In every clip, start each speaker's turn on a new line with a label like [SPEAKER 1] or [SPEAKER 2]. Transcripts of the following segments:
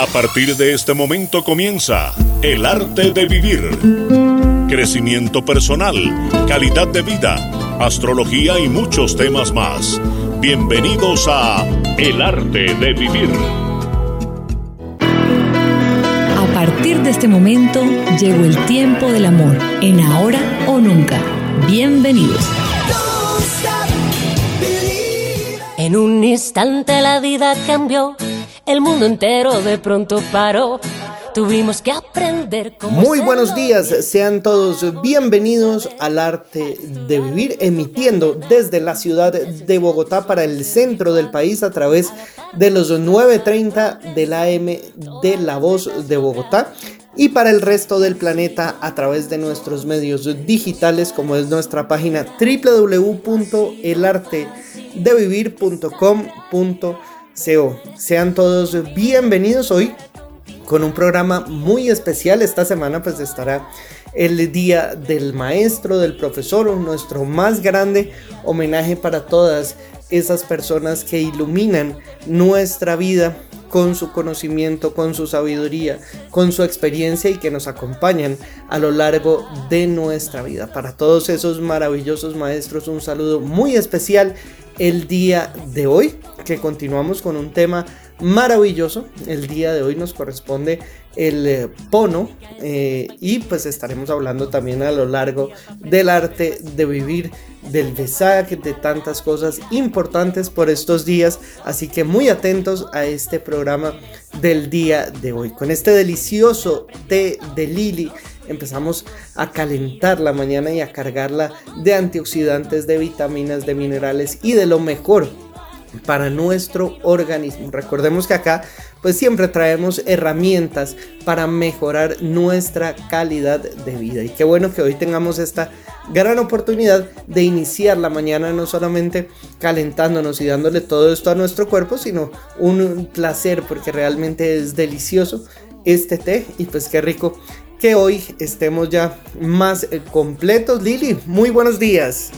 [SPEAKER 1] A partir de este momento comienza El arte de vivir. Crecimiento personal, calidad de vida, astrología y muchos temas más. Bienvenidos a El arte de vivir.
[SPEAKER 2] A partir de este momento llegó el tiempo del amor, en ahora o nunca. Bienvenidos.
[SPEAKER 3] En un instante la vida cambió el mundo entero de pronto paró. Tuvimos que aprender cómo.
[SPEAKER 4] Muy buenos días, sean todos bienvenidos al arte de vivir, emitiendo desde la ciudad de Bogotá para el centro del país a través de los 9.30 del AM de La Voz de Bogotá y para el resto del planeta a través de nuestros medios digitales como es nuestra página www.elartedevivir.com.co sean todos bienvenidos hoy con un programa muy especial. Esta semana pues estará el Día del Maestro, del Profesor, nuestro más grande homenaje para todas esas personas que iluminan nuestra vida con su conocimiento, con su sabiduría, con su experiencia y que nos acompañan a lo largo de nuestra vida. Para todos esos maravillosos maestros, un saludo muy especial el día de hoy, que continuamos con un tema maravilloso. El día de hoy nos corresponde el eh, pono eh, y pues estaremos hablando también a lo largo del arte de vivir, del besaje, de tantas cosas importantes por estos días. Así que muy atentos a este programa del día de hoy. Con este delicioso té de Lili empezamos a calentar la mañana y a cargarla de antioxidantes, de vitaminas, de minerales y de lo mejor para nuestro organismo. Recordemos que acá pues siempre traemos herramientas para mejorar nuestra calidad de vida. Y qué bueno que hoy tengamos esta gran oportunidad de iniciar la mañana no solamente calentándonos y dándole todo esto a nuestro cuerpo, sino un placer porque realmente es delicioso este té y pues qué rico que hoy estemos ya más eh, completos. Lili, muy buenos días.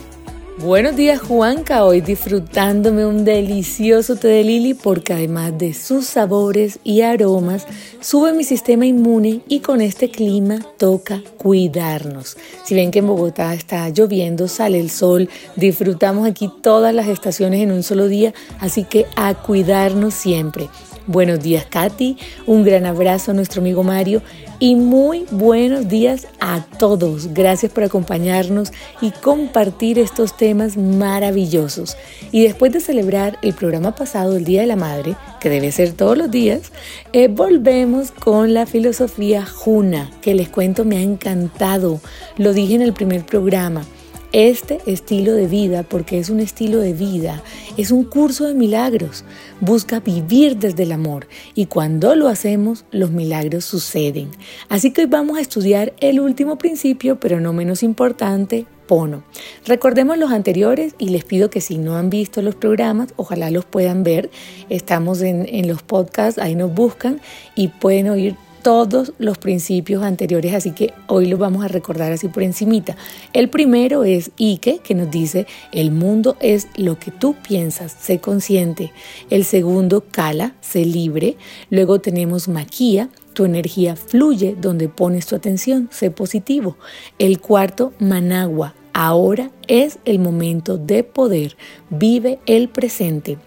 [SPEAKER 2] Buenos días Juanca, hoy disfrutándome un delicioso té de lili porque además de sus sabores y aromas sube mi sistema inmune y con este clima toca cuidarnos. Si ven que en Bogotá está lloviendo, sale el sol, disfrutamos aquí todas las estaciones en un solo día, así que a cuidarnos siempre. Buenos días Katy, un gran abrazo a nuestro amigo Mario y muy buenos días a todos. Gracias por acompañarnos y compartir estos temas maravillosos. Y después de celebrar el programa pasado, el Día de la Madre, que debe ser todos los días, eh, volvemos con la filosofía Juna, que les cuento me ha encantado. Lo dije en el primer programa este estilo de vida, porque es un estilo de vida, es un curso de milagros. Busca vivir desde el amor y cuando lo hacemos, los milagros suceden. Así que hoy vamos a estudiar el último principio, pero no menos importante, Pono. Recordemos los anteriores y les pido que si no han visto los programas, ojalá los puedan ver. Estamos en, en los podcasts, ahí nos buscan y pueden oír todos los principios anteriores, así que hoy los vamos a recordar así por encimita. El primero es Ike, que nos dice, el mundo es lo que tú piensas, sé consciente. El segundo, Kala, sé libre. Luego tenemos Maquia, tu energía fluye donde pones tu atención, sé positivo. El cuarto, Managua, ahora es el momento de poder, vive el presente.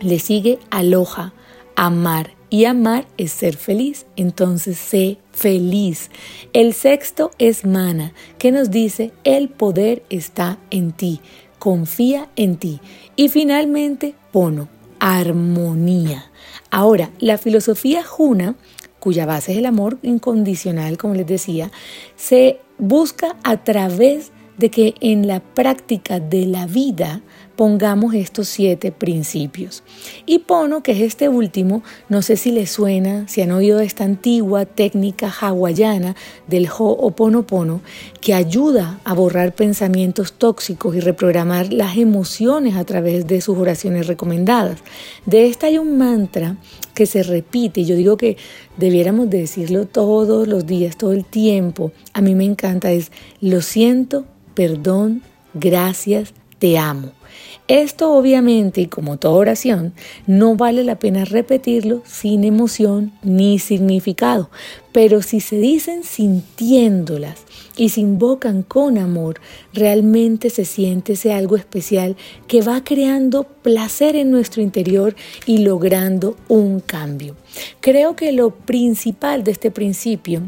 [SPEAKER 2] Le sigue Aloha, amar y amar es ser feliz. Entonces sé feliz. El sexto es mana, que nos dice el poder está en ti. Confía en ti. Y finalmente, pono, armonía. Ahora, la filosofía Juna, cuya base es el amor incondicional, como les decía, se busca a través de que en la práctica de la vida pongamos estos siete principios. Y Pono, que es este último, no sé si les suena, si han oído esta antigua técnica hawaiana del Ho'oponopono, que ayuda a borrar pensamientos tóxicos y reprogramar las emociones a través de sus oraciones recomendadas. De esta hay un mantra que se repite, yo digo que debiéramos decirlo todos los días, todo el tiempo. A mí me encanta, es lo siento, perdón, gracias, te amo. Esto obviamente, y como toda oración, no vale la pena repetirlo sin emoción ni significado, pero si se dicen sintiéndolas y se invocan con amor, realmente se siente ese algo especial que va creando placer en nuestro interior y logrando un cambio. Creo que lo principal de este principio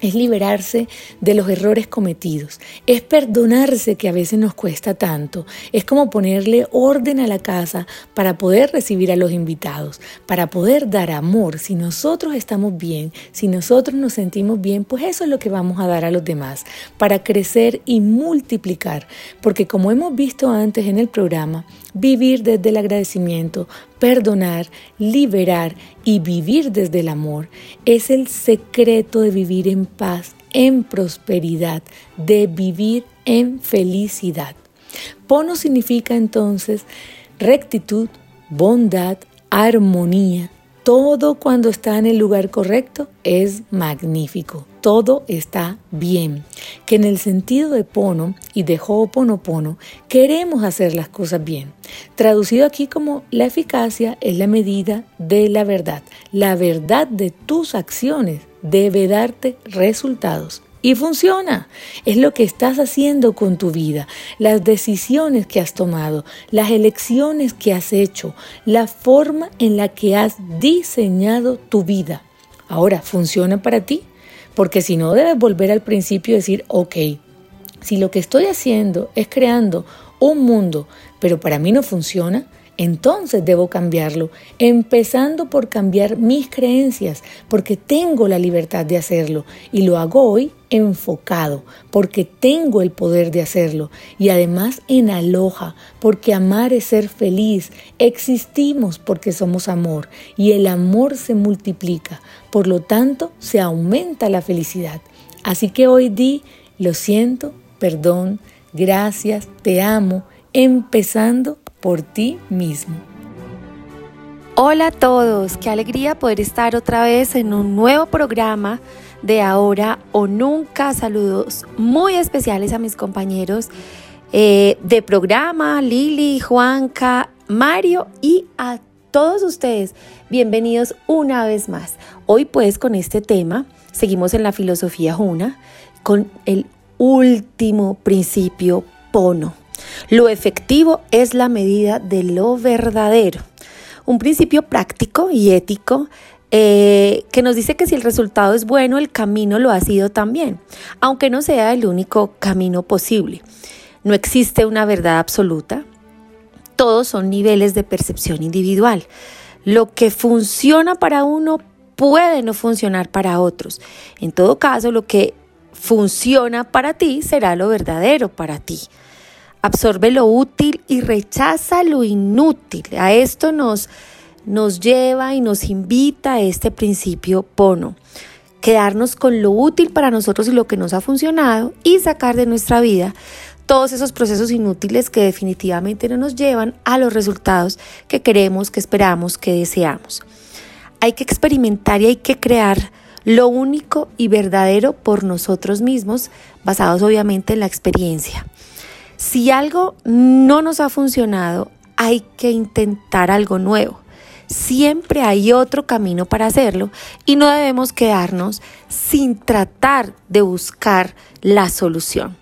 [SPEAKER 2] es liberarse de los errores cometidos, es perdonarse que a veces nos cuesta tanto, es como ponerle orden a la casa para poder recibir a los invitados, para poder dar amor. Si nosotros estamos bien, si nosotros nos sentimos bien, pues eso es lo que vamos a dar a los demás, para crecer y multiplicar, porque como hemos visto antes en el programa, vivir desde el agradecimiento, perdonar, liberar y vivir desde el amor es el secreto de vivir en paz, en prosperidad, de vivir en felicidad. Pono significa entonces rectitud, bondad, armonía, todo cuando está en el lugar correcto es magnífico. Todo está bien. Que en el sentido de pono y de ho'oponopono queremos hacer las cosas bien. Traducido aquí como la eficacia es la medida de la verdad. La verdad de tus acciones debe darte resultados. Y funciona. Es lo que estás haciendo con tu vida, las decisiones que has tomado, las elecciones que has hecho, la forma en la que has diseñado tu vida. Ahora, ¿funciona para ti? Porque si no, debes volver al principio y decir, ok, si lo que estoy haciendo es creando un mundo, pero para mí no funciona, entonces debo cambiarlo, empezando por cambiar mis creencias, porque tengo la libertad de hacerlo y lo hago hoy enfocado, porque tengo el poder de hacerlo y además en aloja, porque amar es ser feliz, existimos porque somos amor y el amor se multiplica, por lo tanto se aumenta la felicidad. Así que hoy di, lo siento, perdón, gracias, te amo, empezando por ti mismo.
[SPEAKER 5] Hola a todos, qué alegría poder estar otra vez en un nuevo programa de Ahora o Nunca. Saludos muy especiales a mis compañeros eh, de programa, Lili, Juanca, Mario y a todos ustedes. Bienvenidos una vez más. Hoy pues con este tema seguimos en la filosofía Juna con el último principio Pono. Lo efectivo es la medida de lo verdadero. Un principio práctico y ético eh, que nos dice que si el resultado es bueno, el camino lo ha sido también, aunque no sea el único camino posible. No existe una verdad absoluta. Todos son niveles de percepción individual. Lo que funciona para uno puede no funcionar para otros. En todo caso, lo que funciona para ti será lo verdadero para ti absorbe lo útil y rechaza lo inútil. A esto nos, nos lleva y nos invita a este principio Pono. Quedarnos con lo útil para nosotros y lo que nos ha funcionado y sacar de nuestra vida todos esos procesos inútiles que definitivamente no nos llevan a los resultados que queremos, que esperamos, que deseamos. Hay que experimentar y hay que crear lo único y verdadero por nosotros mismos, basados obviamente en la experiencia. Si algo no nos ha funcionado, hay que intentar algo nuevo. Siempre hay otro camino para hacerlo y no debemos quedarnos sin tratar de buscar la solución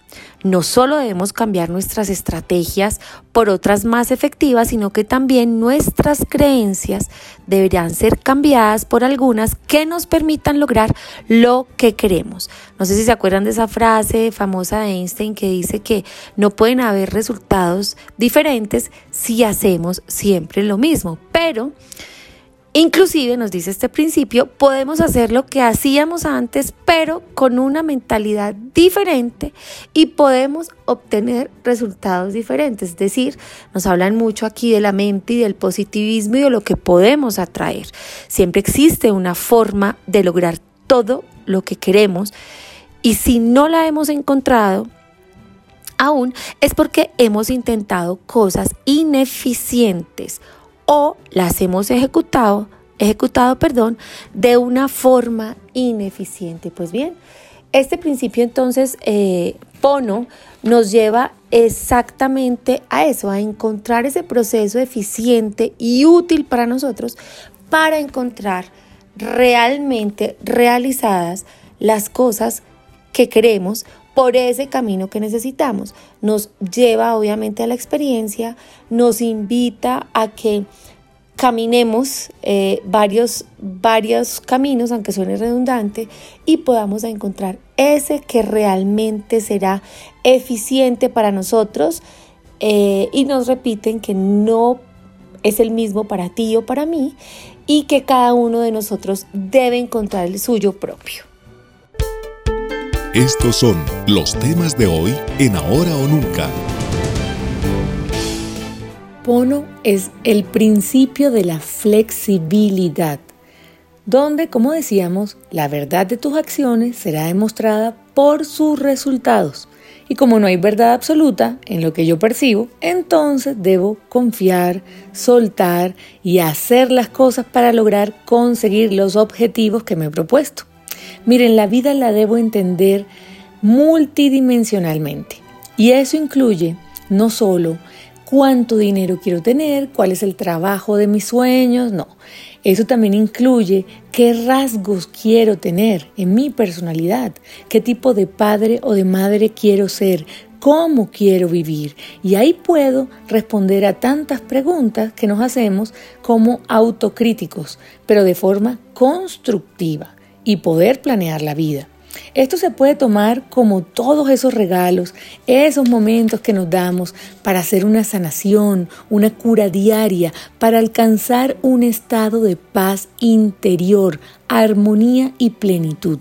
[SPEAKER 5] no solo debemos cambiar nuestras estrategias por otras más efectivas, sino que también nuestras creencias deberían ser cambiadas por algunas que nos permitan lograr lo que queremos. No sé si se acuerdan de esa frase famosa de Einstein que dice que no pueden haber resultados diferentes si hacemos siempre lo mismo, pero Inclusive, nos dice este principio, podemos hacer lo que hacíamos antes, pero con una mentalidad diferente y podemos obtener resultados diferentes. Es decir, nos hablan mucho aquí de la mente y del positivismo y de lo que podemos atraer. Siempre existe una forma de lograr todo lo que queremos y si no la hemos encontrado, aún es porque hemos intentado cosas ineficientes o las hemos ejecutado, ejecutado, perdón, de una forma ineficiente. Pues bien, este principio entonces, eh, Pono, nos lleva exactamente a eso, a encontrar ese proceso eficiente y útil para nosotros para encontrar realmente realizadas las cosas que queremos por ese camino que necesitamos. Nos lleva obviamente a la experiencia, nos invita a que caminemos eh, varios, varios caminos, aunque suene redundante, y podamos encontrar ese que realmente será eficiente para nosotros. Eh, y nos repiten que no es el mismo para ti o para mí y que cada uno de nosotros debe encontrar el suyo propio.
[SPEAKER 1] Estos son los temas de hoy en Ahora o Nunca.
[SPEAKER 2] Pono es el principio de la flexibilidad, donde, como decíamos, la verdad de tus acciones será demostrada por sus resultados. Y como no hay verdad absoluta en lo que yo percibo, entonces debo confiar, soltar y hacer las cosas para lograr conseguir los objetivos que me he propuesto. Miren, la vida la debo entender multidimensionalmente. Y eso incluye no solo cuánto dinero quiero tener, cuál es el trabajo de mis sueños, no. Eso también incluye qué rasgos quiero tener en mi personalidad, qué tipo de padre o de madre quiero ser, cómo quiero vivir. Y ahí puedo responder a tantas preguntas que nos hacemos como autocríticos, pero de forma constructiva y poder planear la vida. Esto se puede tomar como todos esos regalos, esos momentos que nos damos para hacer una sanación, una cura diaria, para alcanzar un estado de paz interior, armonía y plenitud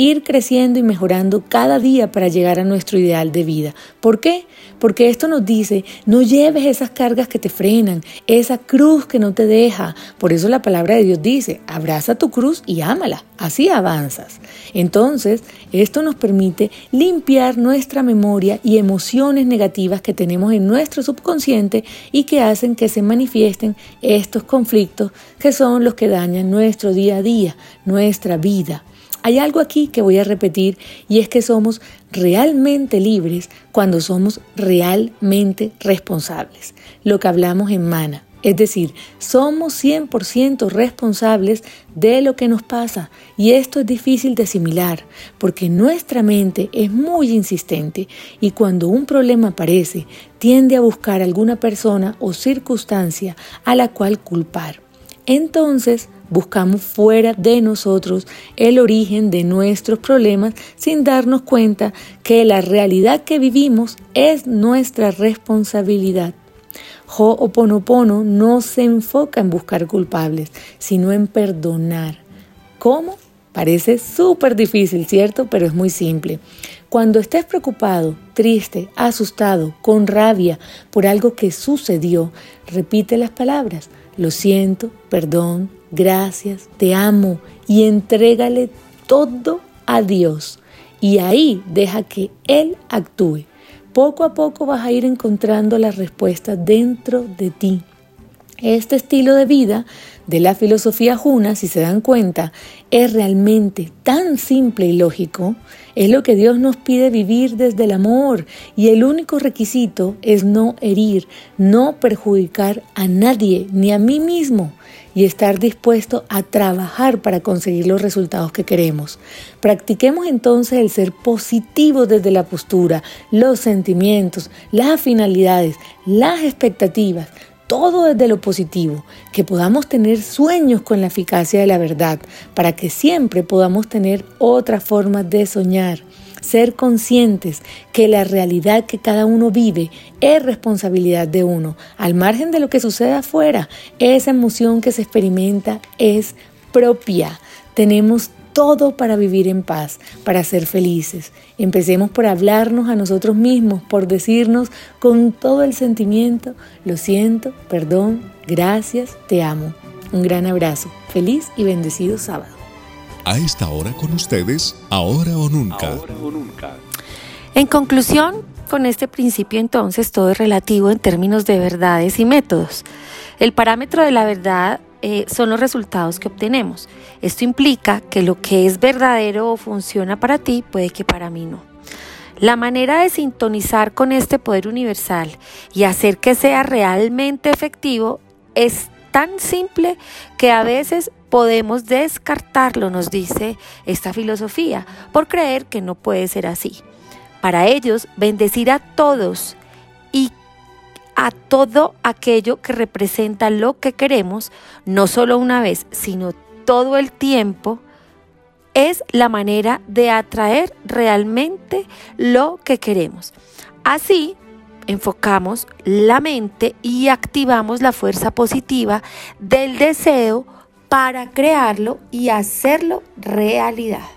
[SPEAKER 2] ir creciendo y mejorando cada día para llegar a nuestro ideal de vida. ¿Por qué? Porque esto nos dice, no lleves esas cargas que te frenan, esa cruz que no te deja. Por eso la palabra de Dios dice, abraza tu cruz y ámala, así avanzas. Entonces, esto nos permite limpiar nuestra memoria y emociones negativas que tenemos en nuestro subconsciente y que hacen que se manifiesten estos conflictos que son los que dañan nuestro día a día, nuestra vida. Hay algo aquí que voy a repetir y es que somos realmente libres cuando somos realmente responsables. Lo que hablamos en Mana. Es decir, somos 100% responsables de lo que nos pasa y esto es difícil de asimilar porque nuestra mente es muy insistente y cuando un problema aparece tiende a buscar alguna persona o circunstancia a la cual culpar. Entonces, buscamos fuera de nosotros el origen de nuestros problemas sin darnos cuenta que la realidad que vivimos es nuestra responsabilidad. Ho'oponopono no se enfoca en buscar culpables, sino en perdonar. ¿Cómo? Parece súper difícil, ¿cierto? Pero es muy simple. Cuando estés preocupado, triste, asustado, con rabia por algo que sucedió, repite las palabras, lo siento, perdón, gracias, te amo y entrégale todo a Dios. Y ahí deja que Él actúe. Poco a poco vas a ir encontrando la respuesta dentro de ti. Este estilo de vida de la filosofía Juna, si se dan cuenta, es realmente tan simple y lógico. Es lo que Dios nos pide vivir desde el amor y el único requisito es no herir, no perjudicar a nadie ni a mí mismo y estar dispuesto a trabajar para conseguir los resultados que queremos. Practiquemos entonces el ser positivo desde la postura, los sentimientos, las finalidades, las expectativas, todo desde lo positivo, que podamos tener sueños con la eficacia de la verdad, para que siempre podamos tener otra forma de soñar ser conscientes que la realidad que cada uno vive es responsabilidad de uno, al margen de lo que suceda afuera, esa emoción que se experimenta es propia. Tenemos todo para vivir en paz, para ser felices. Empecemos por hablarnos a nosotros mismos, por decirnos con todo el sentimiento, lo siento, perdón, gracias, te amo. Un gran abrazo, feliz y bendecido sábado
[SPEAKER 1] a esta hora con ustedes, ahora o nunca.
[SPEAKER 5] En conclusión, con este principio entonces todo es relativo en términos de verdades y métodos. El parámetro de la verdad eh, son los resultados que obtenemos. Esto implica que lo que es verdadero o funciona para ti puede que para mí no. La manera de sintonizar con este poder universal y hacer que sea realmente efectivo es tan simple que a veces podemos descartarlo, nos dice esta filosofía, por creer que no puede ser así. Para ellos, bendecir a todos a todo aquello que representa lo que queremos, no solo una vez, sino todo el tiempo, es la manera de atraer realmente lo que queremos. Así, enfocamos la mente y activamos la fuerza positiva del deseo para crearlo y hacerlo realidad.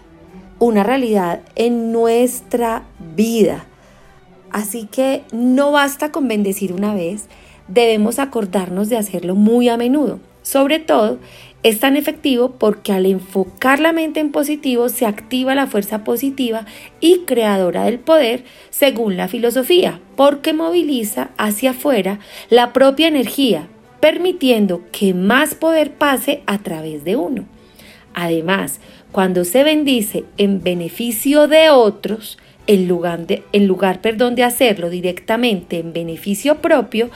[SPEAKER 5] Una realidad en nuestra vida. Así que no basta con bendecir una vez, debemos acordarnos de hacerlo muy a menudo. Sobre todo, es tan efectivo porque al enfocar la mente en positivo se activa la fuerza positiva y creadora del poder según la filosofía, porque moviliza hacia afuera la propia energía, permitiendo que más poder pase a través de uno. Además, cuando se bendice en beneficio de otros, en lugar, de, en lugar perdón, de hacerlo directamente en beneficio propio,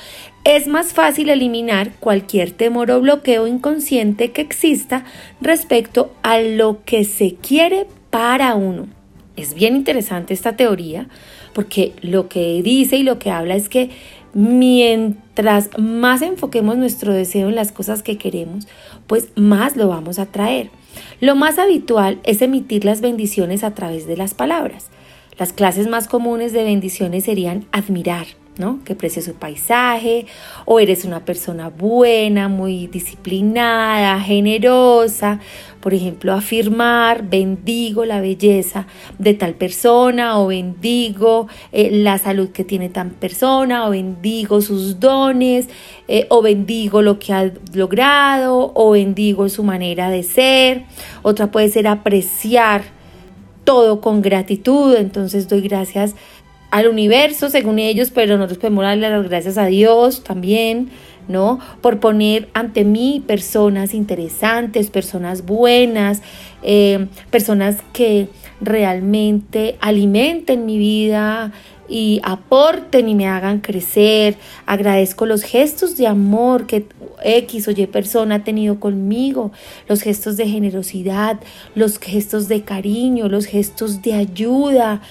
[SPEAKER 5] es más fácil eliminar cualquier temor o bloqueo inconsciente que exista respecto a lo que se quiere para uno. Es bien interesante esta teoría porque lo que dice y lo que habla es que mientras más enfoquemos nuestro deseo en las cosas que queremos, pues más lo vamos a traer. Lo más habitual es emitir las bendiciones a través de las palabras. Las clases más comunes de bendiciones serían admirar, ¿no? Que aprecia su paisaje, o eres una persona buena, muy disciplinada, generosa. Por ejemplo, afirmar, bendigo la belleza de tal persona, o bendigo eh, la salud que tiene tal persona, o bendigo sus dones, eh, o bendigo lo que ha logrado, o bendigo su manera de ser. Otra puede ser apreciar todo con gratitud, entonces doy gracias al universo según ellos, pero nosotros podemos darle las gracias a Dios también, ¿no? Por poner ante mí personas interesantes, personas buenas, eh, personas que realmente alimenten mi vida, y aporten y me hagan crecer. Agradezco los gestos de amor que X o Y persona ha tenido conmigo, los gestos de generosidad, los gestos de cariño, los gestos de ayuda.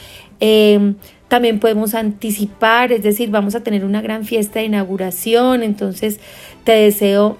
[SPEAKER 5] Em, también podemos anticipar, es decir, vamos a tener una gran fiesta de inauguración, entonces te deseo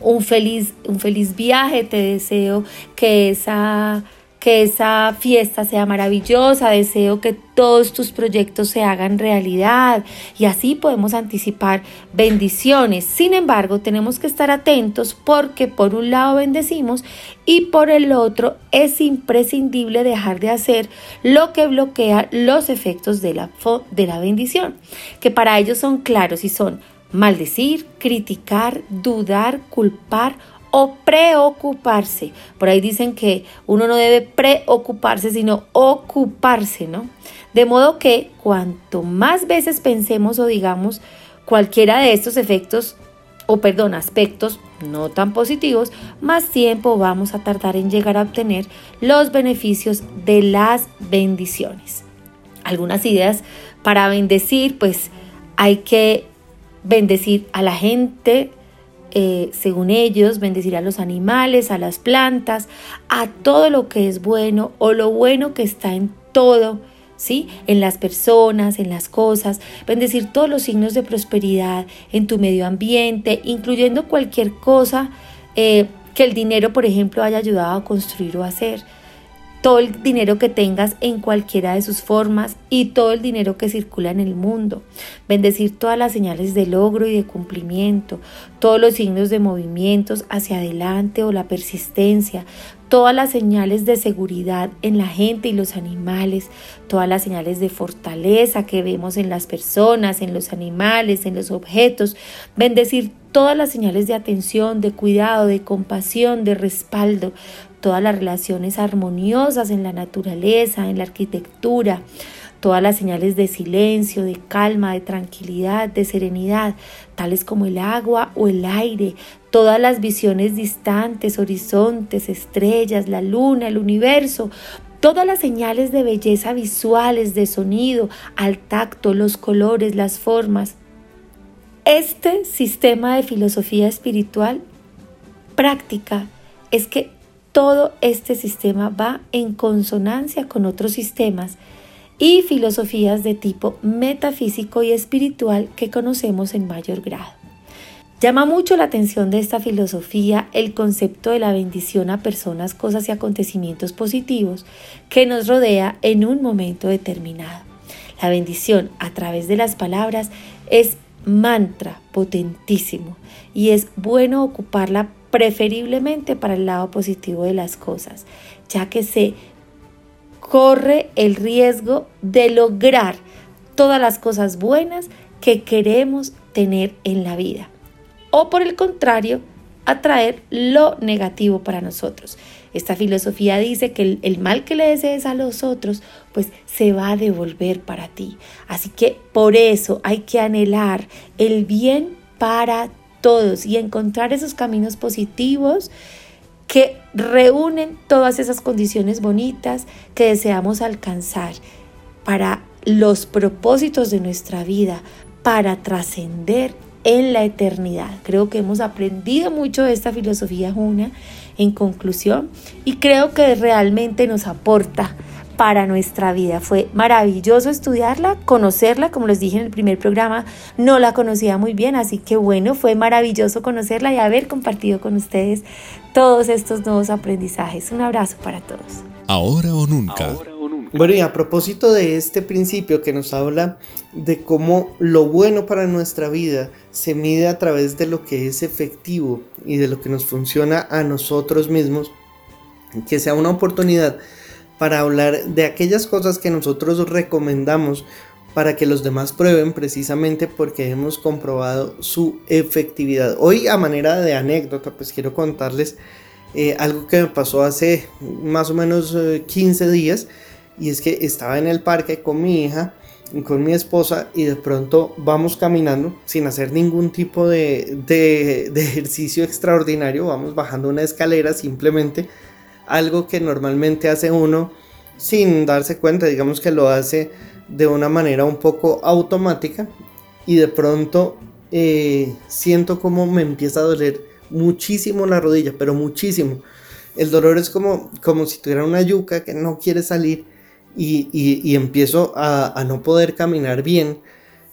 [SPEAKER 5] un feliz, un feliz viaje, te deseo que esa que esa fiesta sea maravillosa, deseo que todos tus proyectos se hagan realidad y así podemos anticipar bendiciones. Sin embargo, tenemos que estar atentos porque por un lado bendecimos y por el otro es imprescindible dejar de hacer lo que bloquea los efectos de la, de la bendición, que para ellos son claros y son maldecir, criticar, dudar, culpar o preocuparse. Por ahí dicen que uno no debe preocuparse, sino ocuparse, ¿no? De modo que cuanto más veces pensemos o digamos cualquiera de estos efectos, o perdón, aspectos no tan positivos, más tiempo vamos a tardar en llegar a obtener los beneficios de las bendiciones. Algunas ideas para bendecir, pues hay que bendecir a la gente eh, según ellos, bendecir a los animales, a las plantas, a todo lo que es bueno o lo bueno que está en todo, ¿sí? En las personas, en las cosas, bendecir todos los signos de prosperidad en tu medio ambiente, incluyendo cualquier cosa eh, que el dinero, por ejemplo, haya ayudado a construir o hacer todo el dinero que tengas en cualquiera de sus formas y todo el dinero que circula en el mundo. Bendecir todas las señales de logro y de cumplimiento, todos los signos de movimientos hacia adelante o la persistencia, todas las señales de seguridad en la gente y los animales, todas las señales de fortaleza que vemos en las personas, en los animales, en los objetos, bendecir todas las señales de atención, de cuidado, de compasión, de respaldo, todas las relaciones armoniosas en la naturaleza, en la arquitectura, todas las señales de silencio, de calma, de tranquilidad, de serenidad, tales como el agua o el aire, todas las visiones distantes, horizontes, estrellas, la luna, el universo, todas las señales de belleza visuales, de sonido, al tacto, los colores, las formas. Este sistema de filosofía espiritual práctica es que todo este sistema va en consonancia con otros sistemas y filosofías de tipo metafísico y espiritual que conocemos en mayor grado. Llama mucho la atención de esta filosofía el concepto de la bendición a personas, cosas y acontecimientos positivos que nos rodea en un momento determinado. La bendición a través de las palabras es mantra potentísimo y es bueno ocuparla preferiblemente para el lado positivo de las cosas, ya que se corre el riesgo de lograr todas las cosas buenas que queremos tener en la vida o por el contrario, atraer lo negativo para nosotros. Esta filosofía dice que el, mal que le desees a los otros, pues se va a devolver para ti. Así que por eso hay que anhelar el bien para todos y encontrar esos caminos positivos que reúnen todas esas condiciones bonitas que deseamos alcanzar para los propósitos de nuestra vida, para trascender en la eternidad. Creo que hemos aprendido mucho de esta filosofía Juna en conclusión y creo que realmente nos aporta para nuestra vida. Fue maravilloso estudiarla, conocerla, como les dije en el primer programa, no la conocía muy bien, así que bueno, fue maravilloso conocerla y haber compartido con ustedes todos estos nuevos aprendizajes. Un abrazo para todos.
[SPEAKER 1] Ahora o nunca.
[SPEAKER 4] Bueno, y a propósito de este principio que nos habla de cómo lo bueno para nuestra vida se mide a través de lo que es efectivo y de lo que nos funciona a nosotros mismos, que sea una oportunidad para hablar de aquellas cosas que nosotros recomendamos para que los demás prueben precisamente porque hemos comprobado su efectividad. Hoy a manera de anécdota pues quiero contarles eh, algo que me pasó hace más o menos 15 eh, días y es que estaba en el parque con mi hija con mi esposa y de pronto vamos caminando sin hacer ningún tipo de, de, ejercicio extraordinario, vamos bajando una escalera simplemente, algo que normalmente hace uno sin darse cuenta, digamos que lo hace de una manera un poco automática. Y de pronto eh, siento como me empieza a doler muchísimo la rodilla, pero muchísimo. El dolor es como, como si tuviera una yuca que no quiere salir y, empiezo a, no poder caminar bien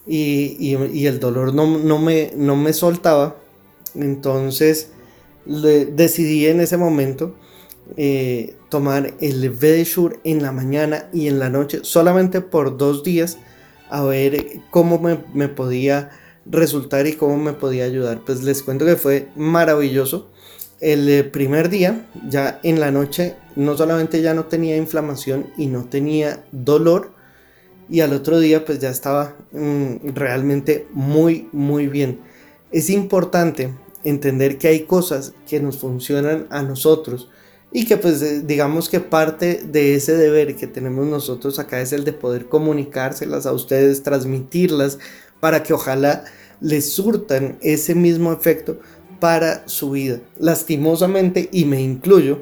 [SPEAKER 4] y, el dolor no, me, no me soltaba. Entonces decidí en ese momento eh, tomar el Vedeshur en la mañana y en la noche solamente por dos días a ver cómo me, me podía resultar y cómo me podía ayudar. Pues les cuento que fue maravilloso. El eh, primer día, ya en la noche, no solamente ya no tenía inflamación y no tenía dolor, y al otro día pues ya estaba mm, realmente muy, muy bien. Es importante entender que hay cosas que nos funcionan a nosotros y que pues eh, digamos que parte de ese deber que tenemos nosotros acá es el de poder comunicárselas a ustedes, transmitirlas para que ojalá les surtan ese mismo efecto para su vida. Lastimosamente, y me incluyo,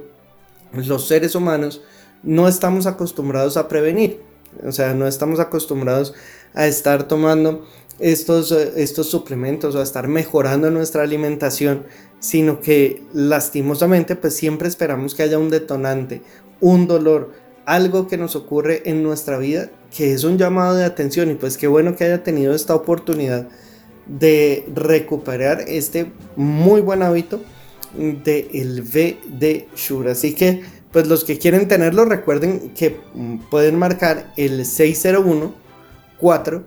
[SPEAKER 4] los seres humanos no estamos acostumbrados a prevenir. O sea, no estamos acostumbrados a estar tomando estos, eh, estos suplementos o a estar mejorando nuestra alimentación, sino que lastimosamente pues siempre esperamos que haya un detonante, un dolor, algo que nos ocurre en nuestra vida que es un llamado de atención y pues qué bueno que haya tenido esta oportunidad de recuperar este muy buen hábito del el V de Shure. Así que, pues los que quieren tenerlo, recuerden que pueden marcar el 601 4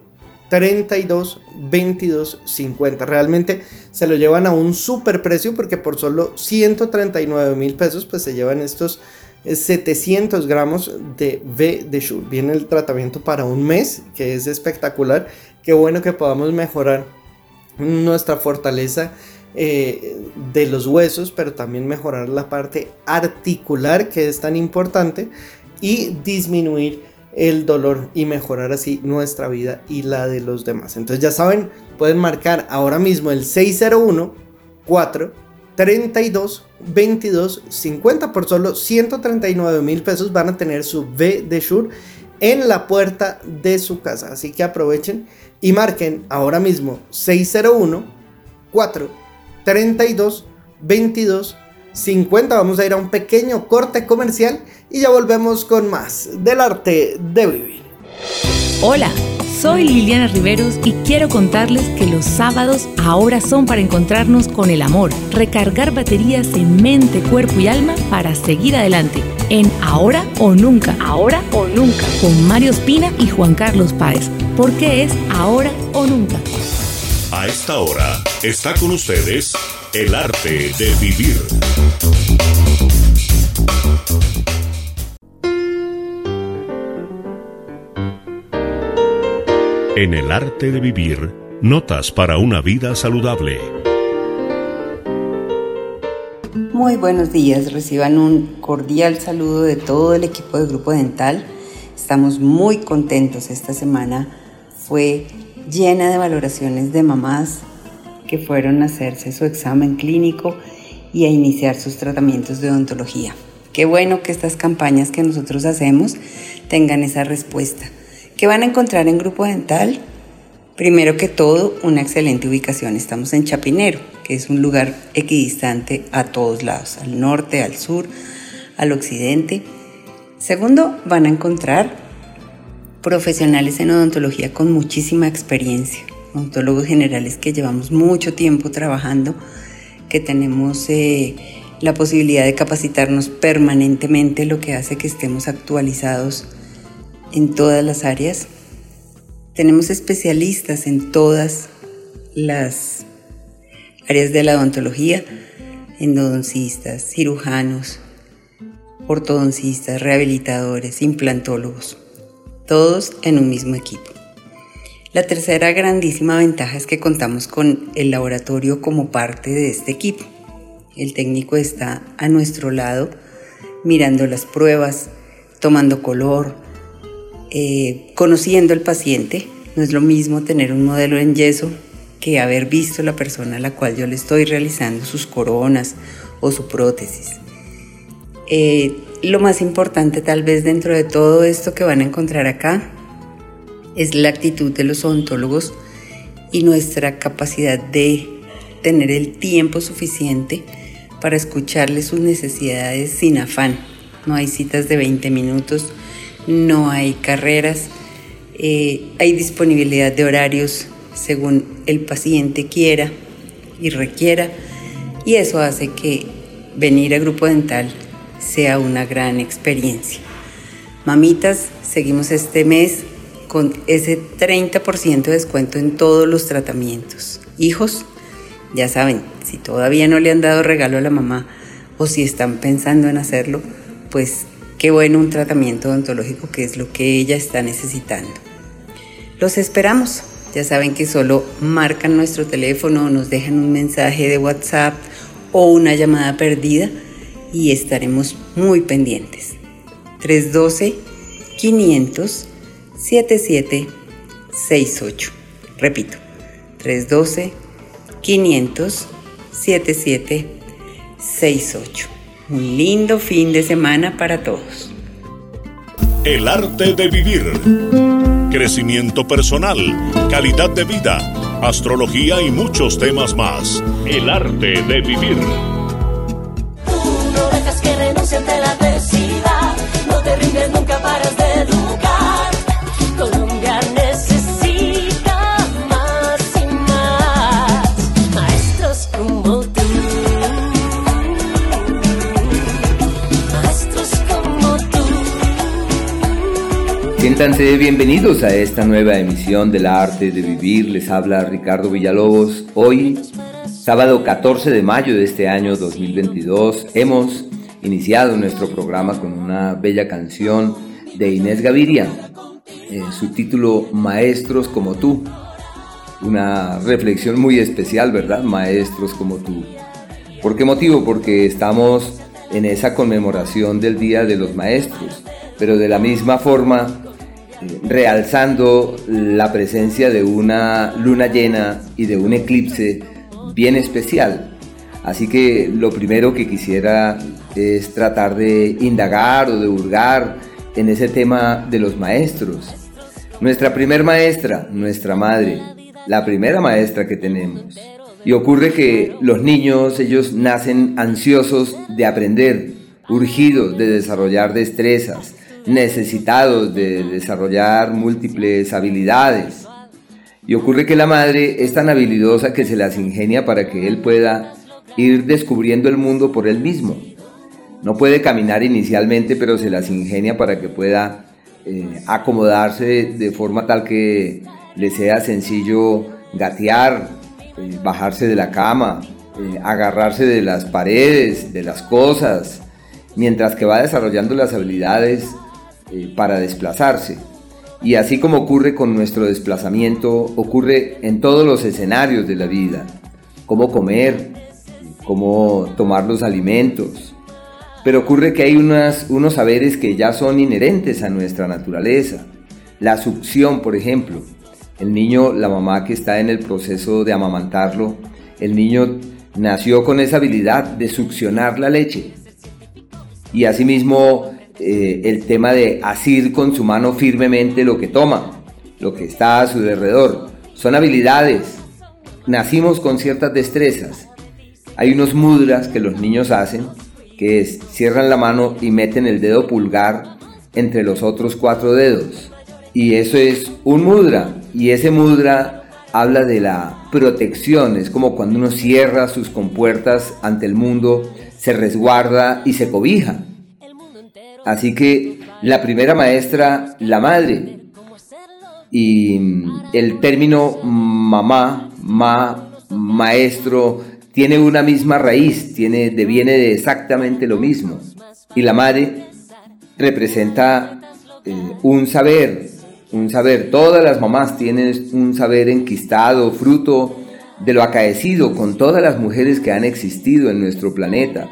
[SPEAKER 4] 32 22 50. Realmente se lo llevan a un super precio porque por solo 139 mil pesos, pues se llevan estos 700 gramos de V de Shure. Viene el tratamiento para un mes, que es espectacular. Qué bueno que podamos mejorar nuestra fortaleza eh, de los huesos, pero también mejorar la parte articular que es tan importante y disminuir el dolor y mejorar así nuestra vida y la de los demás. Entonces ya saben, pueden marcar ahora mismo el 601 4 32 22 50 por solo 139 mil pesos van a tener su V de Shure en la puerta de su casa. Así que aprovechen y marquen ahora mismo 601 4 32 22 50. Vamos a ir a un pequeño corte comercial y ya volvemos con más del arte de vivir.
[SPEAKER 2] Hola. Soy Liliana Riveros y quiero contarles que los sábados ahora son para encontrarnos con el amor, recargar baterías en mente, cuerpo y alma para seguir adelante. En Ahora o Nunca, Ahora o Nunca, con Mario Espina y Juan Carlos Páez, porque es Ahora o Nunca.
[SPEAKER 1] A esta hora está con ustedes el arte de vivir. En el arte de vivir, notas para una vida saludable.
[SPEAKER 6] Muy buenos días, reciban un cordial saludo de todo el equipo de Grupo Dental. Estamos muy contentos esta semana. Fue llena de valoraciones de mamás que fueron a hacerse su examen clínico y a iniciar sus tratamientos de odontología. Qué bueno que estas campañas que nosotros hacemos tengan esa respuesta. ¿Qué van a encontrar en Grupo Dental? Primero que todo, una excelente ubicación. Estamos en Chapinero, que es un lugar equidistante a todos lados, al norte, al sur, al occidente. Segundo, van a encontrar profesionales en odontología con muchísima experiencia, odontólogos generales que llevamos mucho tiempo trabajando, que tenemos eh, la posibilidad de capacitarnos permanentemente, lo que hace que estemos actualizados en todas las áreas. Tenemos especialistas en todas las áreas de la odontología, endodoncistas, cirujanos, ortodoncistas, rehabilitadores, implantólogos, todos en un mismo equipo. La tercera grandísima ventaja es que contamos con el laboratorio como parte de este equipo. El técnico está a nuestro lado mirando las pruebas, tomando color, eh, conociendo el paciente. No es lo mismo tener un modelo en yeso que haber visto la persona a la cual yo le estoy realizando sus coronas o su prótesis. Eh, lo más importante tal vez dentro de todo esto que van a encontrar acá es la actitud de los odontólogos y nuestra capacidad de tener el tiempo suficiente para escucharle sus necesidades sin afán. No hay citas de 20 minutos, no hay carreras, eh, hay disponibilidad de horarios según el paciente quiera y requiera y eso hace que venir a Grupo Dental sea una gran experiencia. Mamitas, seguimos este mes con ese 30% de descuento en todos los tratamientos. Hijos, ya saben, si todavía no le han dado regalo a la mamá o si están pensando en hacerlo, pues Qué bueno un tratamiento odontológico que es lo que ella está necesitando. Los esperamos. Ya saben que solo marcan nuestro teléfono, nos dejan un mensaje de WhatsApp o una llamada perdida y estaremos muy pendientes. 312 500 7768. Repito, 312 500 7768. Un lindo fin de semana para todos.
[SPEAKER 1] El arte de vivir. Crecimiento personal, calidad de vida, astrología y muchos temas más. El arte de vivir.
[SPEAKER 7] Siéntanse bienvenidos a esta nueva emisión del arte de vivir. Les habla Ricardo Villalobos. Hoy, sábado 14 de mayo de este año 2022, hemos iniciado nuestro programa con una bella canción de Inés Gaviria, en su título Maestros como tú. Una reflexión muy especial, ¿verdad? Maestros como tú. ¿Por qué motivo? Porque estamos en esa conmemoración del Día de los Maestros, pero de la misma forma realzando la presencia de una luna llena y de un eclipse bien especial. Así que lo primero que quisiera es tratar de indagar o de hurgar en ese tema de los maestros. Nuestra primer maestra, nuestra madre, la primera maestra que tenemos. Y ocurre que los niños, ellos nacen ansiosos de aprender, urgidos de desarrollar destrezas, necesitados de desarrollar múltiples habilidades. Y ocurre que la madre es tan habilidosa que se las ingenia para que él pueda ir descubriendo el mundo por él mismo. No puede caminar inicialmente, pero se las ingenia para que pueda eh, acomodarse de, forma tal que le sea sencillo gatear, eh, bajarse de la cama, eh, agarrarse de las paredes, de las cosas, mientras que va desarrollando las habilidades para desplazarse. Y así como ocurre con nuestro desplazamiento, ocurre en todos los escenarios de la vida. Cómo comer, cómo tomar los alimentos. Pero ocurre que hay unas, unos saberes que ya son inherentes a nuestra naturaleza. La succión, por ejemplo. El niño, la mamá que está en el proceso de amamantarlo, el niño nació con esa habilidad de succionar la leche. Y asimismo eh, el tema de asir con su mano firmemente lo que toma, lo que está a su alrededor. Son habilidades. Nacimos con ciertas destrezas hay unos mudras que los niños hacen, que es cierran la mano y meten el dedo pulgar entre los otros cuatro dedos. Y eso es un mudra. Y ese mudra habla de la protección. Es como cuando uno cierra sus compuertas ante el mundo, se resguarda y se cobija. Así que la primera maestra, la madre. Y el término mamá, ma, maestro, tiene una misma raíz, tiene, deviene de exactamente lo mismo. Y la madre representa eh, un saber, un saber. Todas las mamás tienen un saber enquistado, fruto de lo acaecido con todas las mujeres que han existido en nuestro planeta.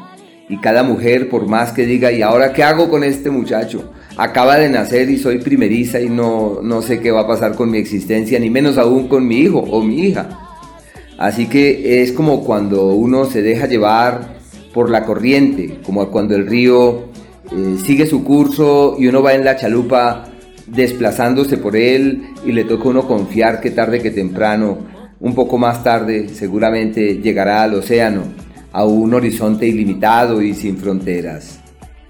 [SPEAKER 7] Y cada mujer, por más que diga, ¿y ahora qué hago con este muchacho? Acaba de nacer y soy primeriza y no, no sé qué va a pasar con mi existencia, ni menos aún con mi hijo o mi hija. Así que es como cuando uno se deja llevar por la corriente, como cuando el río eh, sigue su curso y uno va en la chalupa desplazándose por él y le toca a uno confiar que tarde que temprano, un poco más tarde, seguramente llegará al océano, a un horizonte ilimitado y sin fronteras.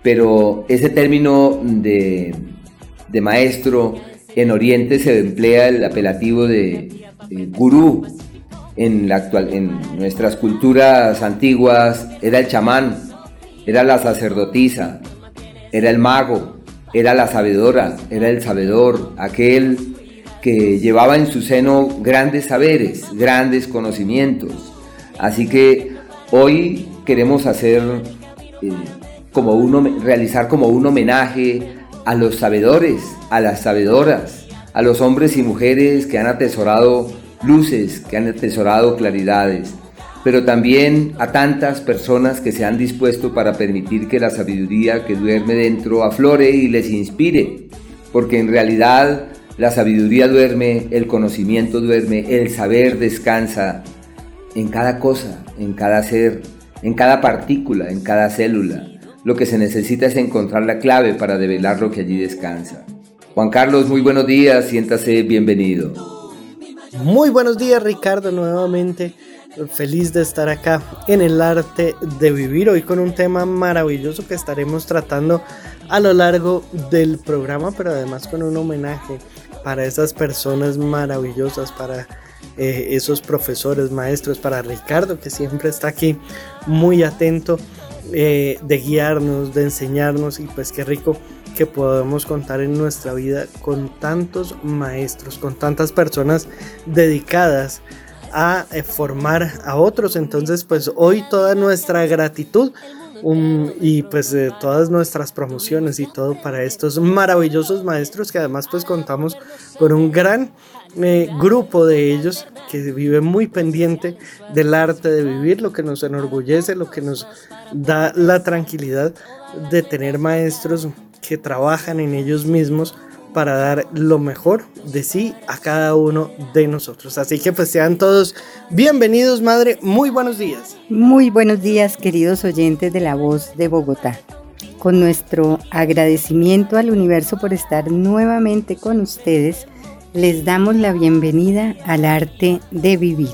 [SPEAKER 7] Pero ese término de, maestro en Oriente se emplea el apelativo de gurú, en, la actual, en nuestras culturas antiguas era el chamán, era la sacerdotisa, era el mago, era la sabedora, era el sabedor, aquel que llevaba en su seno grandes saberes, grandes conocimientos. Así que hoy queremos hacer eh, como uno, realizar como un homenaje a los sabedores, a las sabedoras, a los hombres y mujeres que han atesorado luces que han atesorado claridades, pero también a tantas personas que se han dispuesto para permitir que la sabiduría que duerme dentro aflore y les inspire, porque en realidad la sabiduría duerme, el conocimiento duerme, el saber descansa en cada cosa, en cada ser, en cada partícula, en cada célula. Lo que se necesita es encontrar la clave para develar lo que allí descansa. Juan Carlos, muy buenos días, siéntase bienvenido.
[SPEAKER 4] Muy buenos días Ricardo, nuevamente feliz de estar acá en el arte de vivir hoy con un tema maravilloso que estaremos tratando a lo largo del programa, pero además con un homenaje para esas personas maravillosas, para eh, esos profesores, maestros, para Ricardo que siempre está aquí muy atento eh, de guiarnos, de enseñarnos y pues qué rico que podemos contar en nuestra vida con tantos maestros, con tantas personas dedicadas a eh, formar a otros. Entonces, pues hoy toda nuestra gratitud y pues todas nuestras promociones y todo para estos maravillosos maestros que además pues contamos con un gran eh, grupo de ellos que vive muy pendiente del arte de vivir, lo que nos enorgullece, lo que nos da la tranquilidad de tener maestros que trabajan en ellos mismos para dar lo mejor de sí a cada uno de nosotros. Así que pues sean todos bienvenidos, madre. Muy buenos días.
[SPEAKER 8] Muy buenos días, queridos oyentes de La Voz de Bogotá. Con nuestro agradecimiento al universo por estar nuevamente con ustedes, les damos la bienvenida al arte de vivir.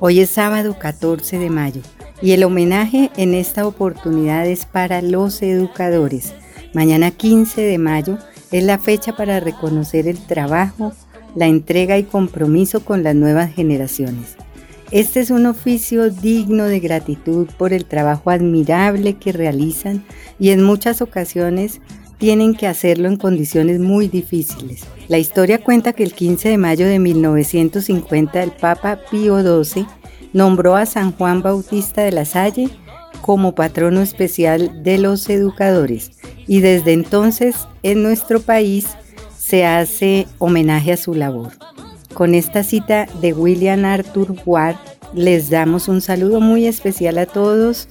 [SPEAKER 8] Hoy es sábado 14 de mayo y el homenaje en esta oportunidad es para los educadores. Mañana 15 de mayo es la fecha para reconocer el trabajo, la entrega y compromiso con las nuevas generaciones. Este es un oficio digno de gratitud por el trabajo admirable que realizan y en muchas ocasiones tienen que hacerlo en condiciones muy difíciles. La historia cuenta que el 15 de mayo de 1950 el Papa Pío XII nombró a San Juan Bautista de la Salle como patrono especial de los educadores y desde entonces en nuestro país se hace homenaje a su labor. Con esta cita de William Arthur Ward les damos un saludo muy especial a todos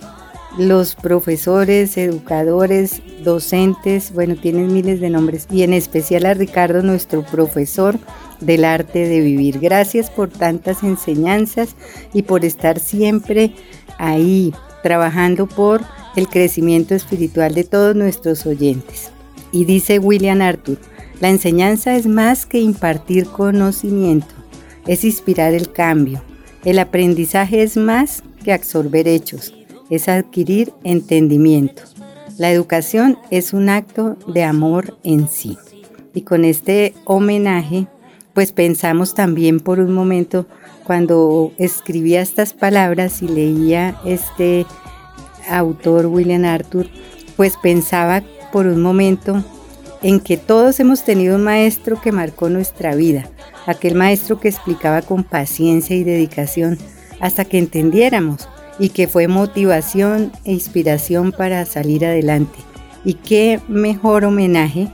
[SPEAKER 8] los profesores, educadores, docentes, bueno, tienen miles de nombres, y en especial a Ricardo, nuestro profesor del arte de vivir. Gracias por tantas enseñanzas y por estar siempre ahí trabajando por el crecimiento espiritual de todos nuestros oyentes. Y dice William Arthur, la enseñanza es más que impartir conocimiento, es inspirar el cambio. El aprendizaje es más que absorber hechos, es adquirir entendimiento. La educación es un acto de amor en sí. Y con este homenaje, pues pensamos también por un momento cuando escribía estas palabras y leía este autor William Arthur, pues pensaba por un momento en que todos hemos tenido un maestro que marcó nuestra vida, aquel maestro que explicaba con paciencia y dedicación hasta que entendiéramos y que fue motivación e inspiración para salir adelante. Y qué mejor homenaje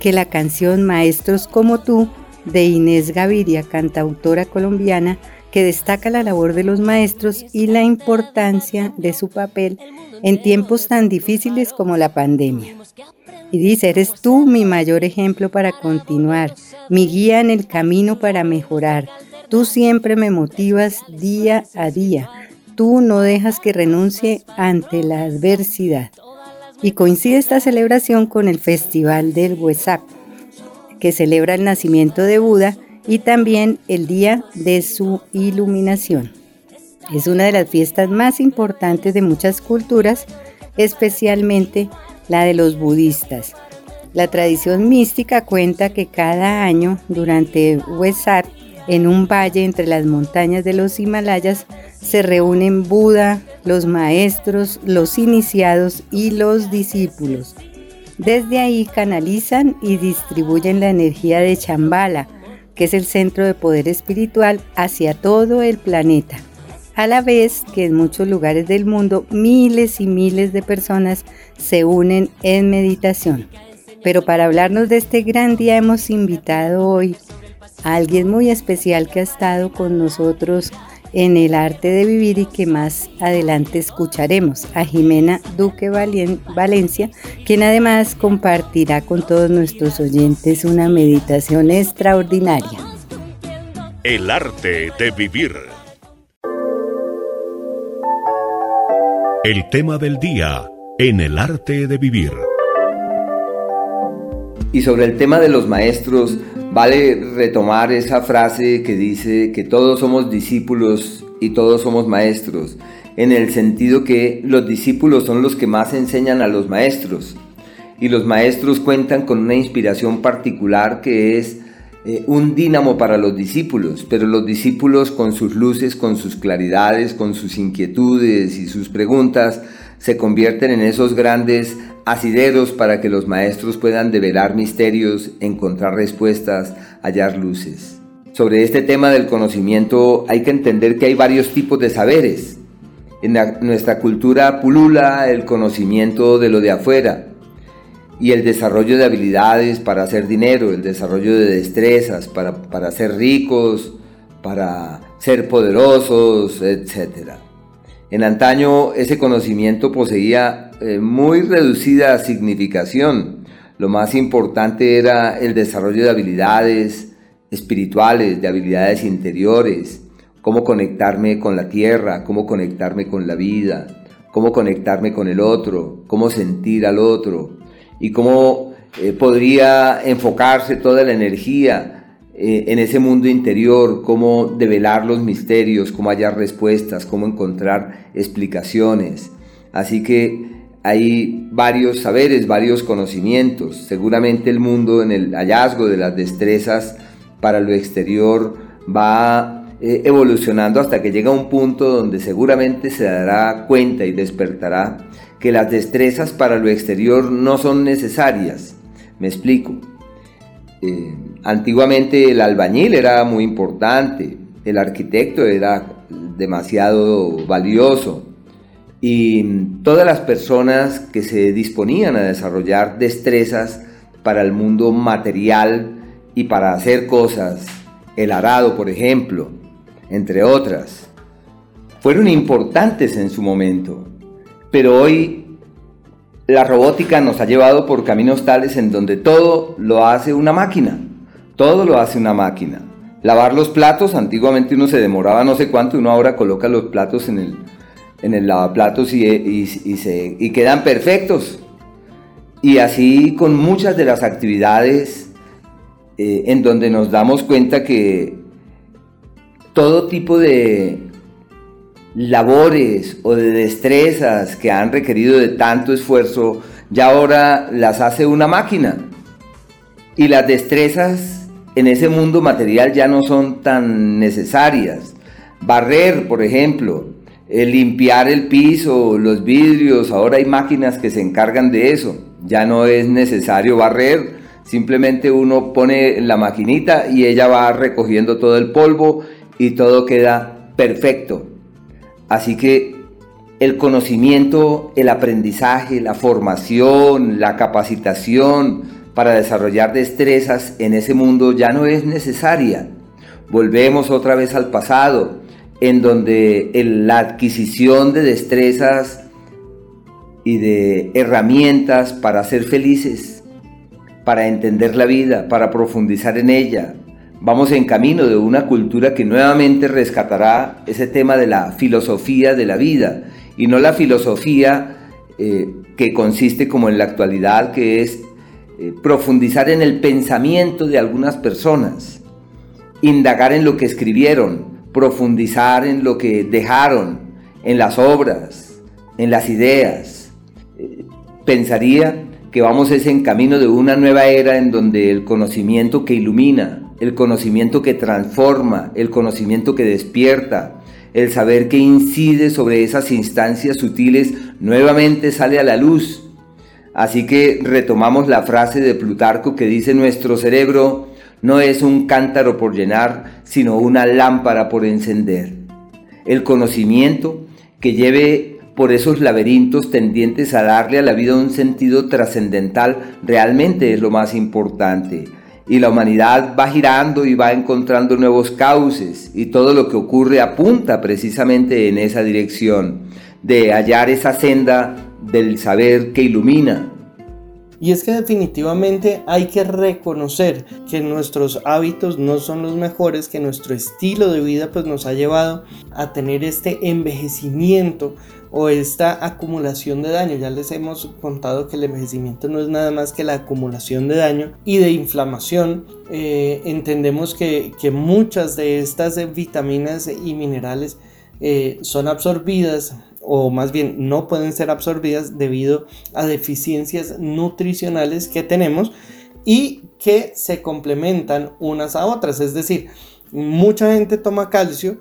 [SPEAKER 8] que la canción Maestros como tú de Inés Gaviria, cantautora colombiana, que destaca la labor de los maestros y la importancia de su papel en tiempos tan difíciles como la pandemia. Y dice, eres tú mi mayor ejemplo para continuar, mi guía en el camino para mejorar. Tú siempre me motivas día a día. Tú no dejas que renuncie ante la adversidad. Y coincide esta celebración con el Festival del WhatsApp, que celebra el nacimiento de Buda y también el día de su iluminación. Es una de las fiestas más importantes de muchas culturas, especialmente la de los budistas. La tradición mística cuenta que cada año durante Wesak, en un valle entre las montañas de los Himalayas, se reúnen Buda, los maestros, los iniciados y los discípulos. Desde ahí canalizan y distribuyen la energía de Chambala, que es el centro de poder espiritual, hacia todo el planeta. A la vez que en muchos lugares del mundo miles y miles de personas se unen en meditación. Pero para hablarnos de este gran día hemos invitado hoy a alguien muy especial que ha estado con nosotros en el arte de vivir y que más adelante escucharemos a Jimena Duque Valencia, quien además compartirá con todos nuestros oyentes una meditación extraordinaria.
[SPEAKER 9] El arte de vivir. El tema del día en el arte de vivir.
[SPEAKER 7] Y sobre el tema de los maestros, vale retomar esa frase que dice que todos somos discípulos y todos somos maestros, en el sentido que los discípulos son los que más enseñan a los maestros. Y los maestros cuentan con una inspiración particular que es eh, un dínamo para los discípulos, pero los discípulos con sus luces, con sus claridades, con sus inquietudes y sus preguntas, se convierten en esos grandes asideros para que los maestros puedan develar misterios, encontrar respuestas, hallar luces. Sobre este tema del conocimiento hay que entender que hay varios tipos de saberes. En nuestra cultura pulula el conocimiento de lo de afuera y el desarrollo de habilidades para hacer dinero, el desarrollo de destrezas para, para ser ricos, para ser poderosos, etc. En antaño ese conocimiento poseía eh, muy reducida significación. lo más importante era el desarrollo de habilidades espirituales, de habilidades interiores, cómo conectarme con la tierra, cómo conectarme con la vida, cómo conectarme con el otro, cómo sentir al otro y cómo eh, podría enfocarse toda la energía eh, en ese mundo interior, cómo develar los misterios, cómo hallar respuestas, cómo encontrar explicaciones. Así que hay varios saberes, varios conocimientos. Seguramente el mundo en el hallazgo de las destrezas para lo exterior va eh, evolucionando hasta que llega un punto donde seguramente se dará cuenta y despertará que las destrezas para lo exterior no son necesarias. Me explico. Eh, antiguamente el albañil era muy importante, el arquitecto era demasiado valioso, y todas las personas que se disponían a desarrollar destrezas para el mundo material y para hacer cosas, el arado por ejemplo, entre otras, fueron importantes en su momento, pero hoy la robótica nos ha llevado por caminos tales en donde todo lo hace una máquina, todo lo hace una máquina. Lavar los platos, antiguamente uno se demoraba no sé cuánto, uno ahora coloca los platos en el, en el lavaplatos y, y, se, y quedan perfectos. Y así con muchas de las actividades eh, en donde nos damos cuenta que todo tipo de labores o de destrezas que han requerido de tanto esfuerzo, ya ahora las hace una máquina. Y las destrezas en ese mundo material ya no son tan necesarias. Barrer, por ejemplo, limpiar el piso, los vidrios, ahora hay máquinas que se encargan de eso. Ya no es necesario barrer, simplemente uno pone la maquinita y ella va recogiendo todo el polvo y todo queda perfecto. Así que el conocimiento, el aprendizaje, la formación, la capacitación para desarrollar destrezas en ese mundo ya no es necesaria. Volvemos otra vez al pasado en donde la adquisición de destrezas y de herramientas para ser felices, para entender la vida, para profundizar en ella. Vamos en camino de una cultura que nuevamente rescatará ese tema de la filosofía de la vida y no la filosofía eh, que consiste como en la actualidad, que es eh, profundizar en el pensamiento de algunas personas, indagar en lo que escribieron, profundizar en lo que dejaron, en las obras, en las ideas. Pensaría que vamos ese en camino de una nueva era en donde el conocimiento que ilumina, el conocimiento que transforma, el conocimiento que despierta, el saber que incide sobre esas instancias sutiles nuevamente sale a la luz. Así que retomamos la frase de Plutarco que dice nuestro cerebro no es un cántaro por llenar, sino una lámpara por encender. El conocimiento que lleve por esos laberintos tendientes a darle a la vida un sentido trascendental realmente es lo más importante. Y la humanidad va girando y va encontrando nuevos cauces y todo lo que ocurre apunta precisamente en esa dirección, de hallar esa senda del saber que ilumina,
[SPEAKER 4] y es que definitivamente hay que reconocer que nuestros hábitos no son los mejores, que nuestro estilo de vida pues nos ha llevado a tener este envejecimiento o esta acumulación de daño. Ya les hemos contado que el envejecimiento no es nada más que la acumulación de daño y de inflamación. Eh, entendemos que, que, muchas de estas vitaminas y minerales eh, son absorbidas o más bien no pueden ser absorbidas debido a deficiencias nutricionales que tenemos y que se complementan unas a otras. Es decir, mucha gente toma calcio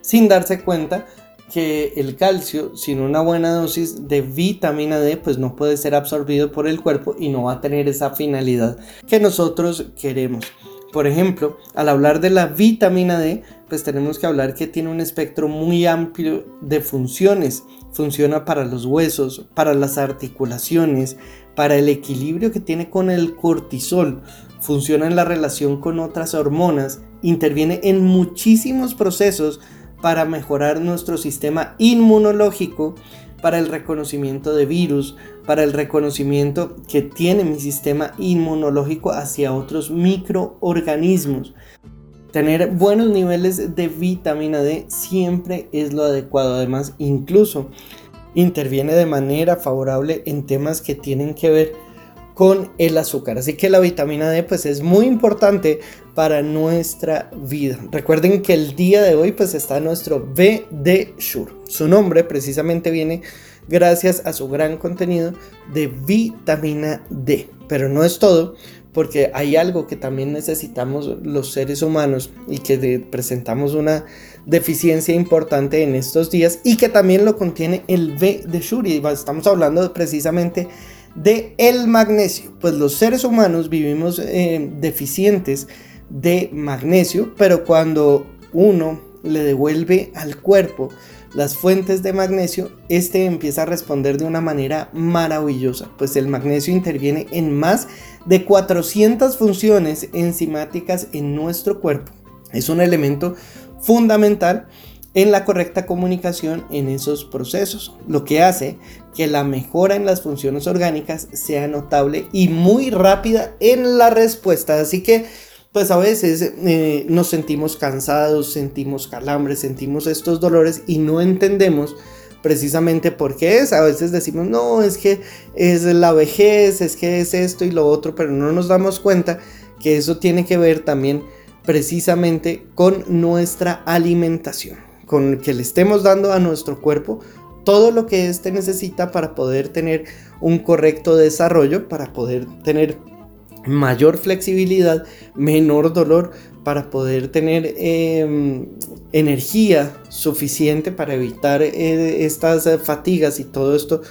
[SPEAKER 4] sin darse cuenta que el calcio sin una buena dosis de vitamina D pues no puede ser absorbido por el cuerpo y no va a tener esa finalidad que nosotros queremos. Por ejemplo, al hablar de la vitamina D, pues tenemos que hablar que tiene un espectro muy amplio de funciones. Funciona para los huesos, para las articulaciones, para el equilibrio que tiene con el cortisol, funciona en la relación con otras hormonas, interviene en muchísimos procesos para mejorar nuestro sistema inmunológico, para el reconocimiento de virus, para el reconocimiento que tiene mi sistema inmunológico hacia otros microorganismos. Tener buenos niveles de vitamina D siempre es lo adecuado. Además, incluso interviene de manera favorable en temas que tienen que ver con el azúcar. Así que la vitamina D pues es muy importante para nuestra vida. Recuerden que el día de hoy pues está nuestro BD Sure. Su nombre precisamente viene gracias a su gran contenido de vitamina D. Pero no es todo, porque hay algo que también necesitamos los seres humanos y que presentamos una deficiencia importante en estos días y que también lo contiene el B de Shuri. Estamos hablando precisamente de el magnesio. Pues los seres humanos vivimos eh, deficientes de magnesio, pero cuando uno le devuelve al cuerpo las fuentes de magnesio, este empieza a responder de una manera maravillosa, pues el magnesio interviene en más de 400 funciones enzimáticas en nuestro cuerpo. Es un elemento fundamental en la correcta comunicación en esos procesos, lo que hace que la mejora en las funciones orgánicas sea notable y muy rápida en la respuesta. Así que, pues a veces eh, nos sentimos cansados, sentimos calambres, sentimos estos dolores y no entendemos precisamente por qué es. A veces decimos, no, es que es la vejez, es que es esto y lo otro, pero no nos damos cuenta que eso tiene que ver también precisamente con nuestra alimentación con que le estemos dando a nuestro cuerpo todo lo que éste necesita para poder tener un correcto desarrollo, para poder tener mayor flexibilidad, menor dolor, para poder tener em, energía suficiente para evitar eh, estas fatigas y todo esto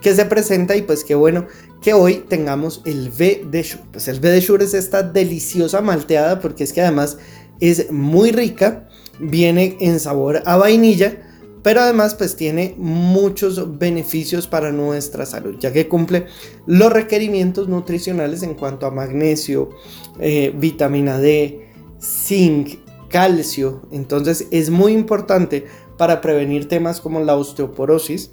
[SPEAKER 4] que se presenta y pues qué bueno que hoy tengamos el V de Shure. Pues el V de Shure es esta deliciosa malteada porque es que además es muy rica viene en sabor a vainilla, pero además pues tiene muchos beneficios para nuestra salud, ya que cumple los requerimientos nutricionales en cuanto a magnesio, eh, vitamina D, zinc, calcio. Entonces es muy importante para prevenir temas como la osteoporosis,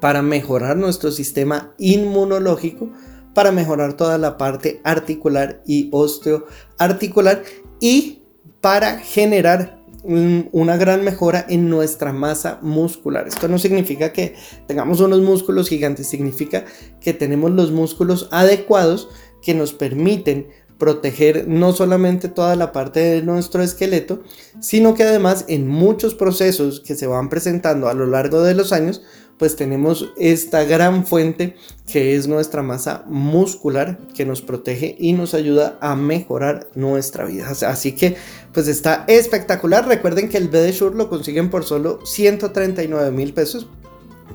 [SPEAKER 4] para mejorar nuestro sistema inmunológico, para mejorar toda la parte articular y osteoarticular y para generar una gran mejora en nuestra masa muscular. Esto no significa que tengamos unos músculos gigantes, significa que tenemos los músculos adecuados que nos permiten proteger no solamente toda la parte de nuestro esqueleto, sino que además en muchos procesos que se van presentando a lo largo de los años, pues tenemos esta gran fuente que es nuestra masa muscular que nos protege y nos ayuda a mejorar nuestra vida. Así que pues está espectacular. Recuerden que el BD lo consiguen por solo 139 mil pesos.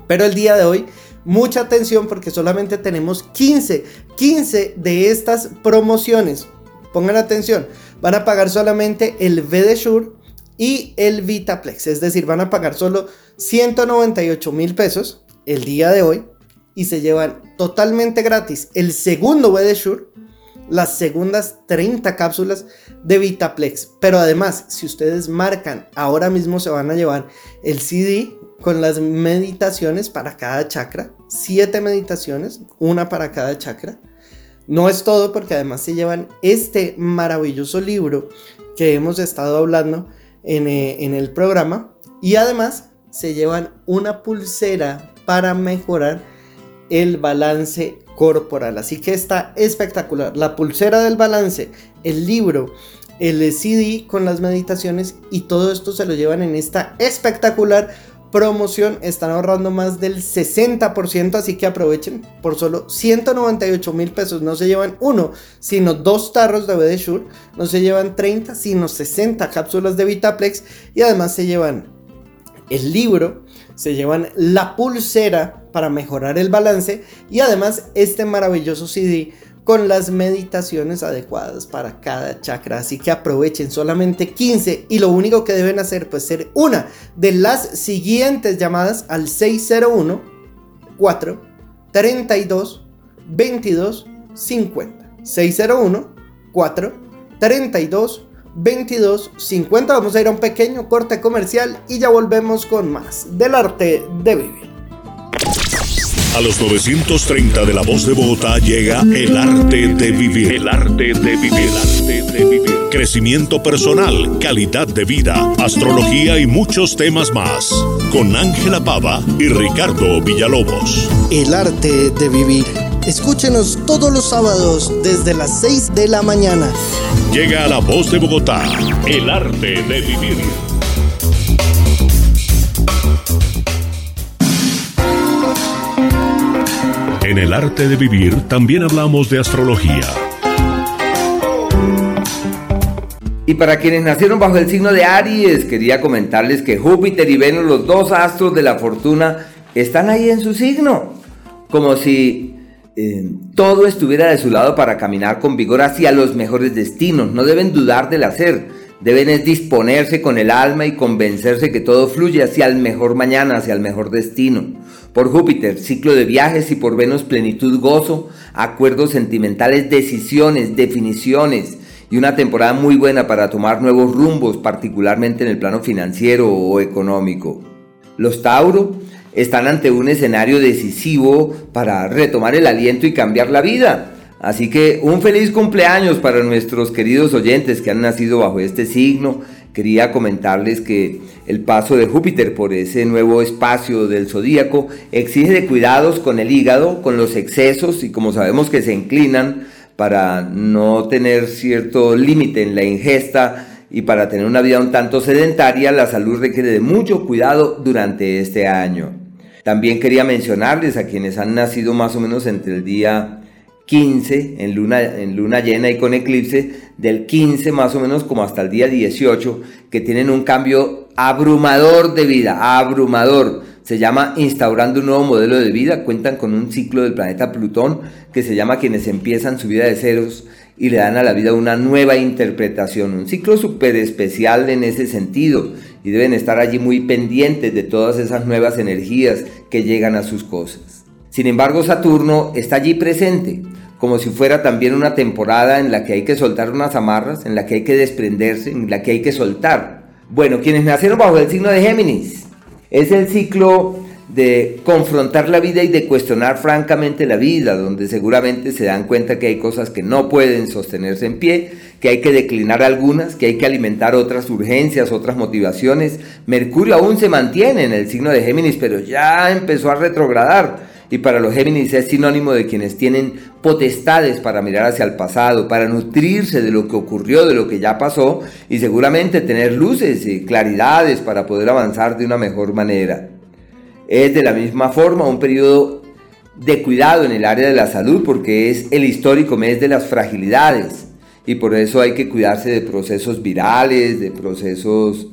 [SPEAKER 4] Pero el día de hoy, mucha atención porque solamente tenemos 15, 15 de estas promociones. Pongan atención, van a pagar solamente el BD Shure y el Vitaplex. Es decir, van a pagar solo 198 mil pesos el día de hoy y se llevan totalmente gratis el segundo BD Shure, las segundas 30 cápsulas de Vitaplex. Pero además, si ustedes marcan, ahora mismo se van a llevar el CD con las meditaciones para cada chakra, 7 meditaciones, una para cada chakra. No es todo porque además se llevan este maravilloso libro que hemos estado hablando en, eh, en el programa y además se llevan una pulsera para mejorar el balance corporal. Así que está espectacular. La pulsera del balance, el libro, el CD con las meditaciones y todo esto se lo llevan en esta espectacular promoción. Están ahorrando más del 60%, así que aprovechen. Por solo 198 mil pesos no se llevan uno, sino dos tarros de BD. No se llevan 30, sino 60 cápsulas de Vitaplex y además se llevan el libro, se llevan la pulsera para mejorar el balance y además este maravilloso CD con las meditaciones adecuadas para cada chakra. Así que aprovechen solamente 15 y lo único que deben hacer pues ser una de las siguientes llamadas al 601 4 32 22 50. 601 4 32 22.50. Vamos a ir a un pequeño corte comercial y ya volvemos con más del arte de vivir.
[SPEAKER 1] A los 930 de la voz de Bogotá llega el arte de vivir. El arte de vivir. El arte de vivir. Crecimiento personal, calidad de vida, astrología y muchos temas más. Con Ángela Pava y Ricardo Villalobos.
[SPEAKER 4] El arte de vivir. Escúchenos todos los sábados desde las 6 de la mañana.
[SPEAKER 1] Llega a la voz de Bogotá. El arte de vivir. En el arte de vivir también hablamos de astrología.
[SPEAKER 7] Y para quienes nacieron bajo el signo de Aries, quería comentarles que Júpiter y Venus, los dos astros de la fortuna, están ahí en su signo. Como si eh, todo estuviera de su lado para caminar con vigor hacia los mejores destinos. No deben dudar del hacer. Deben disponerse con el alma y convencerse que todo fluye hacia el mejor mañana, hacia el mejor destino por Júpiter, ciclo de viajes y por Venus, plenitud, gozo, acuerdos sentimentales, decisiones, definiciones y una temporada muy buena para tomar nuevos rumbos, particularmente en el plano financiero o económico. Los Tauro están ante un escenario decisivo para retomar el aliento y cambiar la vida. Así que un feliz cumpleaños para nuestros queridos oyentes que han nacido bajo este signo quería comentarles que el paso de Júpiter por ese nuevo espacio del zodíaco exige de cuidados con el hígado, con los excesos y como sabemos que se inclinan para no tener cierto límite en la ingesta y para tener una vida un tanto sedentaria, la salud requiere de mucho cuidado durante este año. También quería mencionarles a quienes han nacido más o menos entre el día 15 en luna, en luna llena y con eclipse, del 15 más o menos como hasta el día 18, que tienen un cambio abrumador de vida, abrumador. Se llama instaurando un nuevo modelo de vida, cuentan con un ciclo del planeta Plutón que se llama quienes empiezan su vida de ceros y le dan a la vida una nueva interpretación, un ciclo súper especial en ese sentido y deben estar allí muy pendientes de todas esas nuevas energías que llegan a sus cosas. Sin embargo, Saturno está allí presente, como si fuera también una temporada en la que hay que soltar unas amarras, en la que hay que desprenderse, en la que hay que soltar. Bueno, quienes nacieron bajo el signo de Géminis, es el ciclo de confrontar la vida y de cuestionar francamente la vida, donde seguramente se dan cuenta que hay cosas que no pueden sostenerse en pie, que hay que declinar algunas, que hay que alimentar otras urgencias, otras motivaciones. Mercurio aún se mantiene en el signo de Géminis, pero ya empezó a retrogradar y para los Géminis es sinónimo de quienes tienen potestades para mirar hacia el pasado, para nutrirse de lo que ocurrió, de lo que ya pasó y seguramente tener luces y claridades para poder avanzar de una mejor manera. Es de la misma forma un periodo de cuidado en el área de la salud porque es el histórico mes de las fragilidades y por eso hay que cuidarse de procesos virales, de procesos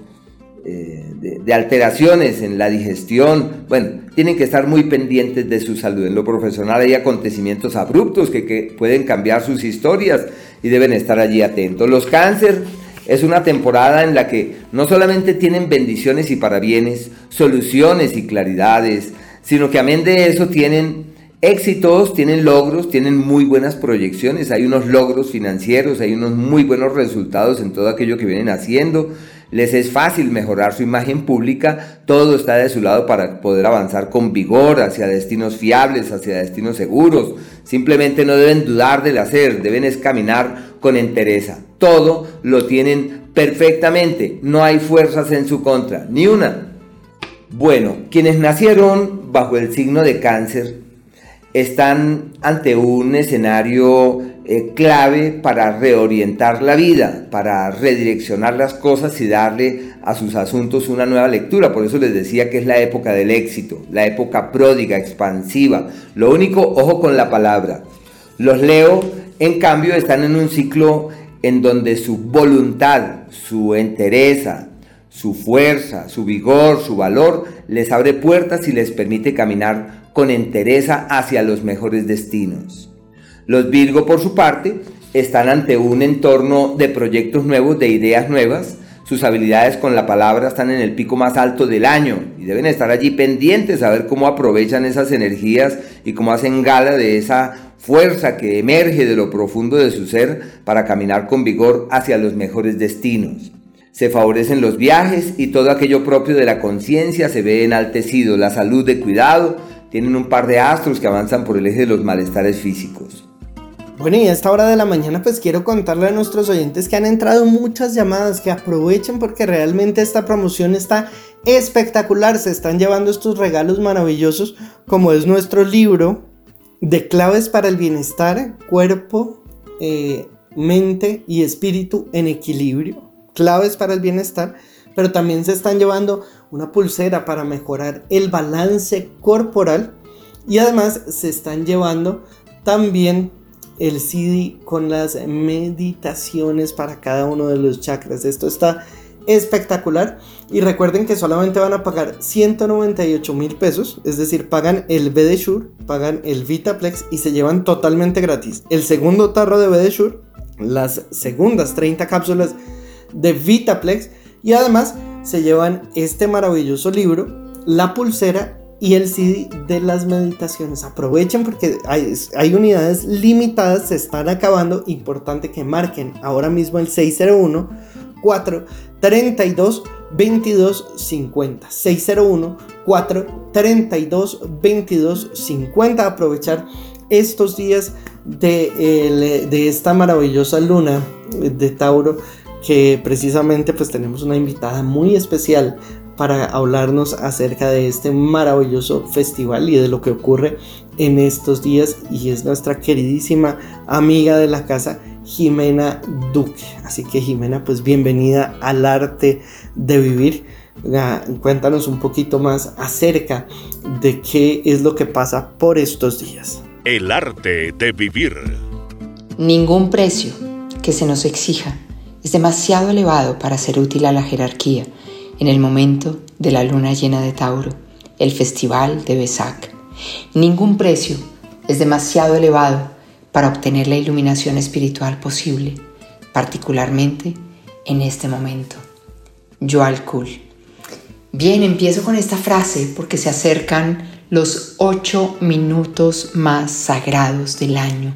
[SPEAKER 7] eh, de, alteraciones en la digestión. Bueno, tienen que estar muy pendientes de su salud. En lo profesional hay acontecimientos abruptos que, pueden cambiar sus historias y deben estar allí atentos. Los cáncer es una temporada en la que no solamente tienen bendiciones y parabienes, soluciones y claridades, sino que amén de eso tienen éxitos, tienen logros, tienen muy buenas proyecciones, hay unos logros financieros, hay unos muy buenos resultados en todo aquello que vienen haciendo les es fácil mejorar su imagen pública, todo está de su lado para poder avanzar con vigor hacia destinos fiables, hacia destinos seguros. Simplemente no deben dudar del hacer, deben caminar con entereza. Todo lo tienen perfectamente, no hay fuerzas en su contra, ni una. Bueno, quienes nacieron bajo el signo de cáncer están ante un escenario eh, clave para reorientar la vida, para redireccionar las cosas y darle a sus asuntos una nueva lectura. Por eso les decía que es la época del éxito, la época pródiga, expansiva. Lo único, ojo con la palabra. Los Leo, en cambio, están en un ciclo en donde su voluntad, su entereza, su fuerza, su vigor, su valor, les abre puertas y les permite caminar con entereza hacia los mejores destinos. Los Virgo, por su parte, están ante un entorno de proyectos nuevos, de ideas nuevas. Sus habilidades con la palabra están en el pico más alto del año y deben estar allí pendientes a ver cómo aprovechan esas energías y cómo hacen gala de esa fuerza que emerge de lo profundo de su ser para caminar con vigor hacia los mejores destinos. Se favorecen los viajes y todo aquello propio de la conciencia se ve enaltecido, la salud de cuidado, tienen un par de astros que avanzan por el eje de los malestares físicos.
[SPEAKER 4] Bueno, y a esta hora de la mañana pues quiero contarle a nuestros oyentes que han entrado muchas llamadas, que aprovechen porque realmente esta promoción está espectacular, se están llevando estos regalos maravillosos como es nuestro libro de claves para el bienestar, cuerpo, eh, mente y espíritu en equilibrio, claves para el bienestar, pero también se están llevando una pulsera para mejorar el balance corporal. Y además se están llevando también el CD con las meditaciones para cada uno de los chakras. Esto está espectacular. Y recuerden que solamente van a pagar 198 mil pesos. Es decir, pagan el BD pagan el Vitaplex y se llevan totalmente gratis. El segundo tarro de BD las segundas 30 cápsulas de Vitaplex. Y además se llevan este maravilloso libro, la pulsera y el CD de las meditaciones. Aprovechen porque hay, unidades limitadas, se están acabando. Importante que marquen ahora mismo el 601 4 32 22 50 601 4 32 22 50 aprovechar estos días de, de esta maravillosa luna de Tauro que precisamente pues tenemos una invitada muy especial para hablarnos acerca de este maravilloso festival y de lo que ocurre en estos días y es nuestra queridísima amiga de la casa Jimena Duque. Así que Jimena, pues bienvenida al arte de vivir. Cuéntanos un poquito más acerca de qué es lo que pasa por estos días.
[SPEAKER 9] El arte de vivir.
[SPEAKER 10] Ningún precio que se nos exija es demasiado elevado para ser útil a la jerarquía en el momento de la luna llena de Tauro, el festival de Besak. Ningún precio es demasiado elevado para obtener la iluminación espiritual posible, particularmente en este momento. Joal Kul. Bien, empiezo con esta frase porque se acercan los ocho minutos más sagrados del año.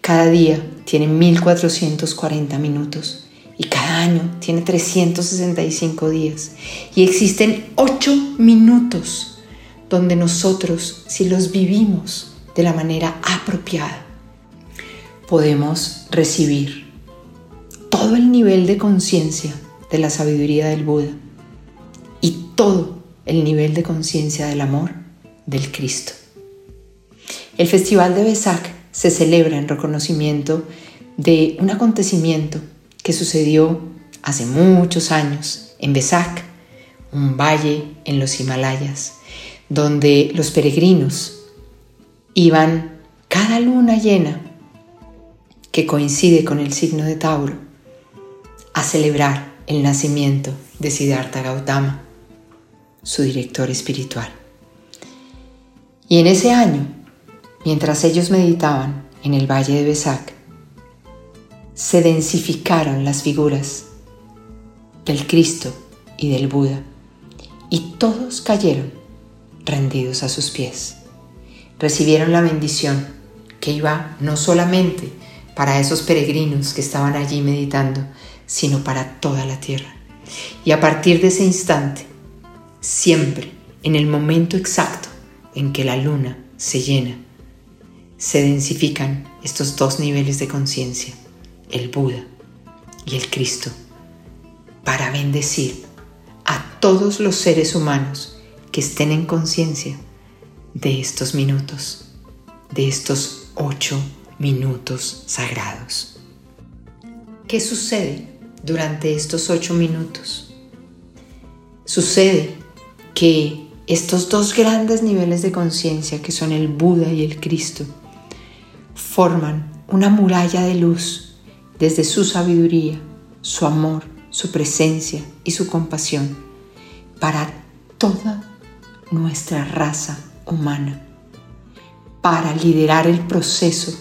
[SPEAKER 10] Cada día tiene 1440 minutos y cada año tiene 365 días. Y existen ocho minutos donde nosotros, si los vivimos de la manera apropiada, podemos recibir todo el nivel de conciencia de la sabiduría del Buda y todo el nivel de conciencia del amor del Cristo. El Festival de Besak se celebra en reconocimiento de un acontecimiento sucedió hace muchos años en Besak, un valle en los Himalayas, donde los peregrinos iban cada luna llena que coincide con el signo de Tauro, a celebrar el nacimiento de Siddhartha Gautama, su director espiritual. Y en ese año, mientras ellos meditaban en el valle de Besak, se densificaron las figuras del Cristo y del Buda, y todos cayeron rendidos a sus pies. Recibieron la bendición que iba no solamente para esos peregrinos que estaban allí meditando, sino para toda la tierra. Y a partir de ese instante, siempre, en el momento exacto en que la luna se llena, se densifican estos dos niveles de conciencia, el Buda y el Cristo, para bendecir a todos los seres humanos que estén en conciencia de estos minutos, de estos ocho minutos sagrados. ¿Qué sucede durante estos ocho minutos? Sucede que estos dos grandes niveles de conciencia que son el Buda y el Cristo forman una muralla de luz desde su sabiduría, su amor, su presencia y su compasión para toda nuestra raza humana, para liderar el proceso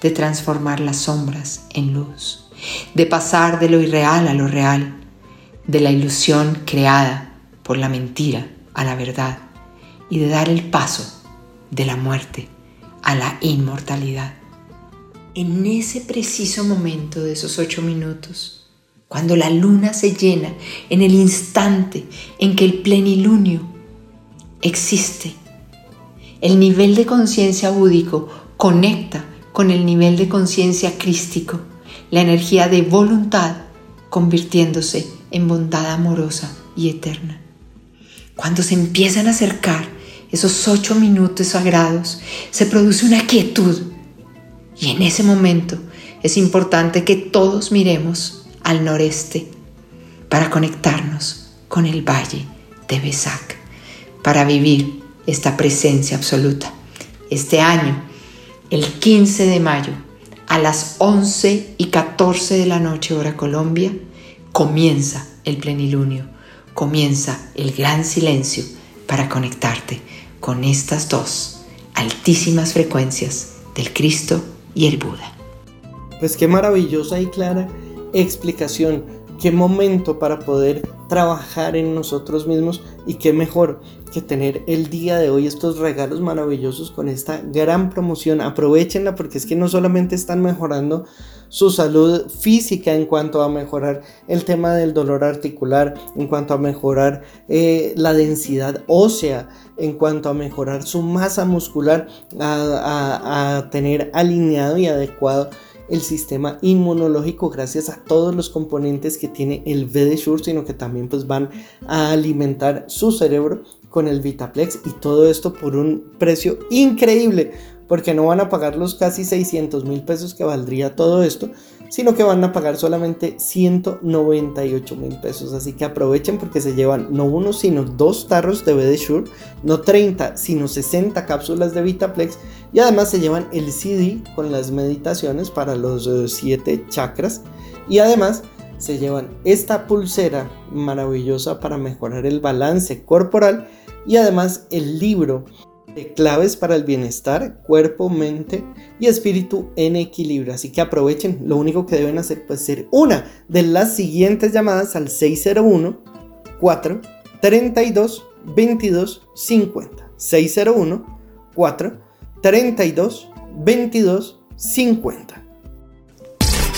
[SPEAKER 10] de transformar las sombras en luz, de pasar de lo irreal a lo real, de la ilusión creada por la mentira a la verdad y de dar el paso de la muerte a la inmortalidad. En ese preciso momento de esos ocho minutos, cuando la luna se llena, en el instante en que el plenilunio existe,
[SPEAKER 6] El nivel de conciencia búdico conecta con el nivel de conciencia crístico, la energía de voluntad convirtiéndose en bondad amorosa y eterna. Cuando se empiezan a acercar esos ocho minutos sagrados, se produce una quietud y en ese momento es importante que todos miremos al noreste para conectarnos con el valle de Besac, para vivir esta presencia absoluta. Este año, el 15 de mayo, a las 11 y 14 de la noche hora Colombia, comienza el plenilunio, comienza el gran silencio para conectarte con estas dos altísimas frecuencias del Cristo y el Buda.
[SPEAKER 4] Pues qué maravillosa y clara explicación, qué momento para poder trabajar en nosotros mismos y qué mejor que tener el día de hoy estos regalos maravillosos con esta gran promoción. Aprovechenla porque es que no solamente están mejorando su salud física en cuanto a mejorar el tema del dolor articular, en cuanto a mejorar eh, la densidad ósea, en cuanto a mejorar su masa muscular, a tener alineado y adecuado el sistema inmunológico gracias a todos los componentes que tiene el VD sino que también pues van a alimentar su cerebro con el Vitaplex y todo esto por un precio increíble porque no van a pagar los casi 600 mil pesos que valdría todo esto, sino que van a pagar solamente 198 mil pesos. Así que aprovechen porque se llevan no uno, sino dos tarros de BD Shure, no 30, sino 60 cápsulas de Vitaplex y además se llevan el CD con las meditaciones para los 7 eh, chakras y además se llevan esta pulsera maravillosa para mejorar el balance corporal y además el libro de claves para el bienestar, cuerpo, mente y espíritu en equilibrio. Así que aprovechen, lo único que deben hacer pues ser una de las siguientes llamadas al 601 4 32 22 50. 601 4 32 22 50.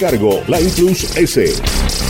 [SPEAKER 1] cargo, la Plus S.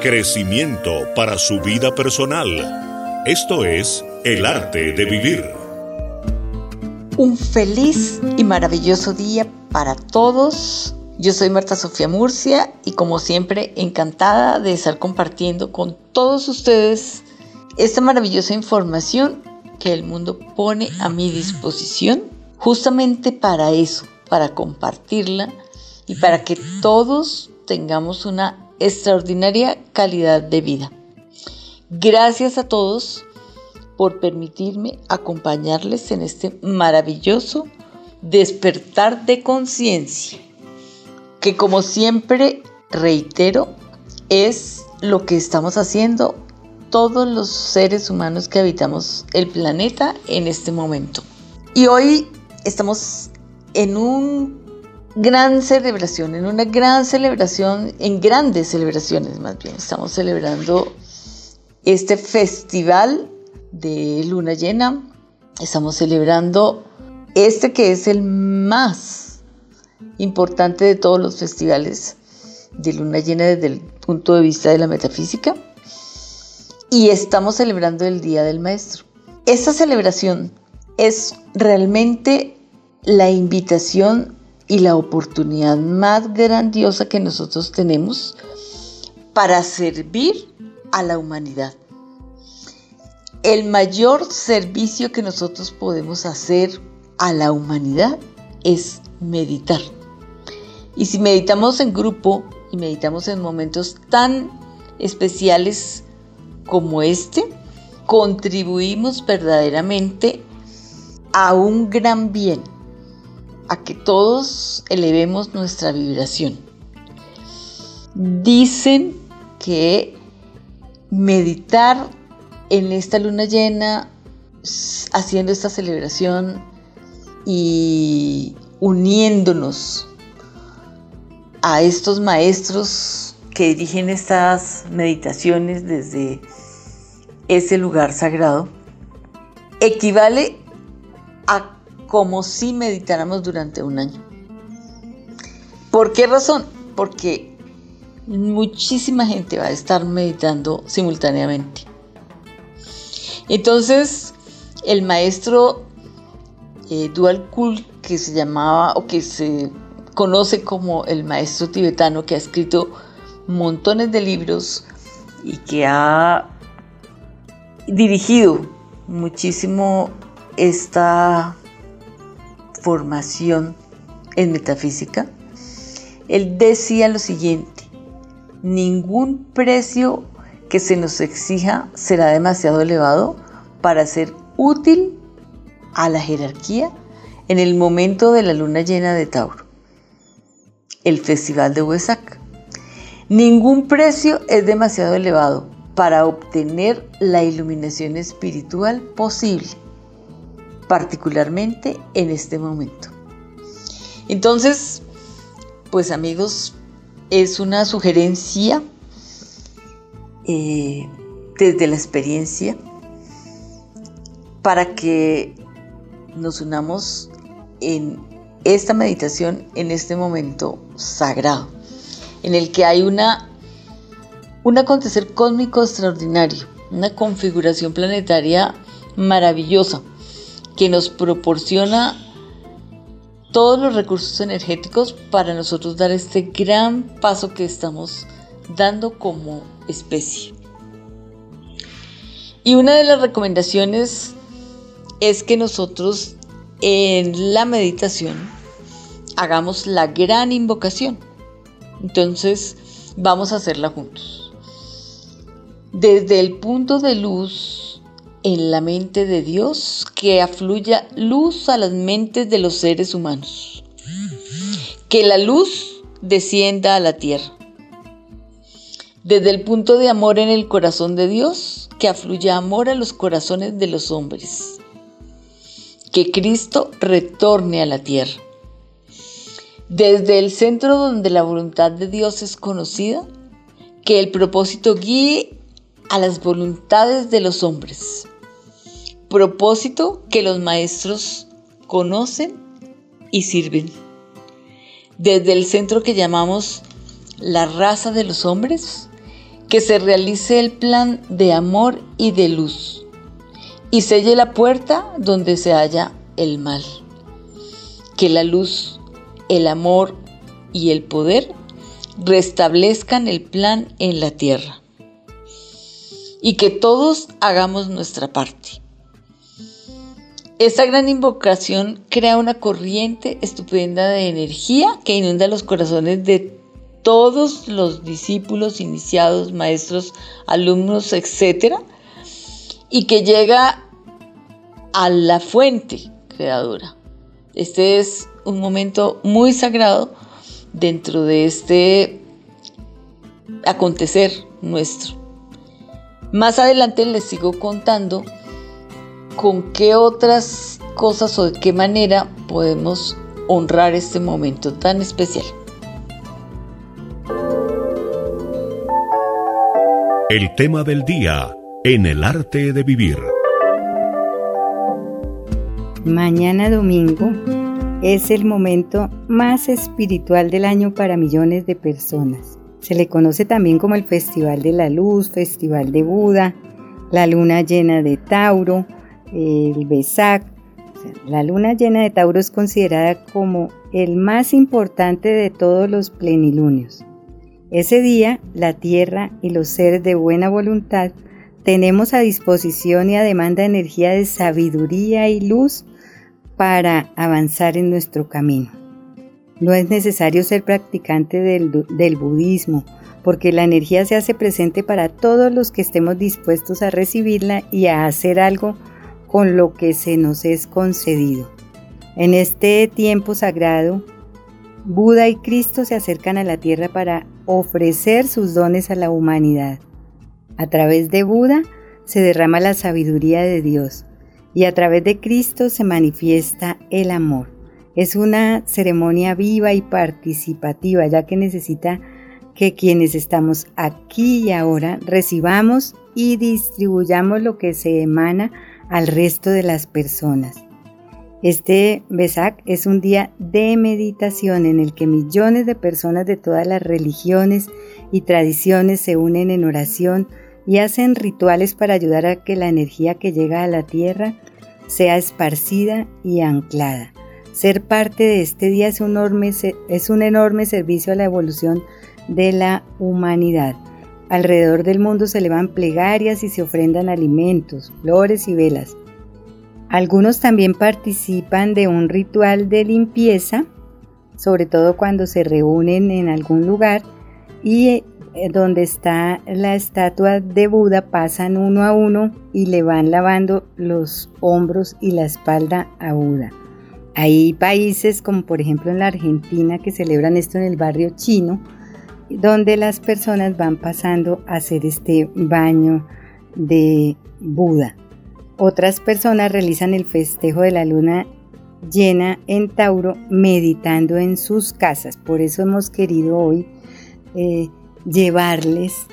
[SPEAKER 1] Crecimiento para su vida personal. Esto es el arte de vivir.
[SPEAKER 11] Un feliz y maravilloso día para todos. Yo soy Marta Sofía Murcia y como siempre encantada de estar compartiendo con todos ustedes esta maravillosa información que el mundo pone a mi disposición justamente para eso, para compartirla y para que todos tengamos una extraordinaria calidad de vida. Gracias a todos por permitirme acompañarles en este maravilloso despertar de conciencia, que como siempre reitero, es lo que estamos haciendo todos los seres humanos que habitamos el planeta en este momento. Y hoy estamos en un gran celebración, en una gran celebración, en grandes celebraciones más bien. Estamos celebrando este festival de luna llena. Estamos celebrando este que es el más importante de todos los festivales de luna llena desde el punto de vista de la metafísica. Y estamos celebrando el Día del Maestro. Esta celebración es realmente la invitación y la oportunidad más grandiosa que nosotros tenemos para servir a la humanidad. el mayor servicio que nosotros podemos hacer a la humanidad es meditar. Y si meditamos en grupo y meditamos en momentos tan especiales como este, contribuimos verdaderamente a un gran bien, a que todos elevemos nuestra vibración. Dicen que meditar en esta luna llena, haciendo esta celebración y uniéndonos a estos maestros que dirigen estas meditaciones desde ese lugar sagrado, equivale a como si meditáramos durante un año. ¿Por qué razón? Porque muchísima gente va a estar meditando simultáneamente. Entonces, el maestro eh, Dual Kul, que se llamaba o que se conoce como el maestro tibetano, que ha escrito montones de libros y que ha dirigido muchísimo esta formación en metafísica, él decía lo siguiente, ningún precio que se nos exija será demasiado elevado para ser útil a la jerarquía en el momento de la luna llena de Tauro, el festival de Huesac. Ningún precio es demasiado elevado para obtener la iluminación espiritual posible, particularmente en este momento. Entonces, pues amigos, es una sugerencia eh, desde la experiencia para que nos unamos en esta meditación en este momento sagrado, en el que hay una, un acontecer cósmico extraordinario, una configuración planetaria maravillosa que nos proporciona todos los recursos energéticos para nosotros dar este gran paso que estamos dando como especie. Y una de las recomendaciones es que nosotros en la meditación hagamos la gran invocación. Entonces vamos a hacerla juntos. Desde el punto de luz en la mente de Dios, que afluya luz a las mentes de los seres humanos. Que la luz descienda a la tierra desde el punto de amor en el corazón de Dios, que afluya amor a los corazones de los hombres. Que Cristo retorne a la tierra. Desde el centro donde la voluntad de Dios es conocida, que el propósito guíe a las voluntades de los hombres. Propósito que los maestros conocen y sirven. Desde el centro que llamamos la raza de los hombres, que se realice el plan de amor y de luz y selle la puerta donde se halla el mal. Que la luz, el amor y el poder restablezcan el plan en la tierra. Y que todos hagamos nuestra parte. Esta gran invocación crea una corriente estupenda de energía que inunda los corazones de todos los discípulos, iniciados, maestros, alumnos, etc. Y que llega a la fuente creadora. Este es un momento muy sagrado dentro de este acontecer nuestro. Más adelante les sigo contando con qué otras cosas o de qué manera podemos honrar este momento tan especial.
[SPEAKER 1] El tema del día en el arte de vivir.
[SPEAKER 8] Mañana domingo es el momento más espiritual del año para millones de personas. Se le conoce también como el Festival de la Luz, Festival de Buda, la luna llena de Tauro, el Besak. La luna llena de Tauro es considerada como el más importante de todos los plenilunios. Ese día, la tierra y los seres de buena voluntad tenemos a disposición y a demanda energía de sabiduría y luz para avanzar en nuestro camino. No es necesario ser practicante del, budismo, porque la energía se hace presente para todos los que estemos dispuestos a recibirla y a hacer algo con lo que se nos es concedido. En este tiempo sagrado, Buda y Cristo se acercan a la tierra para ofrecer sus dones a la humanidad. A través de Buda se derrama la sabiduría de Dios y a través de Cristo se manifiesta el amor. Es una ceremonia viva y participativa ya que necesita que quienes estamos aquí y ahora recibamos y distribuyamos lo que se emana al resto de las personas. Este Besak es un día de meditación en el que millones de personas de todas las religiones y tradiciones se unen en oración y hacen rituales para ayudar a que la energía que llega a la tierra sea esparcida y anclada. Ser parte de este día es un enorme, es un enorme servicio a la evolución de la humanidad. Alrededor del mundo se elevan plegarias y se ofrendan alimentos, flores y velas. Algunos también participan de un ritual de limpieza, sobre todo cuando se reúnen en algún lugar y eh, donde está la estatua de Buda pasan uno a uno y le van lavando los hombros y la espalda a Buda. Hay países como por ejemplo en la Argentina que celebran esto en el barrio chino, donde las personas van pasando a hacer este baño de Buda. Otras personas realizan el festejo de la luna llena en Tauro meditando en sus casas. Por eso hemos querido hoy eh, llevarles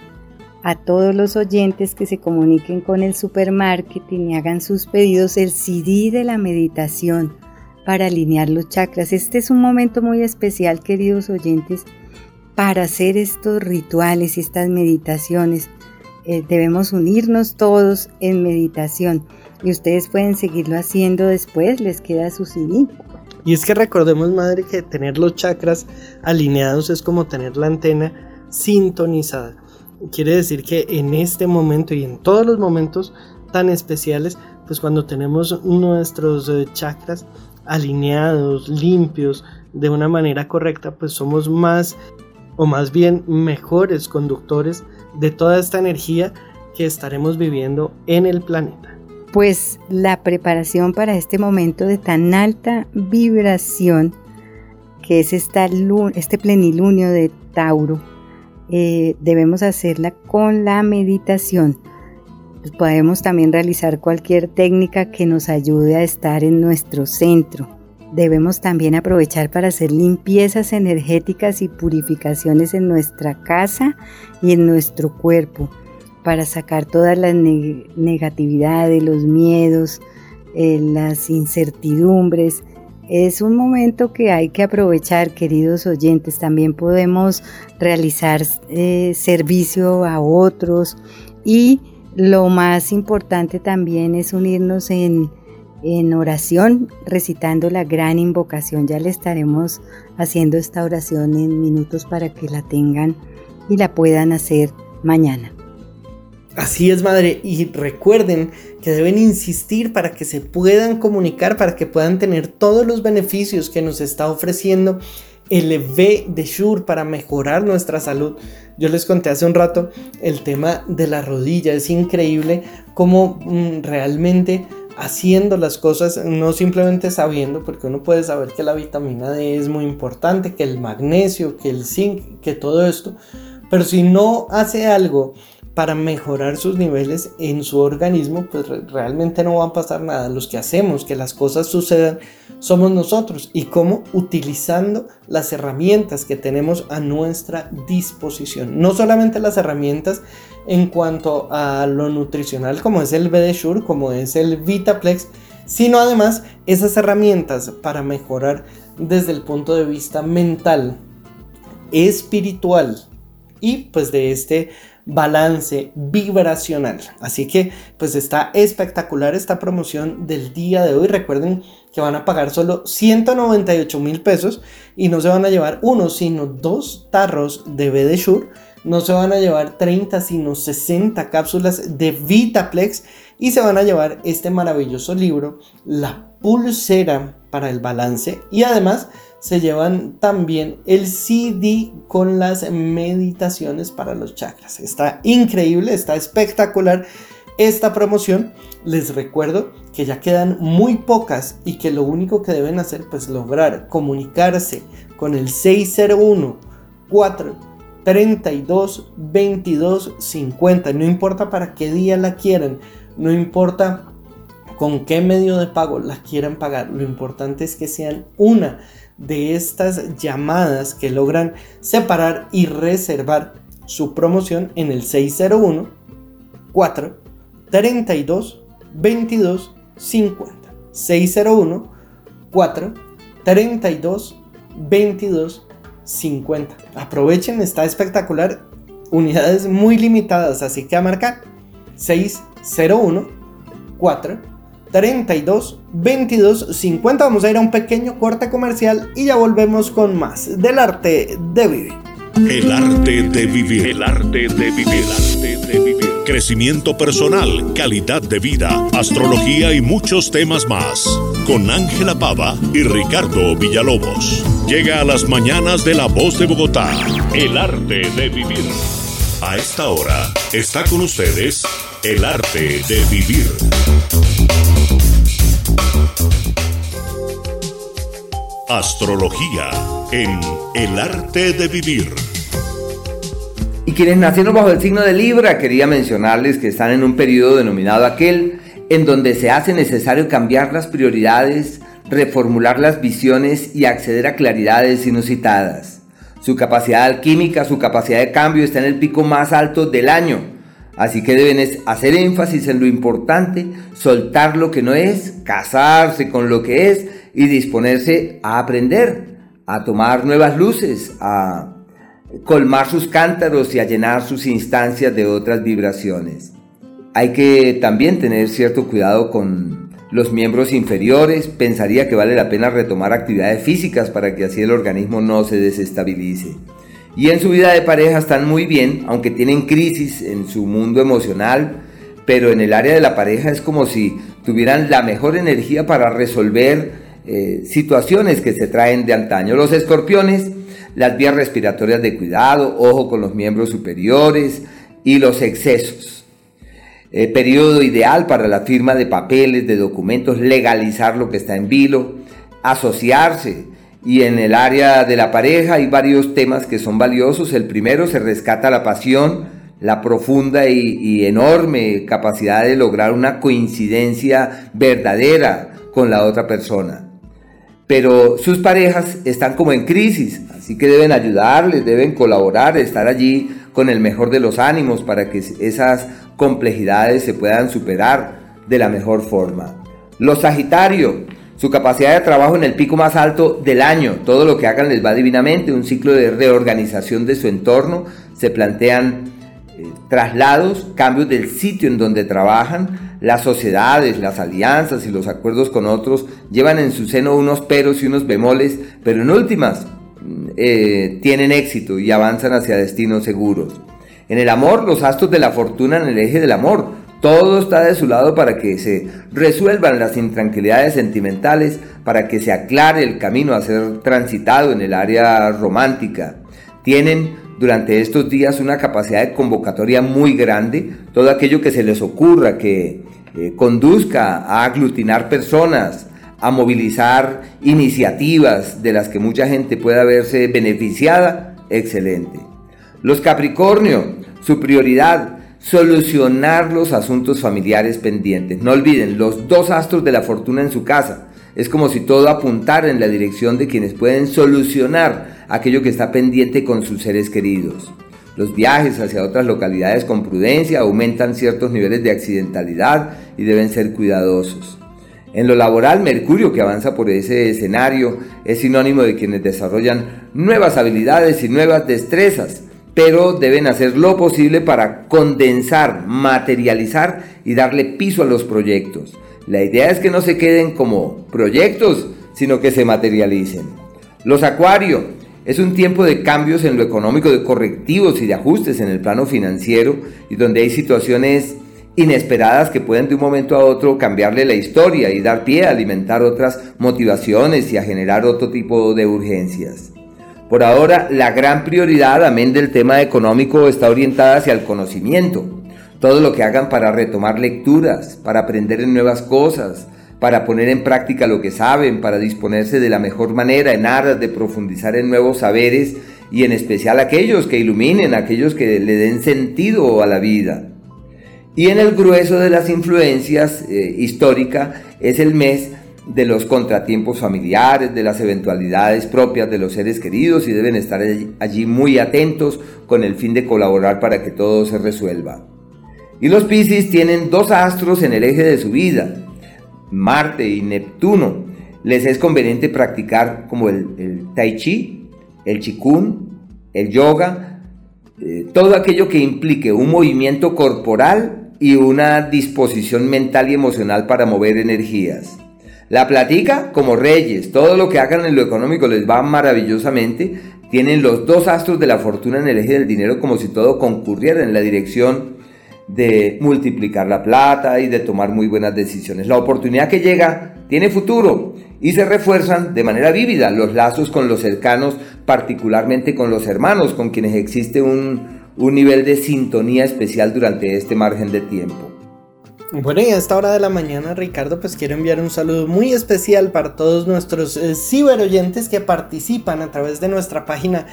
[SPEAKER 8] a todos los oyentes que se comuniquen con el supermarketing y hagan sus pedidos el CD de la meditación para alinear los chakras. Este es un momento muy especial, queridos oyentes, para hacer estos rituales y estas meditaciones eh, debemos unirnos todos en meditación y ustedes pueden seguirlo haciendo después, les queda su CD.
[SPEAKER 4] Y es que recordemos, madre, que tener los chakras alineados es como tener la antena sintonizada. Quiere decir que en este momento y en todos los momentos tan especiales, pues cuando tenemos nuestros eh, chakras alineados, limpios, de una manera correcta, pues somos más o más bien mejores conductores de toda esta energía que estaremos viviendo en el planeta.
[SPEAKER 8] Pues la preparación para este momento de tan alta vibración que es esta este plenilunio de Tauro, eh, debemos hacerla con la meditación. Podemos también realizar cualquier técnica que nos ayude a estar en nuestro centro Debemos también aprovechar para hacer limpiezas energéticas y purificaciones en nuestra casa y en nuestro cuerpo, para sacar todas las negatividades, los miedos, eh, las incertidumbres. Es un momento que hay que aprovechar, queridos oyentes. También podemos realizar eh, servicio a otros y lo más importante también es unirnos en en oración recitando la gran invocación. Ya le estaremos haciendo esta oración en minutos para que la tengan y la puedan hacer mañana.
[SPEAKER 4] Así es, madre. Y recuerden que deben insistir para que se puedan comunicar, para que puedan tener todos los beneficios que nos está ofreciendo el V de Shure para mejorar nuestra salud. Yo les conté hace un rato el tema de la rodilla. Es increíble cómo mm, realmente haciendo las cosas, no simplemente sabiendo, porque uno puede saber que la vitamina D es muy importante, que el magnesio, que el zinc, que todo esto, pero si no hace algo para mejorar sus niveles en su organismo, pues realmente no va a pasar nada. Los que hacemos que las cosas sucedan somos nosotros y cómo utilizando las herramientas que tenemos a nuestra disposición. No solamente las herramientas en cuanto a lo nutricional como es el BD como es el Vitaplex, sino además esas herramientas para mejorar desde el punto de vista mental, espiritual y pues de este balance vibracional. Así que pues está espectacular esta promoción del día de hoy. Recuerden que van a pagar solo 198 mil pesos y no se van a llevar uno, sino dos tarros de BD no se van a llevar 30, sino 60 cápsulas de Vitaplex y se van a llevar este maravilloso libro, La pulsera para el balance y además se llevan también el CD con las meditaciones para los chakras. Está increíble, está espectacular esta promoción. Les recuerdo que ya quedan muy pocas y que lo único que deben hacer pues lograr comunicarse con el 601 4 32 22 50. No importa para qué día la quieran, no importa con qué medio de pago la quieran pagar. Lo importante es que sean una de estas llamadas que logran separar y reservar su promoción en el 601 4 32 22 50. 601 4 32 22 50. Aprovechen, está espectacular. Unidades muy limitadas, así que a marcar 601 4 32 22 50. Vamos a ir a un pequeño corte comercial y ya volvemos con más del arte de vivir.
[SPEAKER 1] El arte de vivir. El arte de vivir. El arte de vivir. Crecimiento personal, calidad de vida, astrología y muchos temas más. Con Ángela Pava y Ricardo Villalobos. Llega a las mañanas de La Voz de Bogotá. El arte de vivir. A esta hora está con ustedes el arte de vivir. Astrología en El arte de vivir.
[SPEAKER 7] Y quienes nacieron bajo el signo de Libra, quería mencionarles que están en un periodo denominado aquel en donde se hace necesario cambiar las prioridades, reformular las visiones y acceder a claridades inusitadas. Su capacidad alquímica, su capacidad de cambio está en el pico más alto del año. Así que deben hacer énfasis en lo importante, soltar lo que no es, casarse con lo que es y disponerse a aprender, a tomar nuevas luces, a colmar sus cántaros y a llenar sus instancias de otras vibraciones. Hay que también tener cierto cuidado con los miembros inferiores. Pensaría que vale la pena retomar actividades físicas para que así el organismo no se desestabilice. Y en su vida de pareja están muy bien, aunque tienen crisis en su mundo emocional, pero en el área de la pareja es como si tuvieran la mejor energía para resolver eh, situaciones que se traen de antaño. Los escorpiones las vías respiratorias de cuidado, ojo con los miembros superiores y los excesos. Eh, periodo ideal para la firma de papeles, de documentos, legalizar lo que está en vilo, asociarse. Y en el área de la pareja hay varios temas que son valiosos. El primero se rescata la pasión, la profunda y, enorme capacidad de lograr una coincidencia verdadera con la otra persona pero sus parejas están como en crisis, así que deben ayudarles, deben colaborar, estar allí con el mejor de los ánimos para que esas complejidades se puedan superar de la mejor forma. Los Sagitario, su capacidad de trabajo en el pico más alto del año, todo lo que hagan les va divinamente, un ciclo de reorganización de su entorno, se plantean eh, traslados, cambios del sitio en donde trabajan, las sociedades, las alianzas y los acuerdos con otros llevan en su seno unos peros y unos bemoles, pero en últimas mm, eh, tienen éxito y avanzan hacia destinos seguros. En el amor, los astros de la fortuna en el eje del amor, todo está de su lado para que se resuelvan las intranquilidades sentimentales, para que se aclare el camino a ser transitado en el área romántica. Tienen durante estos días una capacidad de convocatoria muy grande, todo aquello que se les ocurra, que eh, conduzca a aglutinar personas, a movilizar iniciativas de las que mucha gente pueda verse beneficiada, excelente. Los Capricornio, su prioridad, solucionar los asuntos familiares pendientes. No olviden, los dos astros de la fortuna en su casa. Es como si todo apuntara en la dirección de quienes pueden solucionar aquello que está pendiente con sus seres queridos. Los viajes hacia otras localidades con prudencia aumentan ciertos niveles de accidentalidad y deben ser cuidadosos. En lo laboral, Mercurio, que avanza por ese escenario, es sinónimo de quienes desarrollan nuevas habilidades y nuevas destrezas, pero deben hacer lo posible para condensar, materializar y darle piso a los proyectos. La idea es que no se queden como proyectos, sino que se materialicen. Los Acuario, Es un tiempo de cambios en lo económico, de correctivos y de ajustes en el plano financiero y donde hay situaciones inesperadas que pueden de un momento a otro cambiarle la historia y dar pie a alimentar otras motivaciones y a generar otro tipo de urgencias. Por ahora, la gran prioridad, amén del tema económico, está orientada hacia el conocimiento. Todo lo que hagan para retomar lecturas, para aprender nuevas cosas, para poner en práctica lo que saben, para disponerse de la mejor manera en aras de profundizar en nuevos saberes y en especial aquellos que iluminen, aquellos que le den sentido a la vida. Y en el grueso de las influencias eh, histórica es el mes de los contratiempos familiares, de las eventualidades propias de los seres queridos y deben estar allí muy atentos con el fin de colaborar para que todo se resuelva. Y los Piscis tienen dos astros en el eje de su vida, Marte y Neptuno, les es conveniente practicar como el, Tai Chi, el Chikun, el yoga, eh, todo aquello que implique un movimiento corporal y una disposición mental y emocional para mover energías. La platica como reyes, todo lo que hagan en lo económico les va maravillosamente, tienen los dos astros de la fortuna en el eje del dinero como si todo concurriera en la dirección de multiplicar la plata y de tomar muy buenas decisiones. La oportunidad que llega tiene futuro y se refuerzan de manera vívida los lazos con los cercanos, particularmente con los hermanos, con quienes existe un, un nivel de sintonía especial durante este margen de tiempo.
[SPEAKER 4] Bueno, y a esta hora de la mañana, Ricardo, pues quiero enviar un saludo muy especial para todos nuestros eh, ciberoyentes que participan a través de nuestra página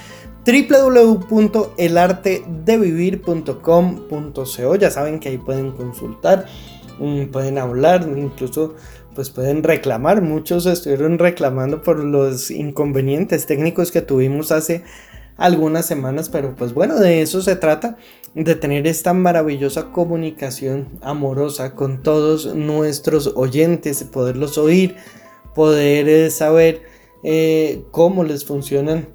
[SPEAKER 4] www.elartedevivir.com.co. Ya saben que ahí pueden consultar, mm, pueden hablar, incluso pues pueden reclamar. Muchos estuvieron reclamando por los inconvenientes técnicos que tuvimos hace algunas semanas, pero pues bueno, de eso se trata, de tener esta maravillosa comunicación amorosa con todos nuestros oyentes, poderlos oír, poder eh, saber eh, cómo les funcionan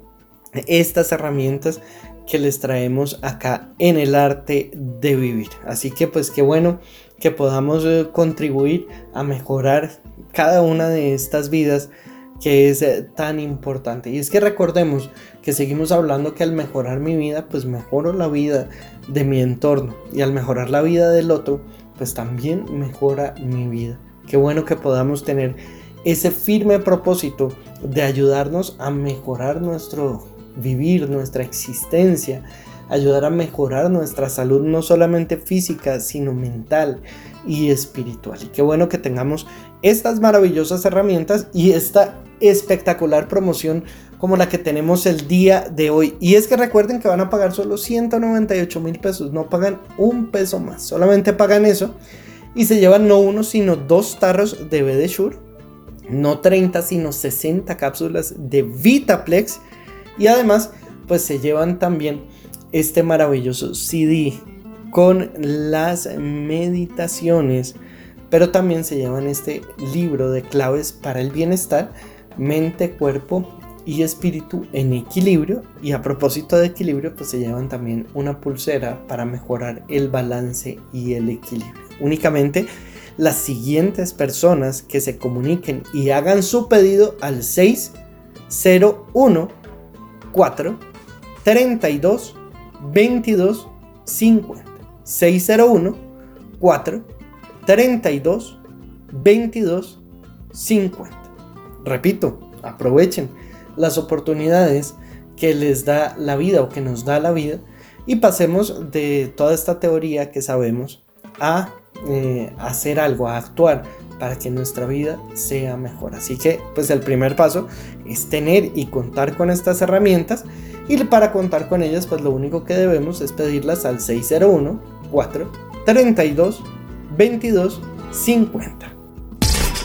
[SPEAKER 4] estas herramientas que les traemos acá en el arte de vivir. Así que pues qué bueno que podamos eh, contribuir a mejorar cada una de estas vidas que es tan importante. Y es que recordemos que seguimos hablando que al mejorar mi vida, pues mejoro la vida de mi entorno. Y al mejorar la vida del otro, pues también mejora mi vida. Qué bueno que podamos tener ese firme propósito de ayudarnos a mejorar nuestro vivir, nuestra existencia, ayudar a mejorar nuestra salud no solamente física, sino mental y espiritual. Y qué bueno que tengamos estas maravillosas herramientas y esta espectacular promoción como la que tenemos el día de hoy. Y es que recuerden que van a pagar solo 198 mil pesos, no pagan un peso más, solamente pagan eso. Y se llevan no uno, sino dos tarros de BD no 30, sino 60 cápsulas de Vitaplex. Y además, pues se llevan también este maravilloso CD con las meditaciones, pero también se llevan este libro de claves para el bienestar, mente, cuerpo y espíritu en equilibrio. Y a propósito de equilibrio, pues se llevan también una pulsera para mejorar el balance y el equilibrio. Únicamente las siguientes personas que se comuniquen y hagan su pedido al 601 4 32 22 50 601 4 32 22 50 repito aprovechen las oportunidades que les da la vida o que nos da la vida y pasemos de toda esta teoría que sabemos a eh, hacer algo, a actuar para que nuestra vida sea mejor. Así que, pues el primer paso es tener y contar con estas herramientas y para contar con ellas, pues lo único que debemos es pedirlas al 601 4 32 22 50.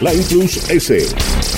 [SPEAKER 1] Line Plus S.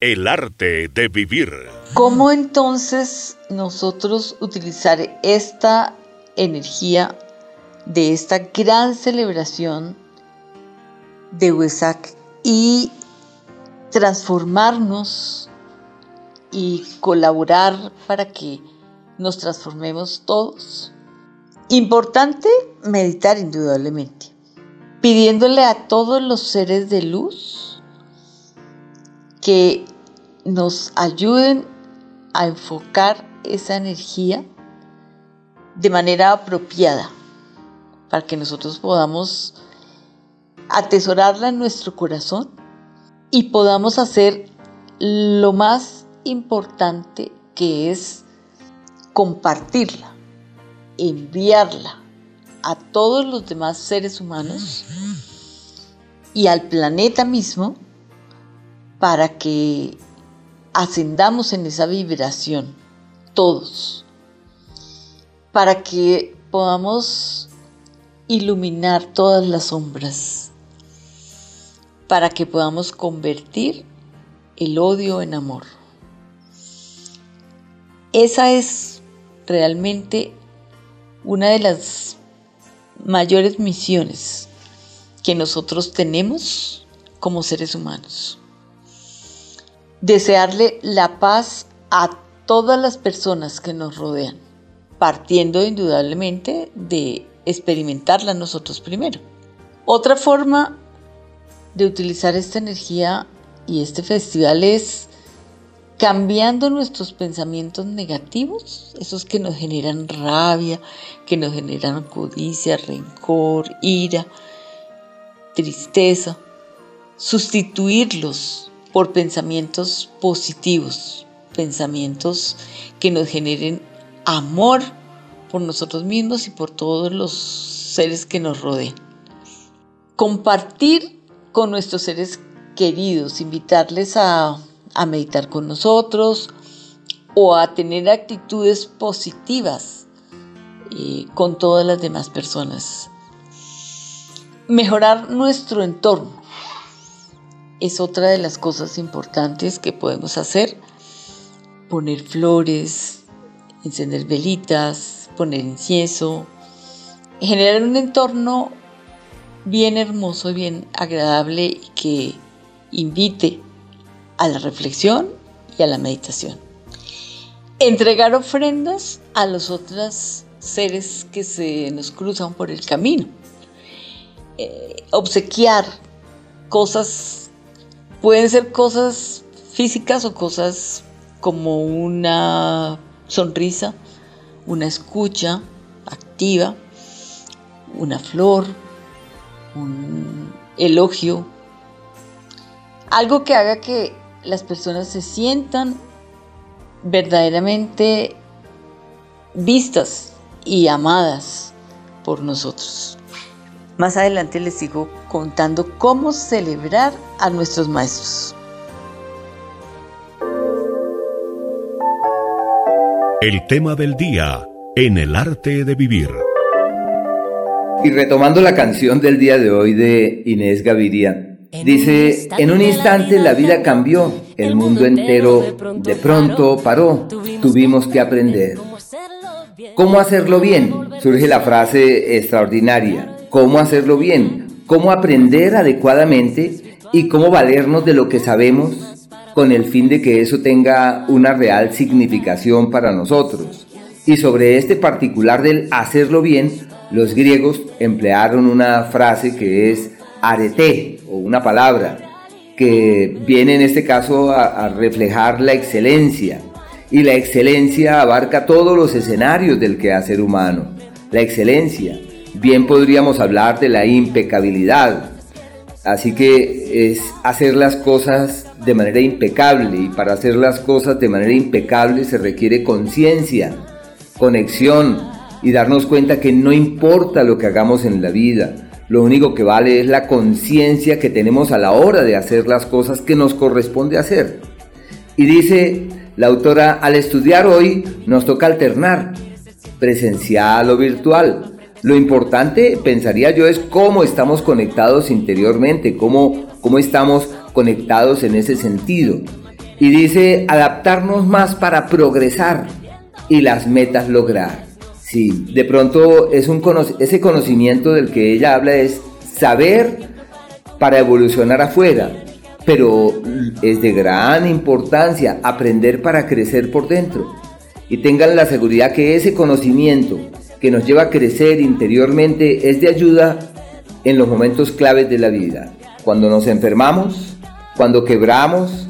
[SPEAKER 1] El arte de vivir.
[SPEAKER 11] ¿Cómo entonces nosotros utilizar esta energía de esta gran celebración de Huesac y transformarnos y colaborar para que nos transformemos todos? Importante meditar indudablemente, pidiéndole a todos los seres de luz que nos ayuden a enfocar esa energía de manera apropiada para que nosotros podamos atesorarla en nuestro corazón y podamos hacer lo más importante que es compartirla, enviarla a todos los demás seres humanos y al planeta mismo para que ascendamos en esa vibración, todos, para que podamos iluminar todas las sombras, para que podamos convertir el odio en amor. Esa es realmente una de las mayores misiones que nosotros tenemos como seres humanos desearle la paz a todas las personas que nos rodean, partiendo indudablemente de experimentarla nosotros primero. Otra forma de utilizar esta energía y este festival es cambiando nuestros pensamientos negativos, esos que nos generan rabia, que nos generan codicia, rencor, ira, tristeza, sustituirlos por pensamientos positivos, pensamientos que nos generen amor por nosotros mismos y por todos los seres que nos rodean. Compartir con nuestros seres queridos, invitarles a, meditar con nosotros o a tener actitudes positivas eh, con todas las demás personas. Mejorar nuestro entorno es otra de las cosas importantes que podemos hacer. Poner flores, encender velitas, poner incienso, generar un entorno bien hermoso, bien agradable que invite a la reflexión y a la meditación. Entregar ofrendas a los otros seres que se nos cruzan por el camino. Eh, obsequiar cosas Pueden ser cosas físicas o cosas como una sonrisa, una escucha activa, una flor, un elogio, algo que haga que las personas se sientan verdaderamente vistas y amadas por nosotros. Más adelante les sigo contando cómo celebrar a nuestros maestros.
[SPEAKER 1] El tema del día en el arte de vivir.
[SPEAKER 7] Y retomando la canción del día de hoy de Inés Gaviria, dice, en un instante la vida cambió, el mundo entero de pronto paró, tuvimos que aprender. ¿Cómo hacerlo bien? Surge la frase extraordinaria cómo hacerlo bien, cómo aprender adecuadamente y cómo valernos de lo que sabemos con el fin de que eso tenga una real significación para nosotros. Y sobre este particular del hacerlo bien, los griegos emplearon una frase que es arete o una palabra que viene en este caso a, reflejar la excelencia. Y la excelencia abarca todos los escenarios del quehacer humano. La excelencia, Bien podríamos hablar de la impecabilidad. Así que es hacer las cosas de manera impecable y para hacer las cosas de manera impecable se requiere conciencia, conexión y darnos cuenta que no importa lo que hagamos en la vida, lo único que vale es la conciencia que tenemos a la hora de hacer las cosas que nos corresponde hacer. Y dice la autora, al estudiar hoy nos toca alternar, presencial o virtual. Lo importante, pensaría yo, es cómo estamos conectados interiormente, cómo, cómo estamos conectados en ese sentido. Y dice, adaptarnos más para progresar y las metas lograr. Sí, de pronto es un ese conocimiento del que ella habla es saber para evolucionar afuera, pero es de gran importancia aprender para crecer por dentro. Y tengan la seguridad que ese conocimiento que nos lleva a crecer interiormente es de ayuda en los momentos claves de la vida. Cuando nos enfermamos, cuando quebramos,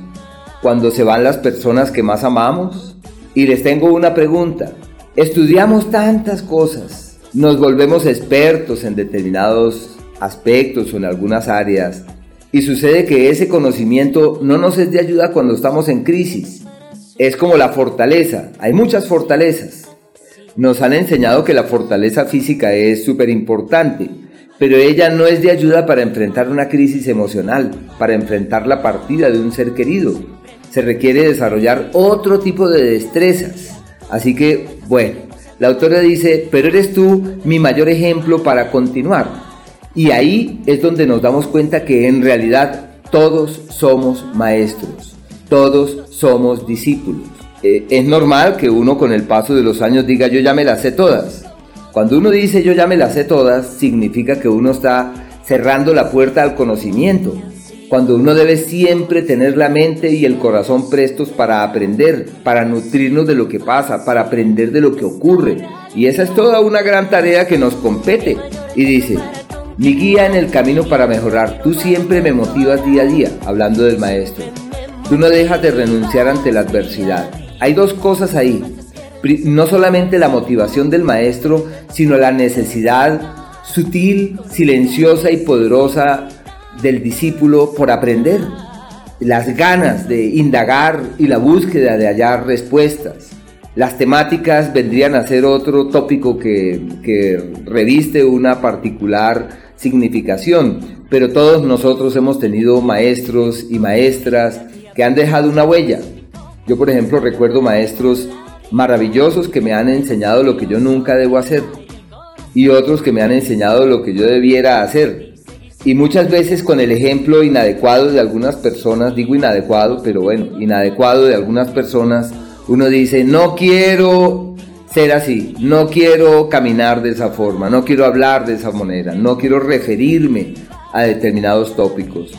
[SPEAKER 7] cuando se van las personas que más amamos. Y les tengo una pregunta. Estudiamos tantas cosas, nos volvemos expertos en determinados aspectos o en algunas áreas y sucede que ese conocimiento no nos es de ayuda cuando estamos en crisis. Es como la fortaleza, hay muchas fortalezas. Nos han enseñado que la fortaleza física es súper importante, pero ella no es de ayuda para enfrentar una crisis emocional, para enfrentar la partida de un ser querido. Se requiere desarrollar otro tipo de destrezas. Así que, bueno, la autora dice, pero eres tú mi mayor ejemplo para continuar. Y ahí es donde nos damos cuenta que en realidad todos somos maestros, todos somos discípulos. Eh, es normal que uno con el paso de los años diga yo ya me las sé todas, cuando uno dice yo ya me las sé todas, significa que uno está cerrando la puerta al conocimiento. Cuando uno debe siempre tener la mente y el corazón prestos para aprender, para nutrirnos de lo que pasa, para aprender de lo que ocurre. Y esa es toda una gran tarea que nos compete. Y dice, mi guía en el camino para mejorar, tú siempre me motivas día a día, hablando del maestro. Tú no dejas de renunciar ante la adversidad. Hay dos cosas ahí no solamente la motivación del maestro, sino la necesidad sutil, silenciosa y poderosa del discípulo por aprender, las ganas de indagar y la búsqueda de hallar respuestas. Las temáticas vendrían a ser otro tópico que, que reviste una particular significación, pero todos nosotros hemos tenido maestros y maestras que han dejado una huella. Yo, por ejemplo, recuerdo maestros maravillosos que me han enseñado lo que yo nunca debo hacer y otros que me han enseñado lo que yo debiera hacer. Y muchas veces con el ejemplo inadecuado de algunas personas, digo inadecuado, pero bueno, inadecuado de algunas personas, uno dice, no quiero ser así, no quiero caminar de esa forma, no quiero hablar de esa manera, no quiero referirme a determinados tópicos.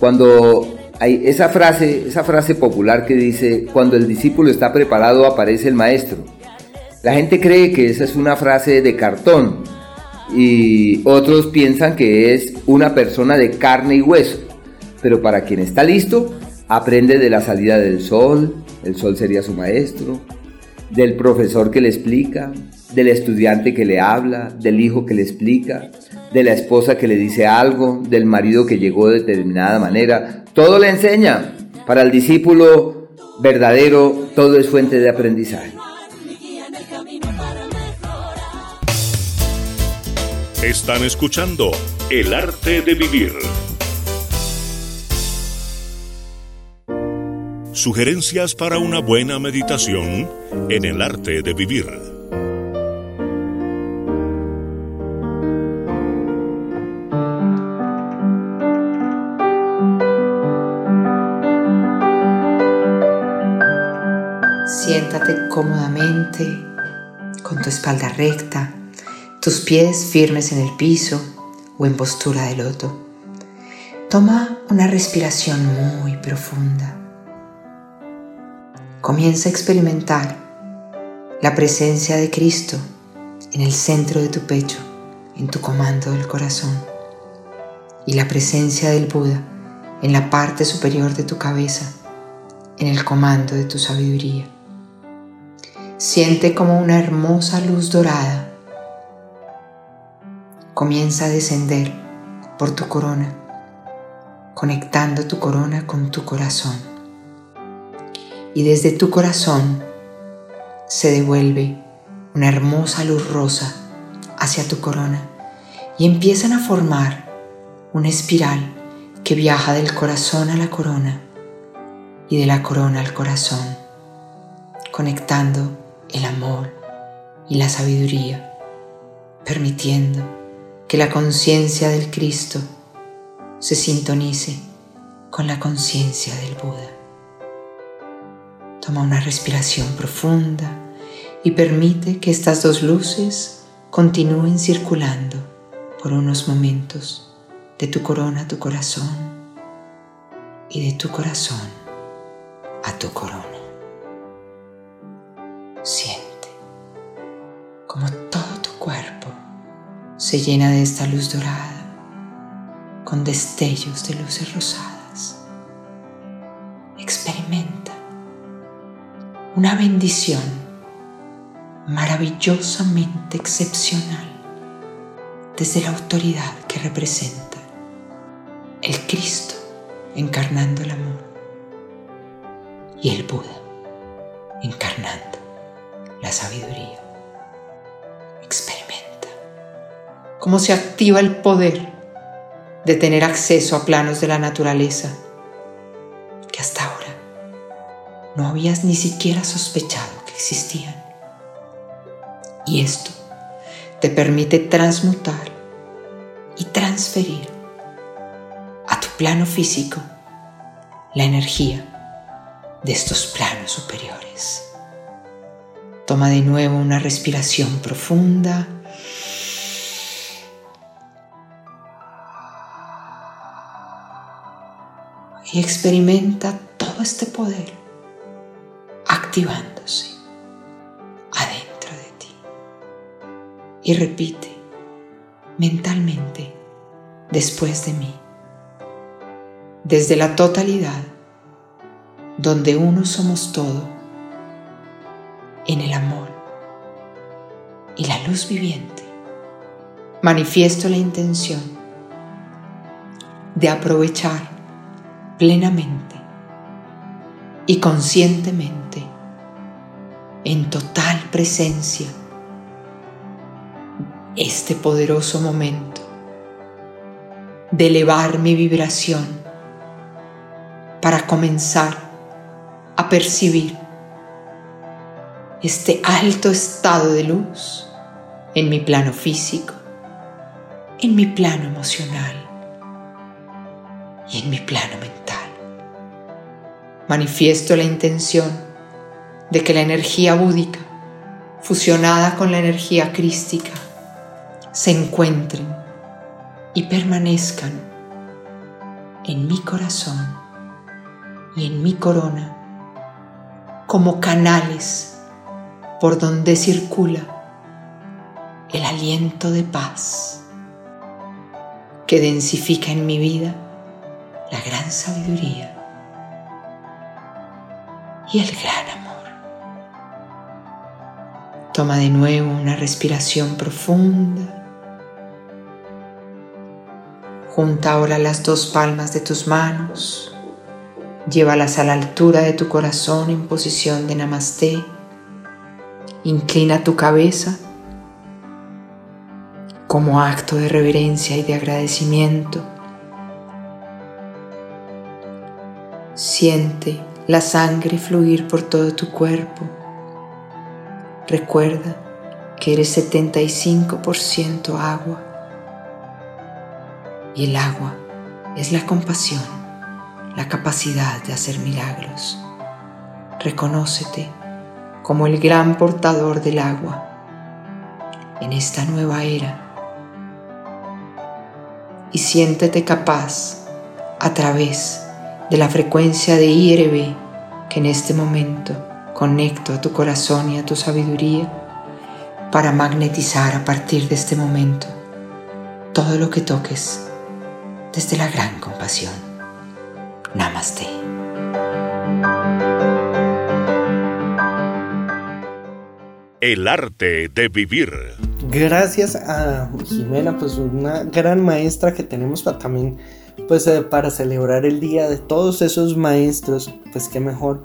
[SPEAKER 7] Cuando esa frase, esa frase popular que dice, cuando el discípulo está preparado aparece el maestro. La gente cree que esa es una frase de cartón y otros piensan que es una persona de carne y hueso. Pero para quien está listo, aprende de la salida del sol, el sol sería su maestro, del profesor que le explica, del estudiante que le habla, del hijo que le explica, de la esposa que le dice algo, del marido que llegó de determinada manera. Todo le enseña. Para el discípulo verdadero, todo es fuente de aprendizaje.
[SPEAKER 1] Están escuchando El arte de vivir. Sugerencias para una buena meditación en el arte de vivir.
[SPEAKER 10] Cómodamente, con tu espalda recta, tus pies firmes en el piso o en postura de loto. Toma una respiración muy profunda. Comienza a experimentar la presencia de Cristo en el centro de tu pecho, en tu comando del corazón, y la presencia del Buda en la parte superior de tu cabeza, en el comando de tu sabiduría. Siente como una hermosa luz dorada comienza a descender por tu corona, conectando tu corona con tu corazón. Y desde tu corazón se devuelve una hermosa luz rosa hacia tu corona y empiezan a formar una espiral que viaja del corazón a la corona y de la corona al corazón, conectando el amor y la sabiduría, permitiendo que la conciencia del Cristo se sintonice con la conciencia del Buda. Toma una respiración profunda y permite que estas dos luces continúen circulando por unos momentos de tu corona a tu corazón y de tu corazón a tu corona. Siente como todo tu cuerpo se llena de esta luz dorada con destellos de luces rosadas. Experimenta una bendición maravillosamente excepcional desde la autoridad que representa el Cristo encarnando el amor y el Buda encarnando la sabiduría. Experimenta cómo se activa el poder de tener acceso a planos de la naturaleza que hasta ahora no habías ni siquiera sospechado que existían. Y esto te permite transmutar y transferir a tu plano físico la energía de estos planos superiores. Toma de nuevo una respiración profunda. Y experimenta todo este poder activándose adentro de ti. Y repite mentalmente después de mí. Desde la totalidad, donde uno somos todo, en el amor y la luz viviente, manifiesto la intención de aprovechar plenamente y conscientemente en total presencia este poderoso momento de elevar mi vibración para comenzar a percibir este alto estado de luz en mi plano físico, en mi plano emocional y en mi plano mental. Manifiesto la intención de que la energía búdica, fusionada con la energía crística, se encuentren y permanezcan en mi corazón y en mi corona como canales por donde circula el aliento de paz que densifica en mi vida la gran sabiduría y el gran amor. Toma de nuevo una respiración profunda. Junta ahora las dos palmas de tus manos. Llévalas a la altura de tu corazón en posición de namaste Inclina tu cabeza como acto de reverencia y de agradecimiento. Siente la sangre fluir por todo tu cuerpo. Recuerda que eres 75% agua y el agua es la compasión, la capacidad de hacer milagros. Reconócete como el gran portador del agua en esta nueva era. Y siéntete capaz a través de la frecuencia de IRB que en este momento conecto a tu corazón y a tu sabiduría para magnetizar a partir de este momento todo lo que toques desde la gran compasión. Namaste.
[SPEAKER 1] El arte de vivir.
[SPEAKER 4] Gracias a Jimena, pues una gran maestra que tenemos para también pues eh, para celebrar el día de todos esos maestros, pues qué mejor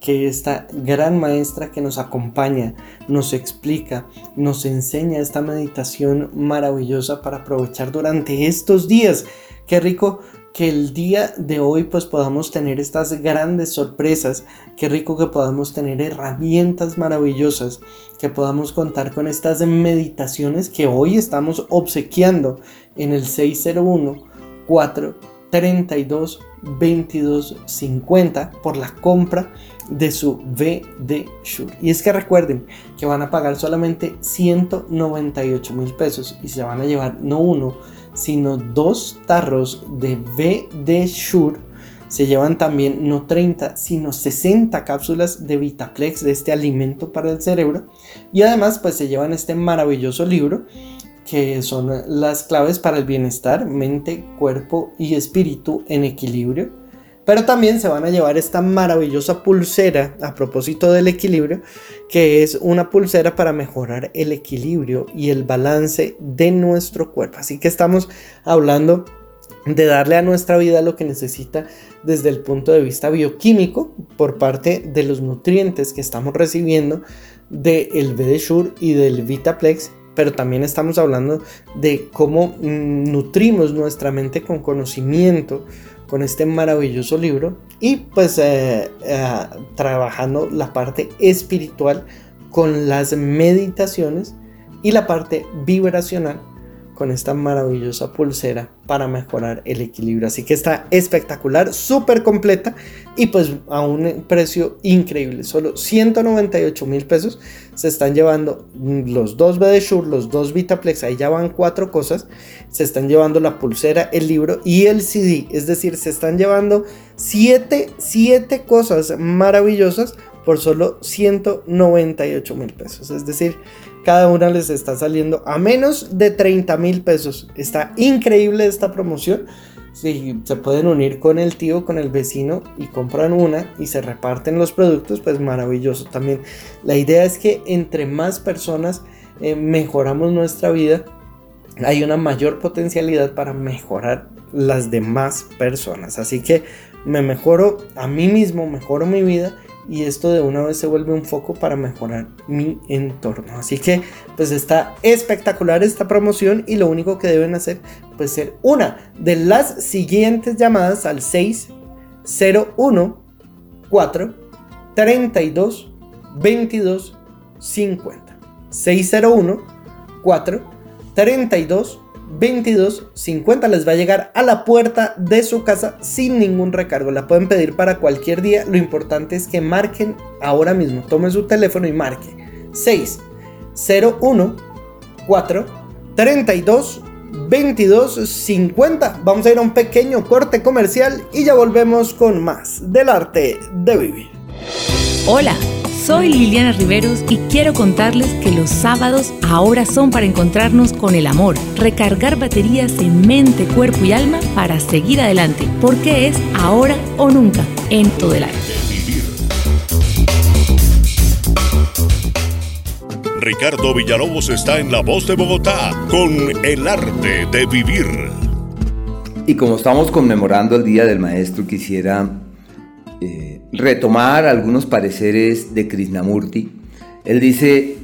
[SPEAKER 4] que esta gran maestra que nos acompaña, nos explica, nos enseña esta meditación maravillosa para aprovechar durante estos días. Qué rico que el día de hoy pues podamos tener estas grandes sorpresas, qué rico que podamos tener herramientas maravillosas, que podamos contar con estas meditaciones que hoy estamos obsequiando en el 601 432 2250 por la compra de su VD Shure. Y es que recuerden que van a pagar solamente 198 mil pesos y se van a llevar no uno, sino dos tarros de VD Shure. Se llevan también no 30, sino 60 cápsulas de Vitaplex de este alimento para el cerebro. Y además pues se llevan este maravilloso libro que son las claves para el bienestar, mente, cuerpo y espíritu en equilibrio. Pero también se van a llevar esta maravillosa pulsera a propósito del equilibrio, que es una pulsera para mejorar el equilibrio y el balance de nuestro cuerpo. Así que estamos hablando de darle a nuestra vida lo que necesita desde el punto de vista bioquímico por parte de los nutrientes que estamos recibiendo del BD y del Vitaplex pero también estamos hablando de cómo mm, nutrimos nuestra mente con conocimiento, con este maravilloso libro y pues eh, eh, trabajando la parte espiritual con las meditaciones y la parte vibracional con esta maravillosa pulsera para mejorar el equilibrio. Así que está espectacular, súper completa y pues a un precio increíble. Solo 198 mil pesos se están llevando los dos BD Shure, los dos Vitaplex, ahí ya van cuatro cosas. Se están llevando la pulsera, el libro y el CD. Es decir, se están llevando siete, siete cosas maravillosas por solo 198 mil pesos. Es decir, cada una les está saliendo a menos de 30 mil pesos. Está increíble esta promoción. Si se pueden unir con el tío, con el vecino y compran una y se reparten los productos, pues maravilloso también. La idea es que entre más personas eh, mejoramos nuestra vida, hay una mayor potencialidad para mejorar las demás personas. Así que me mejoro a mí mismo, mejoro mi vida y esto de una vez se vuelve un foco para mejorar mi entorno. Así que pues está espectacular esta promoción y lo único que deben hacer pues ser una de las siguientes llamadas al 601 4 32 22 50 601 4 32 22.50 les va a llegar a la puerta de su casa sin ningún recargo. La pueden pedir para cualquier día. Lo importante es que marquen ahora mismo. Tomen su teléfono y marque 601 4 32 22 50. Vamos a ir a un pequeño corte comercial y ya volvemos con más del arte de vivir.
[SPEAKER 2] Hola. Soy Liliana Riveros y quiero contarles que los sábados ahora son para encontrarnos con el amor, recargar baterías en mente, cuerpo y alma para seguir adelante, porque es ahora o nunca en todo el arte.
[SPEAKER 1] Ricardo Villalobos está en La Voz de Bogotá con El Arte de Vivir.
[SPEAKER 7] Y como estamos conmemorando el Día del Maestro, quisiera eh, retomar algunos pareceres de Krishnamurti. Él dice,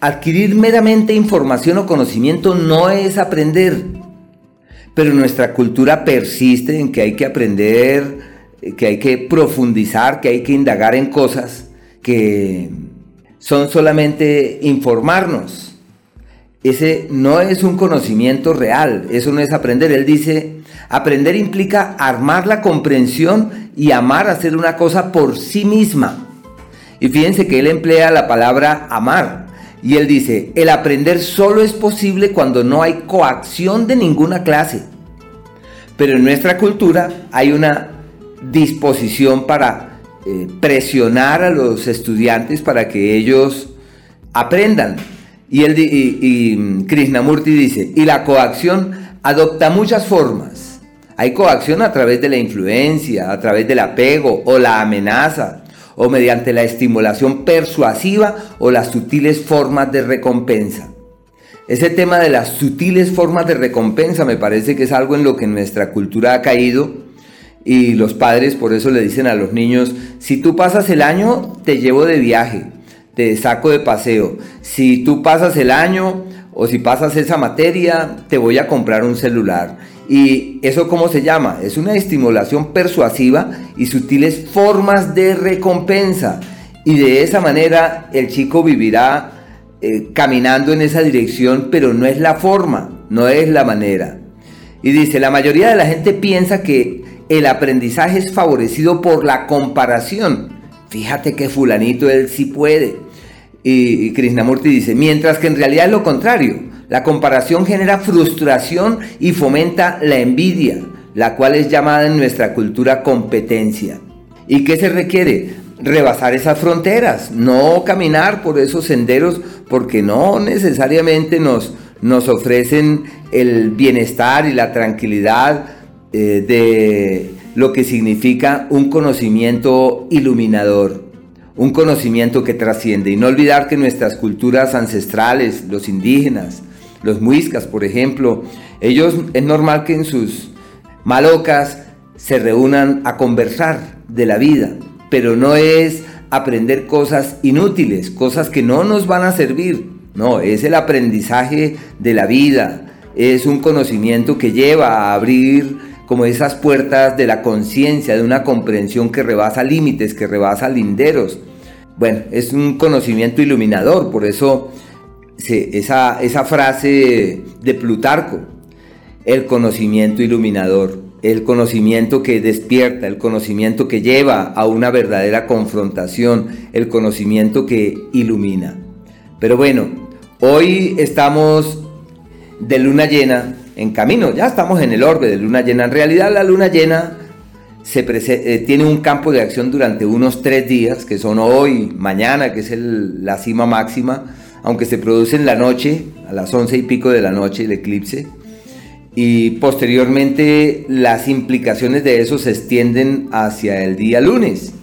[SPEAKER 7] adquirir meramente información o conocimiento no es aprender, pero nuestra cultura persiste en que hay que aprender, que hay que profundizar, que hay que indagar en cosas que son solamente informarnos. Ese no es un conocimiento real, eso no es aprender. Él dice, aprender implica armar la comprensión y amar hacer una cosa por sí misma. Y fíjense que él emplea la palabra amar. Y él dice, el aprender solo es posible cuando no hay coacción de ninguna clase. Pero en nuestra cultura hay una disposición para eh, presionar a los estudiantes para que ellos aprendan. Y, él, y, y Krishnamurti dice, y la coacción adopta muchas formas hay coacción a través de la influencia, a través del apego o la amenaza, o mediante la estimulación persuasiva o las sutiles formas de recompensa. Ese tema de las sutiles formas de recompensa me parece que es algo en lo que nuestra cultura ha caído y los padres por eso le dicen a los niños, si tú pasas el año, te llevo de viaje, te saco de paseo. Si tú pasas el año o si pasas esa materia, te voy a comprar un celular. ¿Y eso cómo se llama? Es una estimulación persuasiva y sutiles formas de recompensa. Y de esa manera el chico vivirá eh, caminando en esa dirección, pero no es la forma, no es la manera. Y dice, la mayoría de la gente piensa que el aprendizaje es favorecido por la comparación. Fíjate que fulanito él sí puede. Y, y Krishnamurti dice, mientras que en realidad es lo contrario. La comparación genera frustración y fomenta la envidia, la cual es llamada en nuestra cultura competencia. ¿Y qué se requiere? rebasar esas fronteras, no caminar por esos senderos porque no necesariamente nos, nos ofrecen el bienestar y la tranquilidad eh, de lo que significa un conocimiento iluminador, un conocimiento que trasciende. Y no olvidar que nuestras culturas ancestrales, los indígenas, los muiscas, por ejemplo, ellos es normal que en sus malocas se reúnan a conversar de la vida, pero no es aprender cosas inútiles, cosas que no nos van a servir. No, es el aprendizaje de la vida, es un conocimiento que lleva a abrir como esas puertas de la conciencia, de una comprensión que rebasa límites, que rebasa linderos. Bueno, es un conocimiento iluminador, por eso esa, esa frase de Plutarco, el conocimiento iluminador el conocimiento que despierta, el conocimiento que lleva a una verdadera confrontación, el conocimiento que ilumina. Pero bueno, hoy estamos de luna llena en camino, ya estamos en el orbe de luna llena. En realidad la luna llena se eh, tiene un campo de acción durante unos tres días, que son hoy, mañana, que es la cima máxima, aunque se produce en la noche, a las once y pico de la noche el eclipse y posteriormente las implicaciones de eso se extienden hacia el día lunes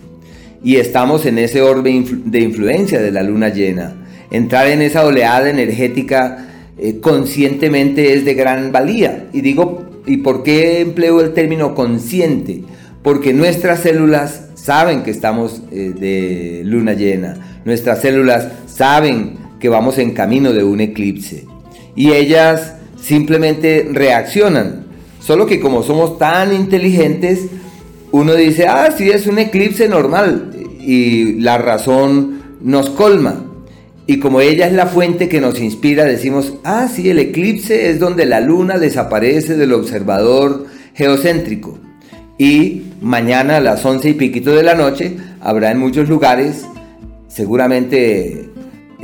[SPEAKER 7] y estamos en ese orbe de influencia de la luna llena. Entrar en esa oleada energética eh, conscientemente es de gran valía. Y digo, ¿y por qué empleo el término consciente? Porque nuestras células saben que estamos eh, de luna llena. Nuestras células saben que vamos en camino de un eclipse. Y ellas simplemente reaccionan. Solo que como somos tan inteligentes, uno dice, ah, sí, es un eclipse normal. Y la razón nos colma. Y como ella es la fuente que nos inspira, decimos, ah, sí, el eclipse es donde la luna desaparece del observador geocéntrico. Y mañana a las once y piquito de la noche habrá en muchos lugares seguramente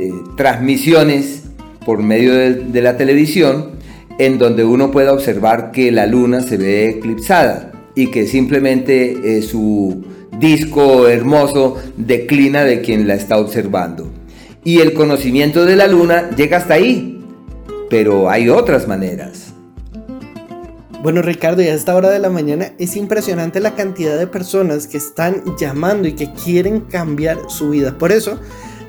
[SPEAKER 7] eh, transmisiones por medio de la televisión en donde uno pueda observar que la luna se ve eclipsada y que simplemente eh, su disco hermoso declina de quien la está observando. Y el conocimiento de la luna llega hasta ahí, pero hay otras maneras.
[SPEAKER 4] Bueno Ricardo, y a esta hora de la mañana es impresionante la cantidad de personas que están llamando y que quieren cambiar su vida. Por eso,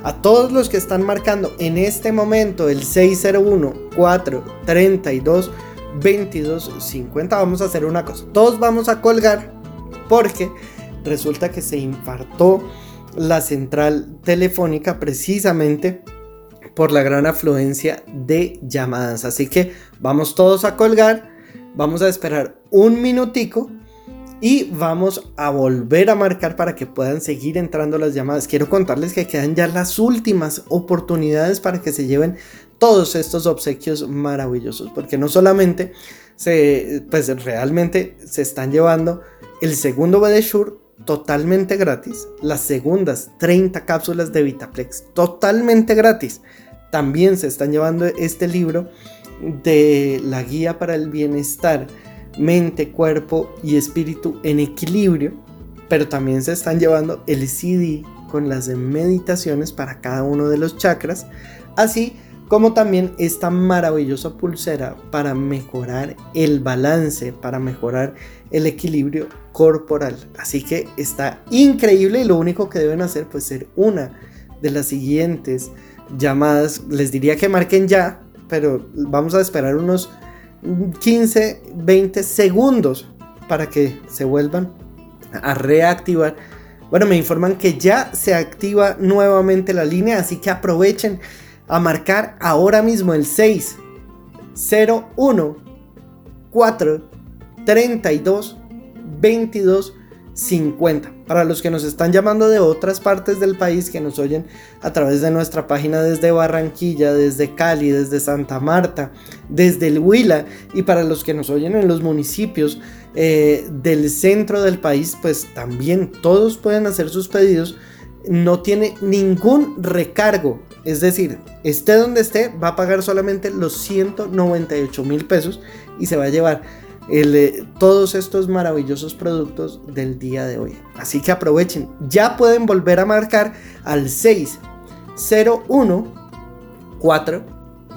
[SPEAKER 4] a todos los que están marcando en este momento el 601 432 2250 vamos a hacer una cosa. Todos vamos a colgar porque resulta que se infartó la central telefónica precisamente por la gran afluencia de llamadas. Así que vamos todos a colgar. Vamos a esperar un minutico y vamos a volver a marcar para que puedan seguir entrando las llamadas. Quiero contarles que quedan ya las últimas oportunidades para que se lleven todos estos obsequios maravillosos, porque no solamente se, pues realmente se están llevando el segundo Shure totalmente gratis, las segundas 30 cápsulas de Vitaplex totalmente gratis. También se están llevando este libro de la guía para el bienestar mente, cuerpo y espíritu en equilibrio, pero también se están llevando el CD con las meditaciones para cada uno de los chakras, así como también esta maravillosa pulsera para mejorar el balance, para mejorar el equilibrio corporal. Así que está increíble y lo único que deben hacer pues ser una de las siguientes llamadas. Les diría que marquen ya pero vamos a esperar unos 15, 20 segundos para que se vuelvan a reactivar. Bueno, me informan que ya se activa nuevamente la línea, así que aprovechen a marcar ahora mismo el 6 0 1 4 32 22 50. Para los que nos están llamando de otras partes del país que nos oyen a través de nuestra página desde Barranquilla, desde Cali, desde Santa Marta, desde el Huila y para los que nos oyen en los municipios eh, del centro del país, pues también todos pueden hacer sus pedidos. No tiene ningún recargo. Es decir, esté donde esté, va a pagar solamente los 198 mil pesos y se va a llevar todos estos maravillosos productos del día de hoy. Así que aprovechen, ya pueden volver a marcar al 601 4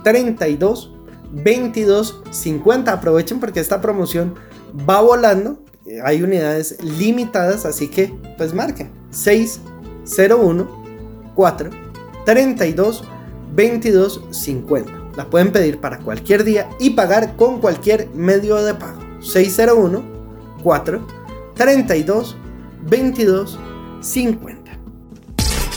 [SPEAKER 4] 32 22 50. Aprovechen porque esta promoción va volando. Hay unidades limitadas, así que pues marquen 601 4 32 22 50. La pueden pedir para cualquier día y pagar con cualquier medio de pago. 601 4 32 22 50.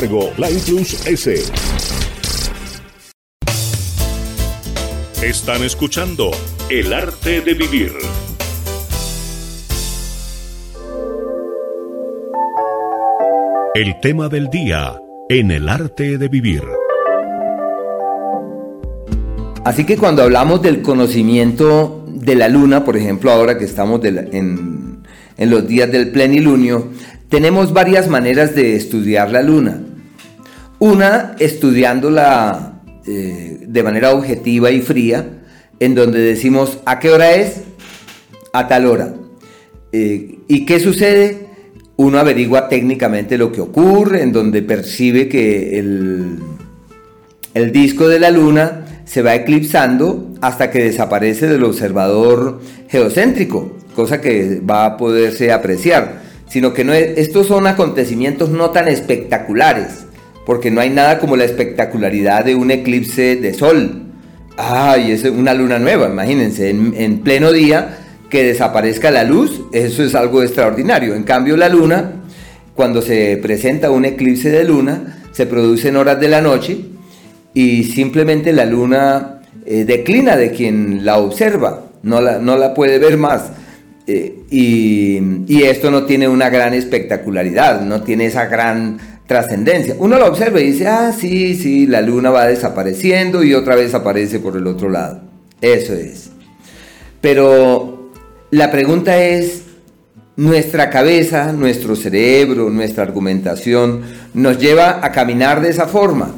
[SPEAKER 1] cargo, Plus S. Están escuchando El arte de vivir. El tema del día en el arte de vivir.
[SPEAKER 7] Así que cuando hablamos del conocimiento de la luna, por ejemplo, ahora que estamos en, en los días del plenilunio, tenemos varias maneras de estudiar la luna. Una, estudiándola eh, de manera objetiva y fría, en donde decimos, ¿a qué hora es? A tal hora. Eh, ¿Y qué sucede? Uno averigua técnicamente lo que ocurre, en donde percibe que el, el disco de la luna se va eclipsando hasta que desaparece del observador geocéntrico, cosa que va a poderse apreciar sino que estos son acontecimientos no tan espectaculares, porque no hay nada como la espectacularidad de un eclipse de sol. Ay, es una luna nueva, imagínense, en, pleno día que desaparezca la luz, eso es algo extraordinario. En cambio, la luna, cuando se presenta un eclipse de luna, se produce en horas de la noche y simplemente la luna eh, declina de quien la observa, no la, no la puede ver más. Eh, y, esto no tiene una gran espectacularidad, no tiene esa gran trascendencia. Uno lo observa y dice, ah, sí, sí, la luna va desapareciendo y otra vez aparece por el otro lado. Eso es. Pero la pregunta es, nuestra cabeza, nuestro cerebro, nuestra argumentación nos lleva a caminar de esa forma.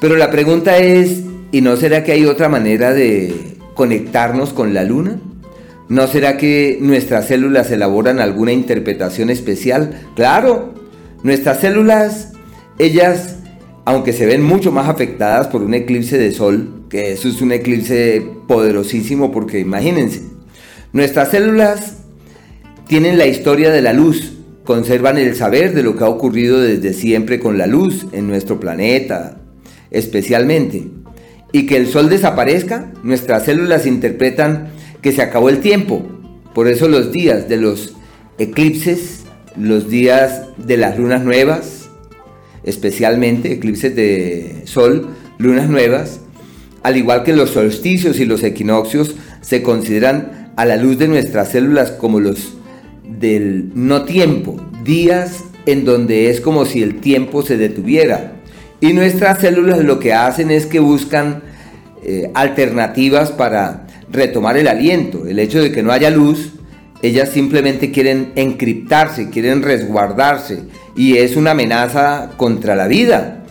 [SPEAKER 7] Pero la pregunta es, ¿y no será que hay otra manera de conectarnos con la luna? ¿No será que nuestras células elaboran alguna interpretación especial? Claro, nuestras células, ellas, aunque se ven mucho más afectadas por un eclipse de sol, que eso es un eclipse poderosísimo porque imagínense, nuestras células tienen la historia de la luz, conservan el saber de lo que ha ocurrido desde siempre con la luz en nuestro planeta, especialmente. Y que el sol desaparezca, nuestras células interpretan que se acabó el tiempo. Por eso los días de los eclipses, los días de las lunas nuevas, especialmente eclipses de sol, lunas nuevas, al igual que los solsticios y los equinoccios, se consideran a la luz de nuestras células como los del no tiempo, días en donde es como si el tiempo se detuviera. Y nuestras células lo que hacen es que buscan eh, alternativas para retomar el aliento. El hecho de que no haya luz, ellas simplemente quieren encriptarse, quieren resguardarse y es una amenaza contra la vida.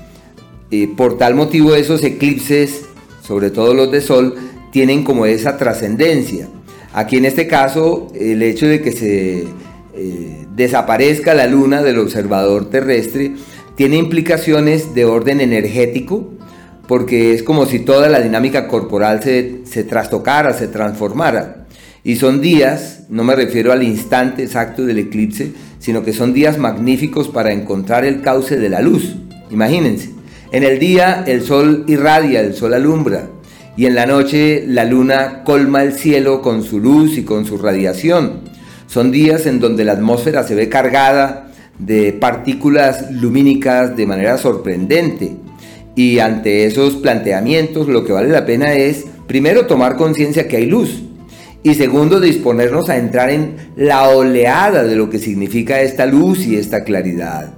[SPEAKER 7] por tal motivo esos eclipses sobre todo los de Sol, tienen como esa trascendencia. Aquí en este caso, el hecho de que se eh, desaparezca la luna del observador terrestre tiene implicaciones de orden energético, porque es como si toda la dinámica corporal se, se trastocara, se transformara. Y son días, no me refiero al instante exacto del eclipse, sino que son días magníficos para encontrar el cauce de la luz. Imagínense, en el día el sol irradia, el sol alumbra, y en la noche la luna colma el cielo con su luz y con su radiación. Son días en donde la atmósfera se ve cargada de partículas lumínicas de manera sorprendente. Y ante esos planteamientos lo que vale la pena es, primero, tomar conciencia que hay luz. Y segundo, disponernos a entrar en la oleada de lo que significa esta luz y esta claridad.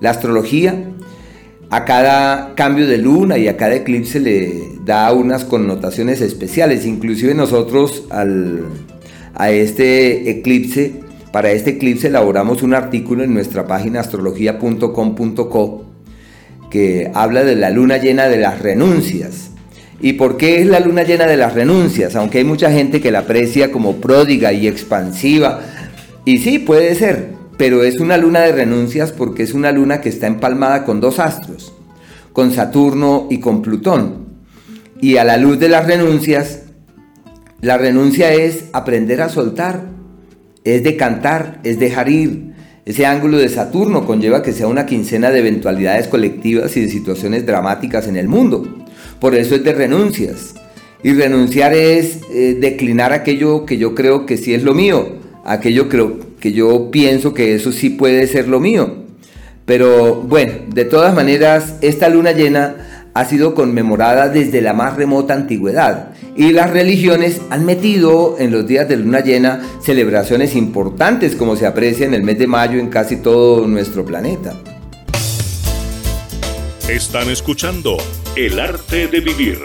[SPEAKER 7] La astrología a cada cambio de luna y a cada eclipse le da unas connotaciones especiales. Inclusive nosotros a este eclipse, para este eclipse elaboramos un artículo en nuestra página astrología.com.co que habla de la luna llena de las renuncias. ¿Y por qué es la luna llena de las renuncias? Aunque hay mucha gente que la aprecia como pródiga y expansiva. Y sí, puede ser, pero es una luna de renuncias porque es una luna que está empalmada con dos astros, con Saturno y con Plutón. Y a la luz de las renuncias, la renuncia es aprender a soltar, es decantar, es dejar ir. Ese ángulo de Saturno conlleva que sea una quincena de eventualidades colectivas y de situaciones dramáticas en el mundo. Por eso es de renuncias. Y renunciar es eh, declinar aquello que yo creo que sí es lo mío, aquello que, que yo pienso que eso sí puede ser lo mío. Pero bueno, de todas maneras, esta luna llena ha sido conmemorada desde la más remota antigüedad y las religiones han metido en los días de luna llena celebraciones importantes como se aprecia en el mes de mayo en casi todo nuestro planeta.
[SPEAKER 1] Están escuchando El arte de vivir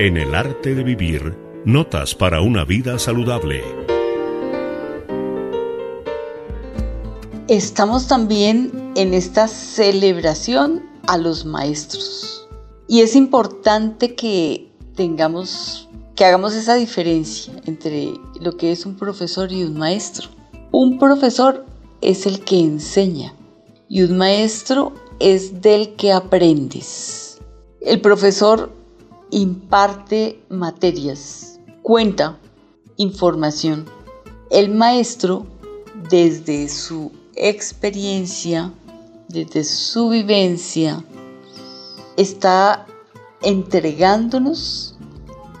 [SPEAKER 1] En el arte de vivir, notas para una vida saludable.
[SPEAKER 11] Estamos también en esta celebración a los maestros. Y es importante que tengamos, que hagamos esa diferencia entre lo que es un profesor y un maestro. Un profesor es el que enseña y un maestro es del que aprendes. El profesor imparte materias, cuenta información. El maestro, desde su experiencia, desde su vivencia, está entregándonos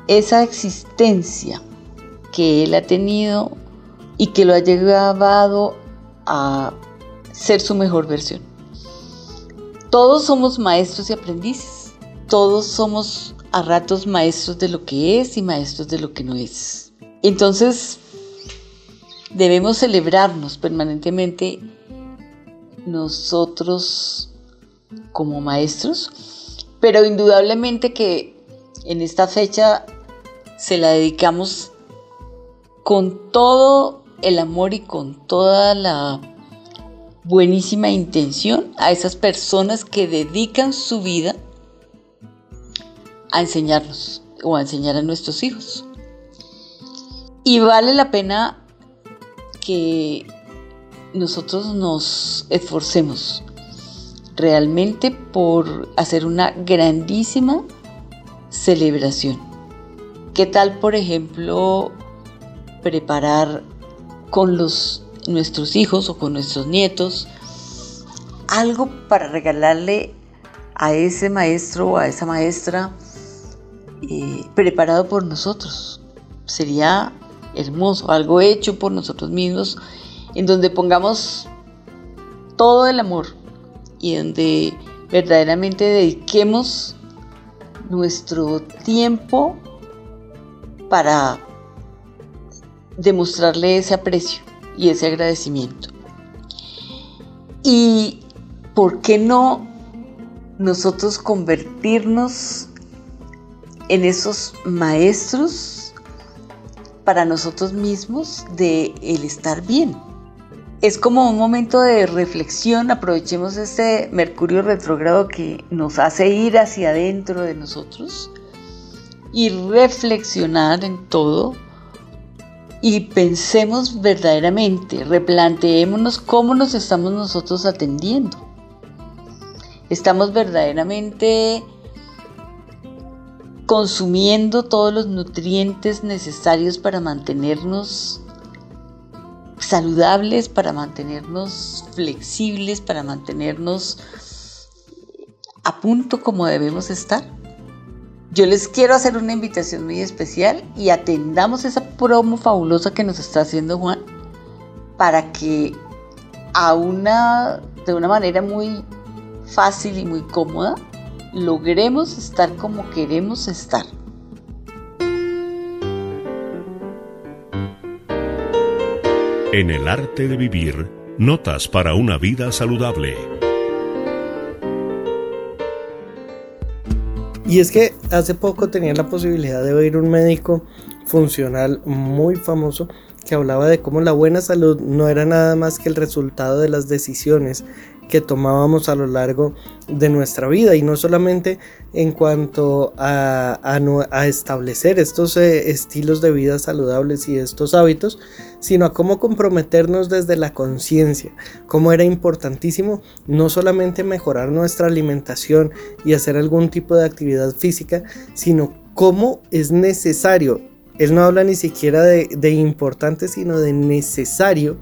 [SPEAKER 11] esa existencia que él ha tenido y que lo ha llevado a ser su mejor versión. Todos somos maestros y aprendices. Todos somos a ratos maestros de lo que es y maestros de lo que no es. Entonces, debemos celebrarnos permanentemente nosotros como maestros, pero indudablemente que en esta fecha se la dedicamos con todo el amor y con toda la buenísima intención a esas personas que dedican su vida a enseñarnos o a enseñar a nuestros hijos. Y vale la pena que nosotros nos esforcemos realmente por hacer una grandísima celebración. ¿Qué tal, por ejemplo, preparar con los, nuestros hijos o con nuestros nietos algo para regalarle a ese maestro o a esa maestra eh, preparado por nosotros. Sería hermoso, algo hecho por nosotros mismos, en donde pongamos todo el amor y donde verdaderamente dediquemos nuestro tiempo para demostrarle ese aprecio y ese agradecimiento. Y por qué no nosotros convertirnos en esos maestros para nosotros mismos de el estar bien. es como un momento de reflexión, aprovechemos este Mercurio retrógrado que nos hace ir hacia adentro de nosotros y reflexionar en todo y pensemos verdaderamente, replanteémonos cómo nos estamos nosotros atendiendo. Estamos verdaderamente consumiendo todos los nutrientes necesarios para mantenernos saludables, para mantenernos flexibles, para mantenernos a punto como debemos estar. Yo les quiero hacer una invitación muy especial y atendamos esa promo fabulosa que nos está haciendo Juan para que a una, de una manera muy fácil y muy cómoda logremos estar como queremos estar.
[SPEAKER 1] En el arte de vivir, notas para una vida saludable.
[SPEAKER 4] Y es que hace poco tenía la posibilidad de oír un médico funcional muy famoso que hablaba de cómo la buena salud no era nada más que el resultado de las decisiones que tomábamos a lo largo de nuestra vida y no solamente en cuanto a, establecer estos eh, estilos de vida saludables y estos hábitos, sino a cómo comprometernos desde la conciencia, cómo era importantísimo no solamente mejorar nuestra alimentación y hacer algún tipo de actividad física, sino cómo es necesario, él no habla ni siquiera de importante, sino de necesario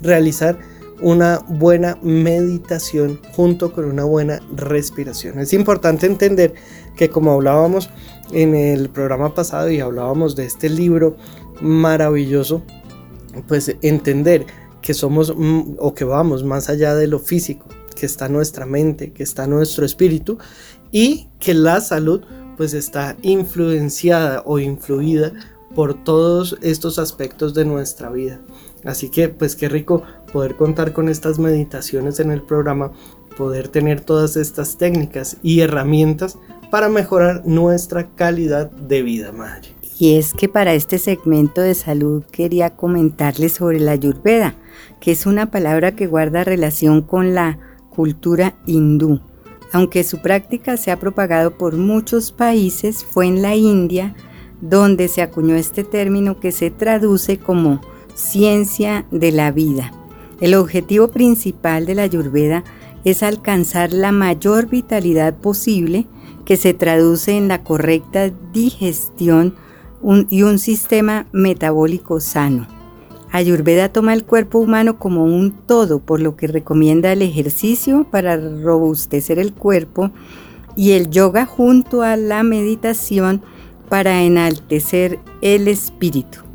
[SPEAKER 4] realizar una buena meditación junto con una buena respiración. Es importante entender que como hablábamos en el programa pasado y hablábamos de este libro maravilloso, pues entender que somos mm, o que vamos más allá de lo físico, que está nuestra mente, que está nuestro espíritu y que la salud pues está influenciada o influida por todos estos aspectos de nuestra vida. Así que pues qué rico poder contar con estas meditaciones en el programa, poder tener todas estas técnicas y herramientas para mejorar nuestra calidad de vida, madre.
[SPEAKER 8] Y es que para este segmento de salud quería comentarles sobre la ayurveda, que es una palabra que guarda relación con la cultura hindú. Aunque su práctica se ha propagado por muchos países, fue en la India donde se acuñó este término que se traduce como ciencia de la vida. El objetivo principal de la Ayurveda es alcanzar la mayor vitalidad posible que se traduce en la correcta digestión y un sistema metabólico sano. Ayurveda toma el cuerpo humano como un todo, por lo que recomienda el ejercicio para robustecer el cuerpo y el yoga junto a la meditación para enaltecer el espíritu.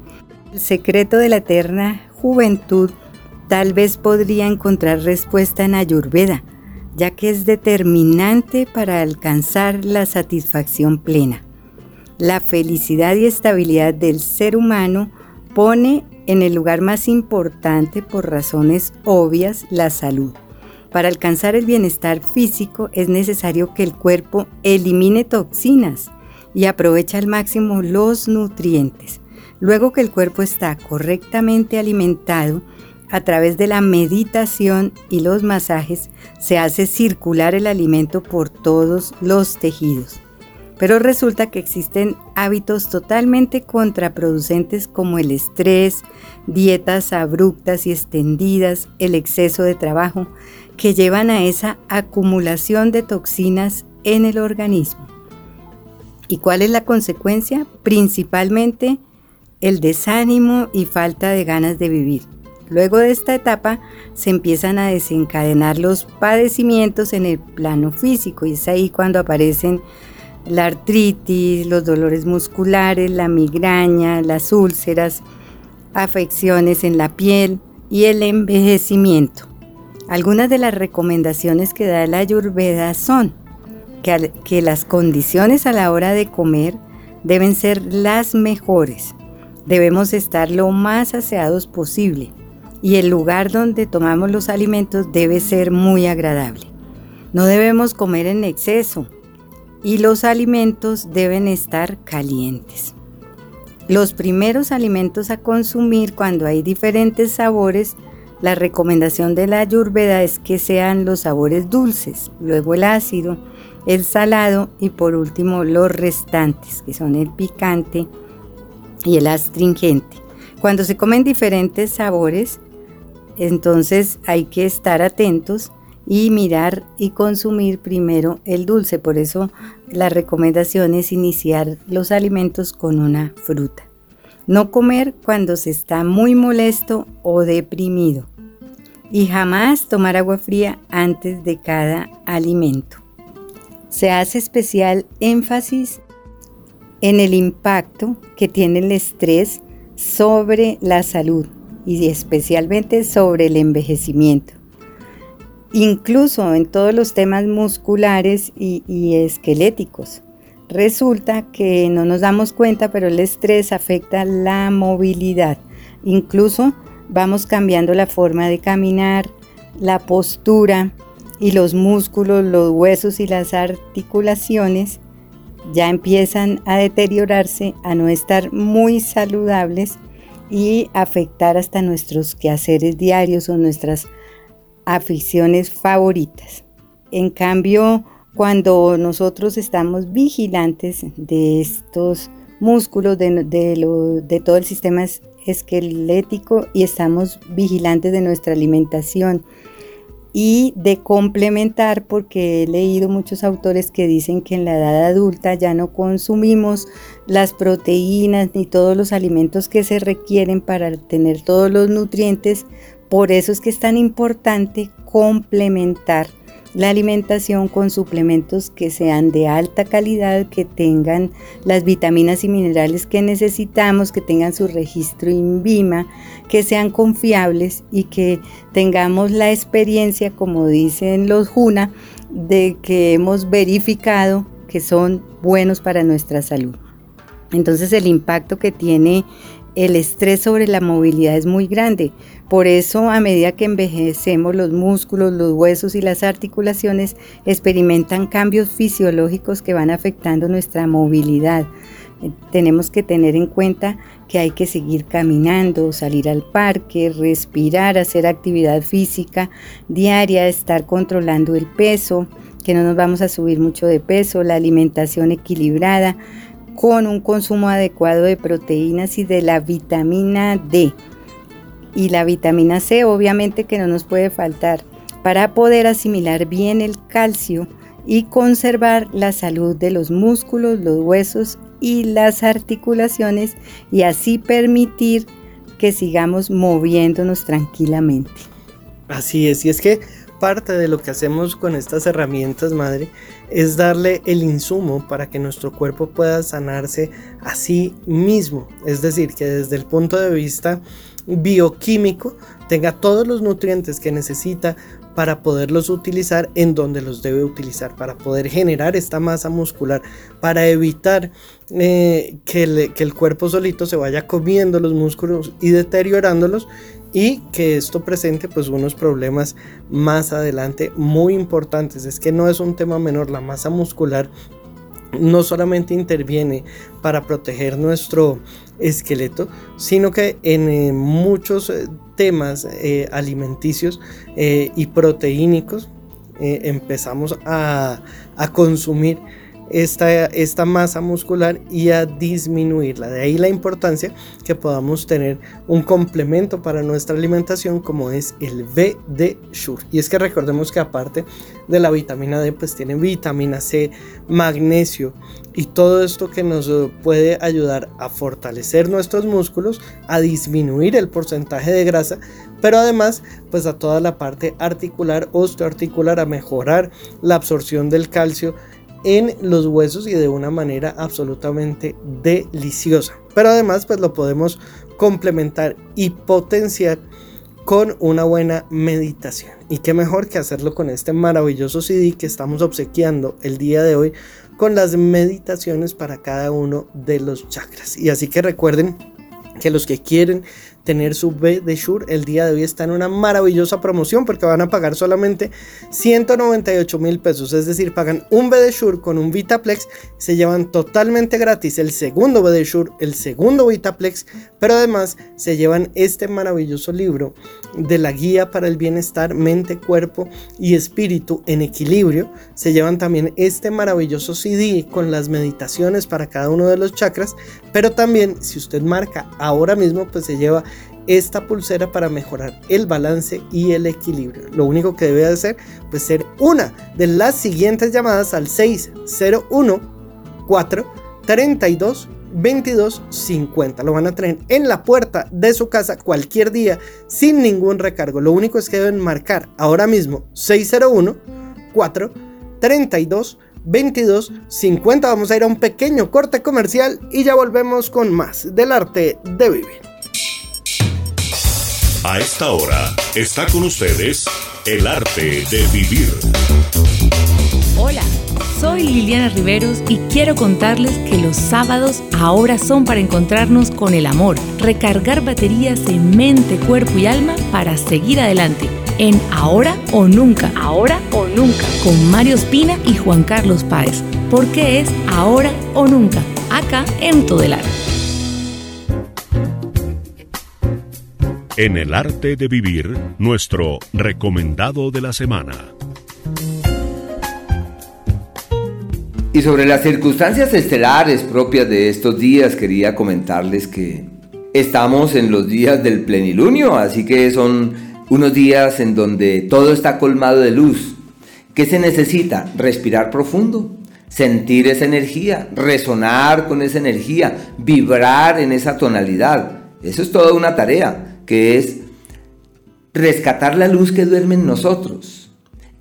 [SPEAKER 8] El secreto de la eterna juventud tal vez podría encontrar respuesta en Ayurveda, ya que es determinante para alcanzar la satisfacción plena. La felicidad y estabilidad del ser humano pone en el lugar más importante por razones obvias la salud. Para alcanzar el bienestar físico es necesario que el cuerpo elimine toxinas y aproveche al máximo los nutrientes. Luego que el cuerpo está correctamente alimentado, a través de la meditación y los masajes se hace circular el alimento por todos los tejidos. Pero resulta que existen hábitos totalmente contraproducentes como el estrés, dietas abruptas y extendidas, el exceso de trabajo, que llevan a esa acumulación de toxinas en el organismo. ¿Y cuál es la consecuencia? Principalmente el desánimo y falta de ganas de vivir. Luego de esta etapa se empiezan a desencadenar los padecimientos en el plano físico y es ahí cuando aparecen la artritis, los dolores musculares, la migraña, las úlceras, afecciones en la piel y el envejecimiento. Algunas de las recomendaciones que da la Ayurveda son que, que las condiciones a la hora de comer deben ser las mejores Debemos estar lo más aseados posible y el lugar donde tomamos los alimentos debe ser muy agradable. No debemos comer en exceso y los alimentos deben estar calientes. Los primeros alimentos a consumir cuando hay diferentes sabores La recomendación de la ayurveda es que sean los sabores dulces, luego el ácido, el salado y por último los restantes, que son el picante y el astringente. Cuando se comen diferentes sabores, entonces hay que estar atentos y mirar y consumir primero el dulce. Por eso la recomendación es iniciar los alimentos con una fruta. No comer cuando se está muy molesto o deprimido. Y jamás tomar agua fría antes de cada alimento. Se hace especial énfasis en el impacto que tiene el estrés sobre la salud y especialmente sobre el envejecimiento incluso en todos los temas musculares y, esqueléticos. Resulta que no nos damos cuenta, pero el estrés afecta la movilidad. Incluso vamos cambiando la forma de caminar, la postura y los músculos, los huesos y las articulaciones ya empiezan a deteriorarse, a no estar muy saludables y afectar hasta nuestros quehaceres diarios o nuestras aficiones favoritas. En cambio, cuando nosotros estamos vigilantes de estos músculos, de, de, todo el sistema esquelético y estamos vigilantes de nuestra alimentación y de complementar, porque he leído muchos autores que dicen que en la edad adulta ya no consumimos las proteínas ni todos los alimentos que se requieren para tener todos los nutrientes. Por eso es que es tan importante complementar la alimentación con suplementos que sean de alta calidad, que tengan las vitaminas y minerales que necesitamos, que tengan su registro INVIMA, que sean confiables y que tengamos la experiencia, como dicen los JUNA, de que hemos verificado que son buenos para nuestra salud. Entonces el impacto que tiene el estrés sobre la movilidad es muy grande. Por eso, a medida que envejecemos, los músculos, los huesos y las articulaciones experimentan cambios fisiológicos que van afectando nuestra movilidad. Eh, tenemos que tener en cuenta que hay que seguir caminando, salir al parque, respirar, hacer actividad física diaria, estar controlando el peso, que no nos vamos a subir mucho de peso, la alimentación equilibrada, con un consumo adecuado de proteínas y de la vitamina D. Y la vitamina C obviamente que no nos puede faltar para poder asimilar bien el calcio y conservar la salud de los músculos, los huesos y las articulaciones y así permitir que sigamos moviéndonos tranquilamente.
[SPEAKER 4] Así es, y es que parte de lo que hacemos con estas herramientas, madre, es darle el insumo para que nuestro cuerpo pueda sanarse a sí mismo. Es decir, que desde el punto de vista bioquímico tenga todos los nutrientes que necesita para poderlos utilizar en donde los debe utilizar, para poder generar esta masa muscular, para evitar eh, que, que el cuerpo solito se vaya comiendo los músculos y deteriorándolos y que esto presente pues unos problemas más adelante muy importantes. Es que no es un tema menor, la masa muscular no solamente interviene para proteger nuestro esqueleto, sino que en eh, muchos eh, temas eh, alimenticios y proteínicos empezamos a, a consumir esta, masa muscular y a disminuirla. De ahí la importancia que podamos tener un complemento para nuestra alimentación como es el VD Sure. Y es que recordemos que aparte de la vitamina D, pues tiene vitamina C, magnesio y todo esto que nos puede ayudar a fortalecer nuestros músculos, a disminuir el porcentaje de grasa, pero además pues a toda la parte articular, osteoarticular, a mejorar la absorción del calcio en los huesos y de una manera absolutamente deliciosa. Pero además pues lo podemos complementar y potenciar con una buena meditación. Y qué mejor que hacerlo con este maravilloso CD que estamos obsequiando el día de hoy con las meditaciones para cada uno de los chakras. Y así que recuerden que los que quieren tener su B de Shure. El día de hoy está en una maravillosa promoción porque van a pagar solamente 198 mil pesos. Es decir, pagan un B de Shure con un Vitaplex. Se llevan totalmente gratis el segundo B de Shure, el segundo Vitaplex. Pero además se llevan este maravilloso libro de la guía para el bienestar mente, cuerpo y espíritu en equilibrio. Se llevan también este maravilloso CD con las meditaciones para cada uno de los chakras. Pero también si usted marca ahora mismo pues se lleva esta pulsera para mejorar el balance y el equilibrio. Lo único que debe hacer pues ser una de las siguientes llamadas al 601 4 32 22 50. Lo van a traer en la puerta de su casa cualquier día sin ningún recargo. Lo único es que deben marcar ahora mismo 601 4 32 22 50. Vamos a ir a un pequeño corte comercial y ya volvemos con más del arte de vivir.
[SPEAKER 1] A esta hora está con ustedes el arte de vivir.
[SPEAKER 2] Hola, soy Liliana Riveros y quiero contarles que los sábados ahora son para encontrarnos con el amor, recargar baterías en mente, cuerpo y alma para seguir adelante. En Ahora o Nunca, Ahora o Nunca, con Mario Espina y Juan Carlos Páez, porque es Ahora o Nunca, acá en Todelar.
[SPEAKER 1] En el arte de vivir, nuestro recomendado de la semana.
[SPEAKER 7] Y sobre las circunstancias estelares propias de estos días, quería comentarles que estamos en los días del plenilunio, así que son unos días en donde todo está colmado de luz. ¿Qué se necesita? Respirar profundo, sentir esa energía, resonar con esa energía, vibrar en esa tonalidad. Eso es toda una tarea que es rescatar la luz que duerme en nosotros,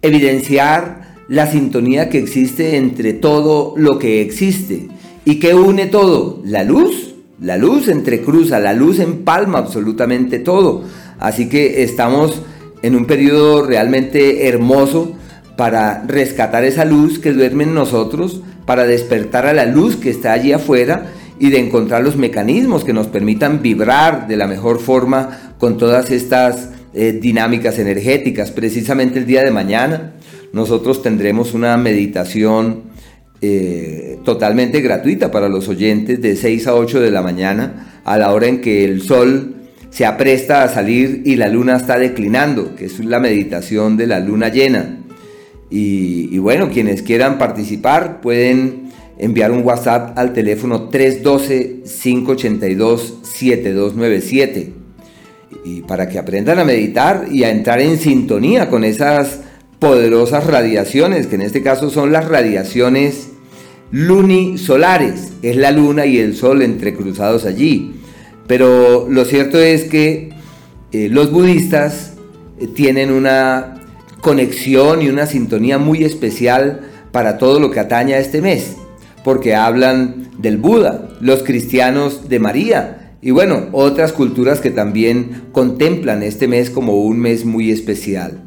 [SPEAKER 7] evidenciar la sintonía que existe entre todo lo que existe y que une todo, la luz, la luz entrecruza, la luz empalma absolutamente todo. Así que estamos en un periodo realmente hermoso para rescatar esa luz que duerme en nosotros, para despertar a la luz que está allí afuera y de encontrar los mecanismos que nos permitan vibrar de la mejor forma con todas estas eh, dinámicas energéticas. Precisamente el día de mañana nosotros tendremos una meditación eh, totalmente gratuita para los oyentes de 6 a 8 de la mañana a la hora en que el sol se apresta a salir y la luna está declinando, que es la meditación de la luna llena. y bueno, quienes quieran participar pueden enviar un WhatsApp al teléfono 312-582-7297 y para que aprendan a meditar y a entrar en sintonía con esas poderosas radiaciones, que en este caso son las radiaciones lunisolares, es la luna y el sol entrecruzados allí. Pero lo cierto es que eh, los budistas eh, tienen una conexión y una sintonía muy especial para todo lo que atañe a este mes porque hablan del Buda, los cristianos de María y bueno, otras culturas que también contemplan este mes como un mes muy especial.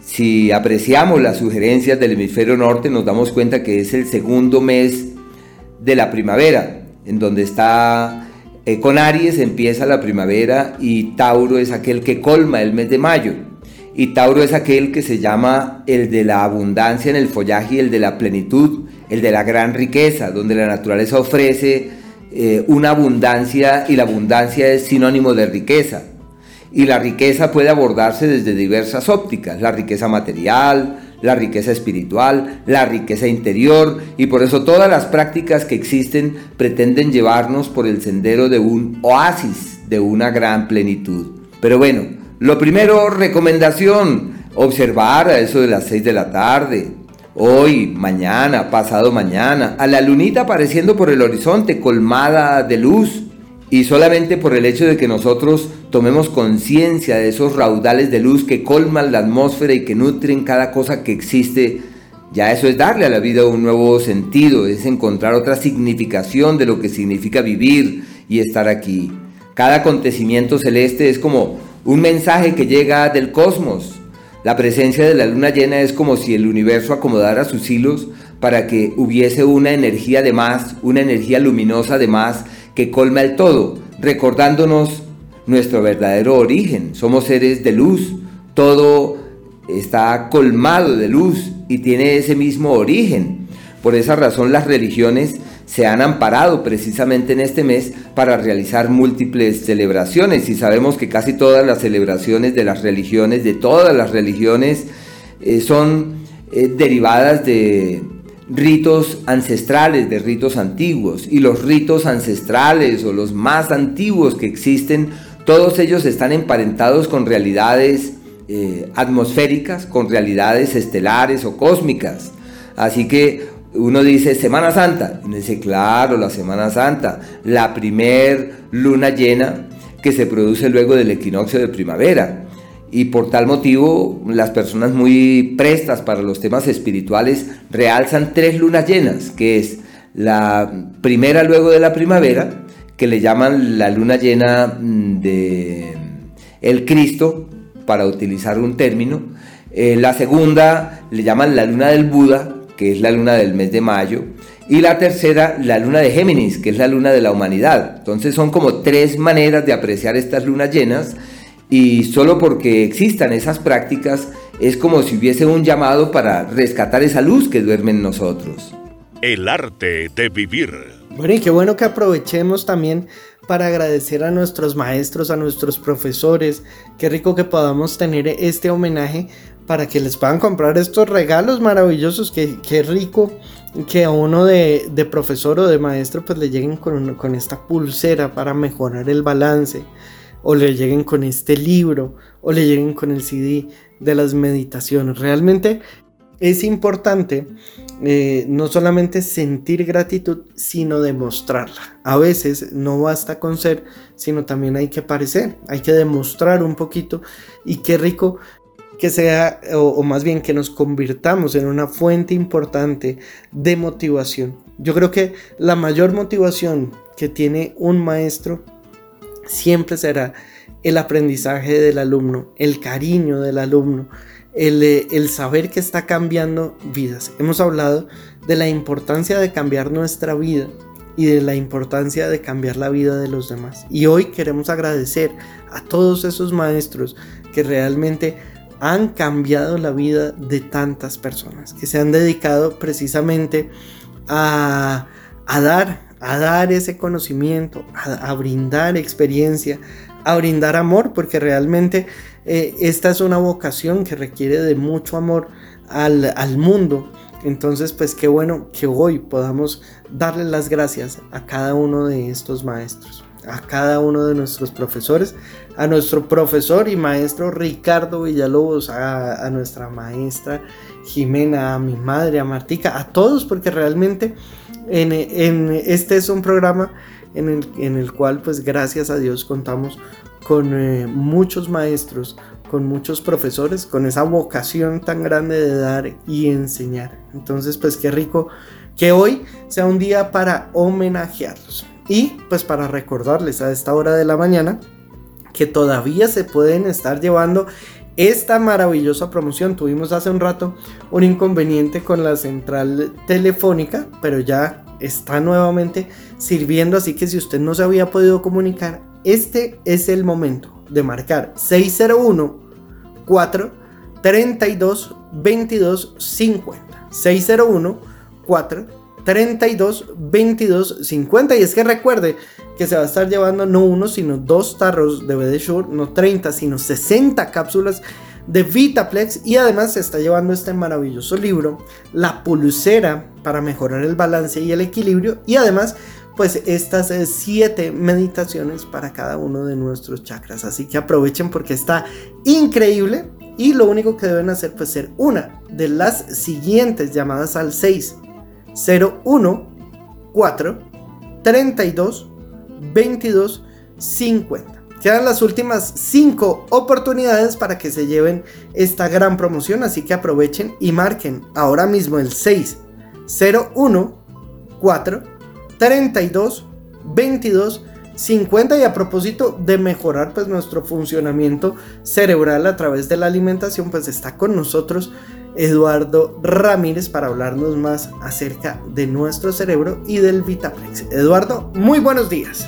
[SPEAKER 7] Si apreciamos las sugerencias del hemisferio norte, nos damos cuenta que es el segundo mes de la primavera, en donde está eh, con Aries empieza la primavera y Tauro es aquel que colma el mes de mayo. Y Tauro es aquel que se llama el de la abundancia en el follaje y el de la plenitud el de la gran riqueza, donde la naturaleza ofrece eh, una abundancia y la abundancia es sinónimo de riqueza. Y la riqueza puede abordarse desde diversas ópticas, la riqueza material, la riqueza espiritual, la riqueza interior, y por eso todas las prácticas que existen pretenden llevarnos por el sendero de un oasis, de una gran plenitud. Pero bueno, lo primero, recomendación, observar a eso de las 6 de la tarde, hoy, mañana, pasado mañana, a la lunita apareciendo por el horizonte colmada de luz. Y solamente por el hecho de que nosotros tomemos conciencia de esos raudales de luz que colman la atmósfera y que nutren cada cosa que existe, ya eso es darle a la vida un nuevo sentido, es encontrar otra significación de lo que significa vivir y estar aquí. Cada acontecimiento celeste es como un mensaje que llega del cosmos, la presencia de la luna llena es como si el universo acomodara sus hilos para que hubiese una energía de más, una energía luminosa de más que colma el todo, recordándonos nuestro verdadero origen. Somos seres de luz, todo está colmado de luz y tiene ese mismo origen. Por esa razón las religiones se han amparado precisamente en este mes para realizar múltiples celebraciones y sabemos que casi todas las celebraciones de las religiones, de todas las religiones, eh, son eh, derivadas de ritos ancestrales, de ritos antiguos y los ritos ancestrales o los más antiguos que existen, todos ellos están emparentados con realidades eh, atmosféricas, con realidades estelares o cósmicas. Así que uno dice Semana Santa, y dice, claro, la Semana Santa, la primer luna llena que se produce luego del equinoccio de primavera. Y por tal motivo, las personas muy prestas para los temas espirituales realzan tres lunas llenas, que es la primera luego de la primavera, que le llaman la luna llena mm, de el Cristo, para utilizar un término. Eh, la segunda le llaman la luna del Buda, que es la luna del mes de mayo, y la tercera, la luna de Géminis, que es la luna de la humanidad. Entonces son como tres maneras de apreciar estas lunas llenas y solo porque existan esas prácticas es como si hubiese un llamado para rescatar esa luz que duerme en nosotros.
[SPEAKER 1] El arte de vivir.
[SPEAKER 4] Bueno, y qué bueno que aprovechemos también para agradecer a nuestros maestros, a nuestros profesores. Qué rico que podamos tener este homenaje para que les puedan comprar estos regalos maravillosos. Qué, qué rico que a uno de, profesor o de maestro pues le lleguen con, con esta pulsera para mejorar el balance. O le lleguen con este libro. O le lleguen con el CD de las meditaciones. Realmente es importante eh, no solamente sentir gratitud, sino demostrarla. A veces no basta con ser, sino también hay que parecer, hay que demostrar un poquito y qué rico que sea, o, más bien que nos convirtamos en una fuente importante de motivación. Yo creo que la mayor motivación que tiene un maestro siempre será el aprendizaje del alumno, el cariño del alumno, eh, el, saber que está cambiando vidas. Hemos hablado de la importancia de cambiar nuestra vida y de la importancia de cambiar la vida de los demás. Y hoy queremos agradecer a todos esos maestros que realmente han cambiado la vida de tantas personas, que se han dedicado precisamente a, dar, a dar ese conocimiento, a brindar experiencia, a brindar amor, porque realmente eh, esta es una vocación que requiere de mucho amor al, al, mundo. Entonces, pues qué bueno que hoy podamos darle las gracias a cada uno de estos maestros, a cada uno de nuestros profesores, a nuestro profesor y maestro Ricardo Villalobos, a, a nuestra maestra Jimena, a mi madre, a Martica, a todos, porque realmente en, en este es un programa en el, en el cual, pues gracias a Dios, contamos con eh, muchos maestros, con muchos profesores, con esa vocación tan grande de dar y enseñar. Entonces, pues qué rico que hoy sea un día para homenajearlos y pues para recordarles a esta hora de la mañana que todavía se pueden estar llevando esta maravillosa promoción. Tuvimos hace un rato un inconveniente con la central telefónica, pero ya está nuevamente sirviendo, así que si usted no se había podido comunicar, este es el momento de marcar 601 4 32 22 50. 601 4 32 22 50. Y es que recuerde que se va a estar llevando no uno, sino dos tarros de BD Shure, no 30, sino 60 cápsulas de Vitaplex y además se está llevando este maravilloso libro, La pulsera para mejorar el balance y el equilibrio y además pues estas eh, siete meditaciones para cada uno de nuestros chakras. Así que aprovechen porque está increíble y lo único que deben hacer pues ser una de las siguientes llamadas al 6 01 4 32 22 50. Quedan las últimas 5 oportunidades para que se lleven esta gran promoción, así que aprovechen y marquen ahora mismo el 6 01 4 32 22 50 y a propósito de mejorar pues nuestro funcionamiento cerebral a través de la alimentación pues está con nosotros Eduardo Ramírez para hablarnos más acerca de nuestro cerebro y del Vitaplex. Eduardo, muy buenos días.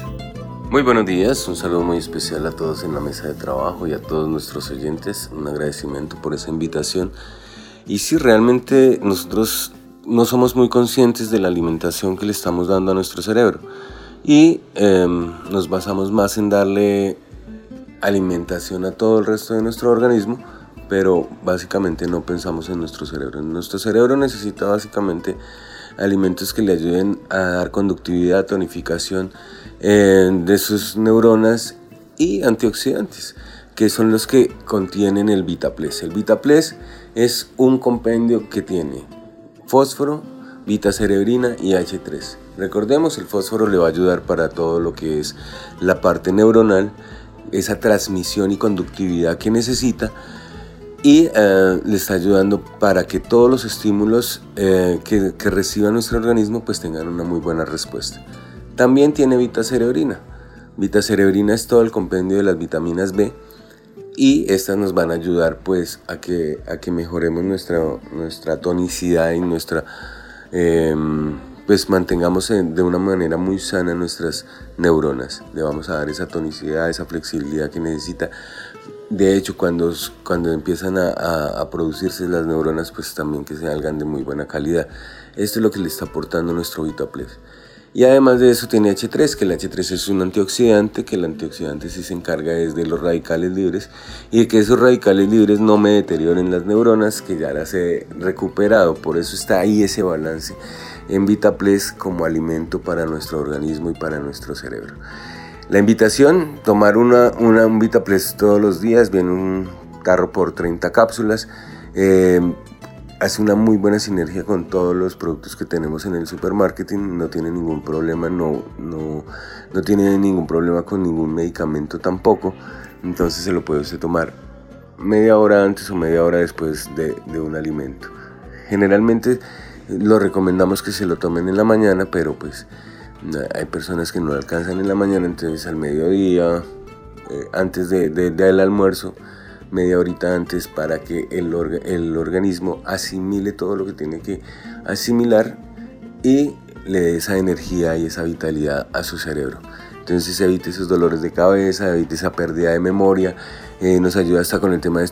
[SPEAKER 12] Muy buenos días, un saludo muy especial a todos en la mesa de trabajo y a todos nuestros oyentes, un agradecimiento por esa invitación. Y si realmente nosotros no somos muy conscientes de la alimentación que le estamos dando a nuestro cerebro y em, nos basamos más en darle alimentación a todo el resto de nuestro organismo, pero básicamente no pensamos en nuestro cerebro. Nuestro cerebro necesita básicamente alimentos que le ayuden a dar conductividad, tonificación eh, de sus neuronas y antioxidantes, que son los que contienen el Vitaples. El Vitaples es un compendio que tiene fósforo, vitacerebrina y H3. Recordemos, el fósforo le va a ayudar para todo lo que es la parte neuronal, esa transmisión y conductividad que necesita y eh, le está ayudando para que todos los estímulos eh, que, que, reciba nuestro organismo pues tengan una muy buena respuesta. También tiene vitacerebrina. Vitacerebrina es todo el compendio de las vitaminas B y estas nos van a ayudar pues a que, a que mejoremos nuestra, nuestra tonicidad y nuestra... Em, pues mantengamos de una manera muy sana nuestras neuronas. Le vamos a dar esa tonicidad, esa flexibilidad que necesita de hecho, cuando, cuando empiezan a, producirse las neuronas, pues también que salgan de muy buena calidad. Esto es lo que le está aportando nuestro Vitaplex. Y además de eso tiene H3, que el H3 es un antioxidante, que el antioxidante sí se encarga desde los radicales libres y de que esos radicales libres no me deterioren las neuronas, que ya las he recuperado. Por eso está ahí ese balance en Vitaplex como alimento para nuestro organismo y para nuestro cerebro. La invitación, tomar una, una, un Vitaplex todos los días, viene un carro por 30 cápsulas, eh, hace una muy buena sinergia con todos los productos que tenemos en el supermarketing, no tiene ningún problema, no, no, no tiene ningún problema con ningún medicamento tampoco, entonces se lo puede tomar media hora antes o media hora después de, de un alimento. Generalmente lo recomendamos que se lo tomen en la mañana, pero pues hay personas que no alcanzan en la mañana, entonces al mediodía, eh, antes de, del almuerzo, media horita antes para que el, organismo asimile todo lo que tiene que asimilar y le dé esa energía y esa vitalidad a su cerebro. Entonces evite esos dolores de cabeza, evite esa pérdida de memoria, eh, nos ayuda hasta con el tema de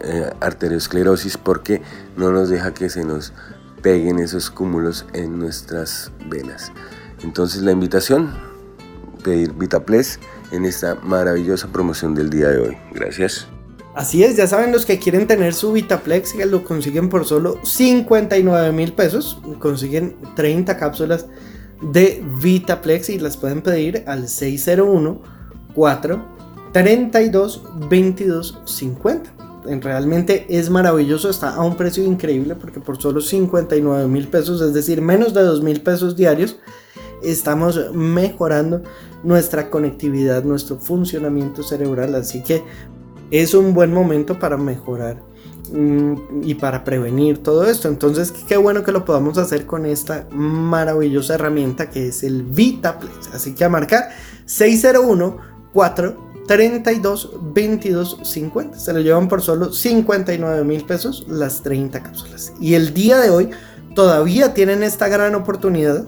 [SPEAKER 12] eh, arteriosclerosis porque no nos deja que se nos peguen esos cúmulos en nuestras venas. Entonces la invitación, pedir Vitaplex en esta maravillosa promoción del día de hoy. Gracias.
[SPEAKER 4] Así es, ya saben los que quieren tener su Vitaplex, que lo consiguen por solo 59 mil pesos. Consiguen 30 cápsulas de Vitaplex y las pueden pedir al 601 4 32 22 50. Realmente es maravilloso, está a un precio increíble porque por solo 59 mil pesos, es decir, menos de 2 mil pesos diarios, estamos mejorando nuestra conectividad, nuestro funcionamiento cerebral. Así que es un buen momento para mejorar mm, y para prevenir todo esto. Entonces, qué bueno que lo podamos hacer con esta maravillosa herramienta que es el VitaPlex. Así que a marcar 601 4 32 22 50. Se lo llevan por solo 59 mil pesos las 30 cápsulas. Y el día de hoy todavía tienen esta gran oportunidad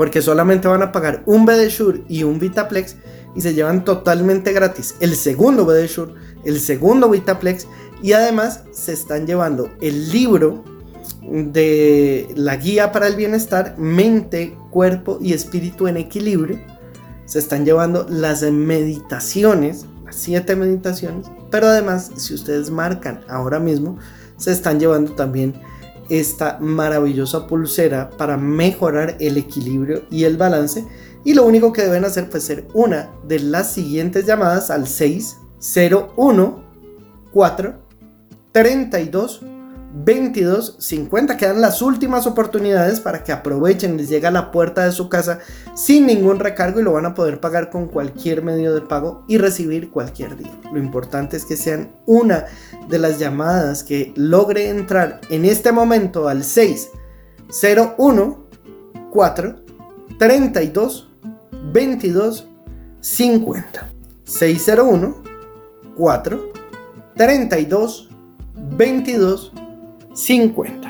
[SPEAKER 4] porque solamente van a pagar un BD y un Vitaplex y se llevan totalmente gratis el segundo BD el segundo Vitaplex y además se están llevando el libro de la guía para el bienestar, mente, cuerpo y espíritu en equilibrio. Se están llevando las meditaciones, las siete meditaciones, pero además si ustedes marcan ahora mismo, se están llevando también esta maravillosa pulsera para mejorar el equilibrio y el balance. Y lo único que deben hacer pues ser una de las siguientes llamadas al 601 4 32 22.50. Quedan las últimas oportunidades para que aprovechen, les llega a la puerta de su casa sin ningún recargo y lo van a poder pagar con cualquier medio de pago y recibir cualquier día. Lo importante es que sean una de las llamadas que logre entrar en este momento al 601 4 32 22 50 601 4 32 22 50.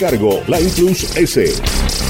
[SPEAKER 1] recargo. Line Plus S.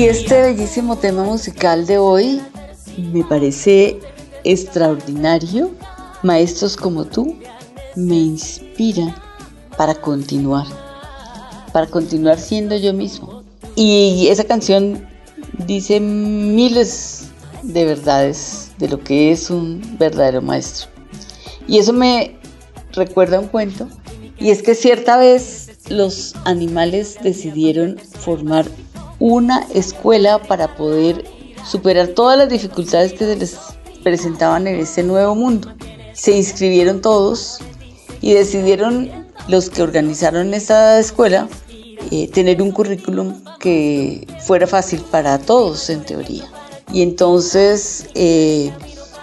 [SPEAKER 11] Y este bellísimo tema musical de hoy me parece extraordinario. Maestros como tú me inspiran para continuar, para continuar siendo yo mismo. Y esa canción dice miles de verdades de lo que es un verdadero maestro. Y eso me recuerda un cuento, y es que cierta vez los animales decidieron formar una escuela para poder superar todas las dificultades que se les presentaban en este nuevo mundo. Se inscribieron todos y decidieron los que organizaron esta escuela eh, tener un currículum que fuera fácil para todos en teoría. Y entonces, eh,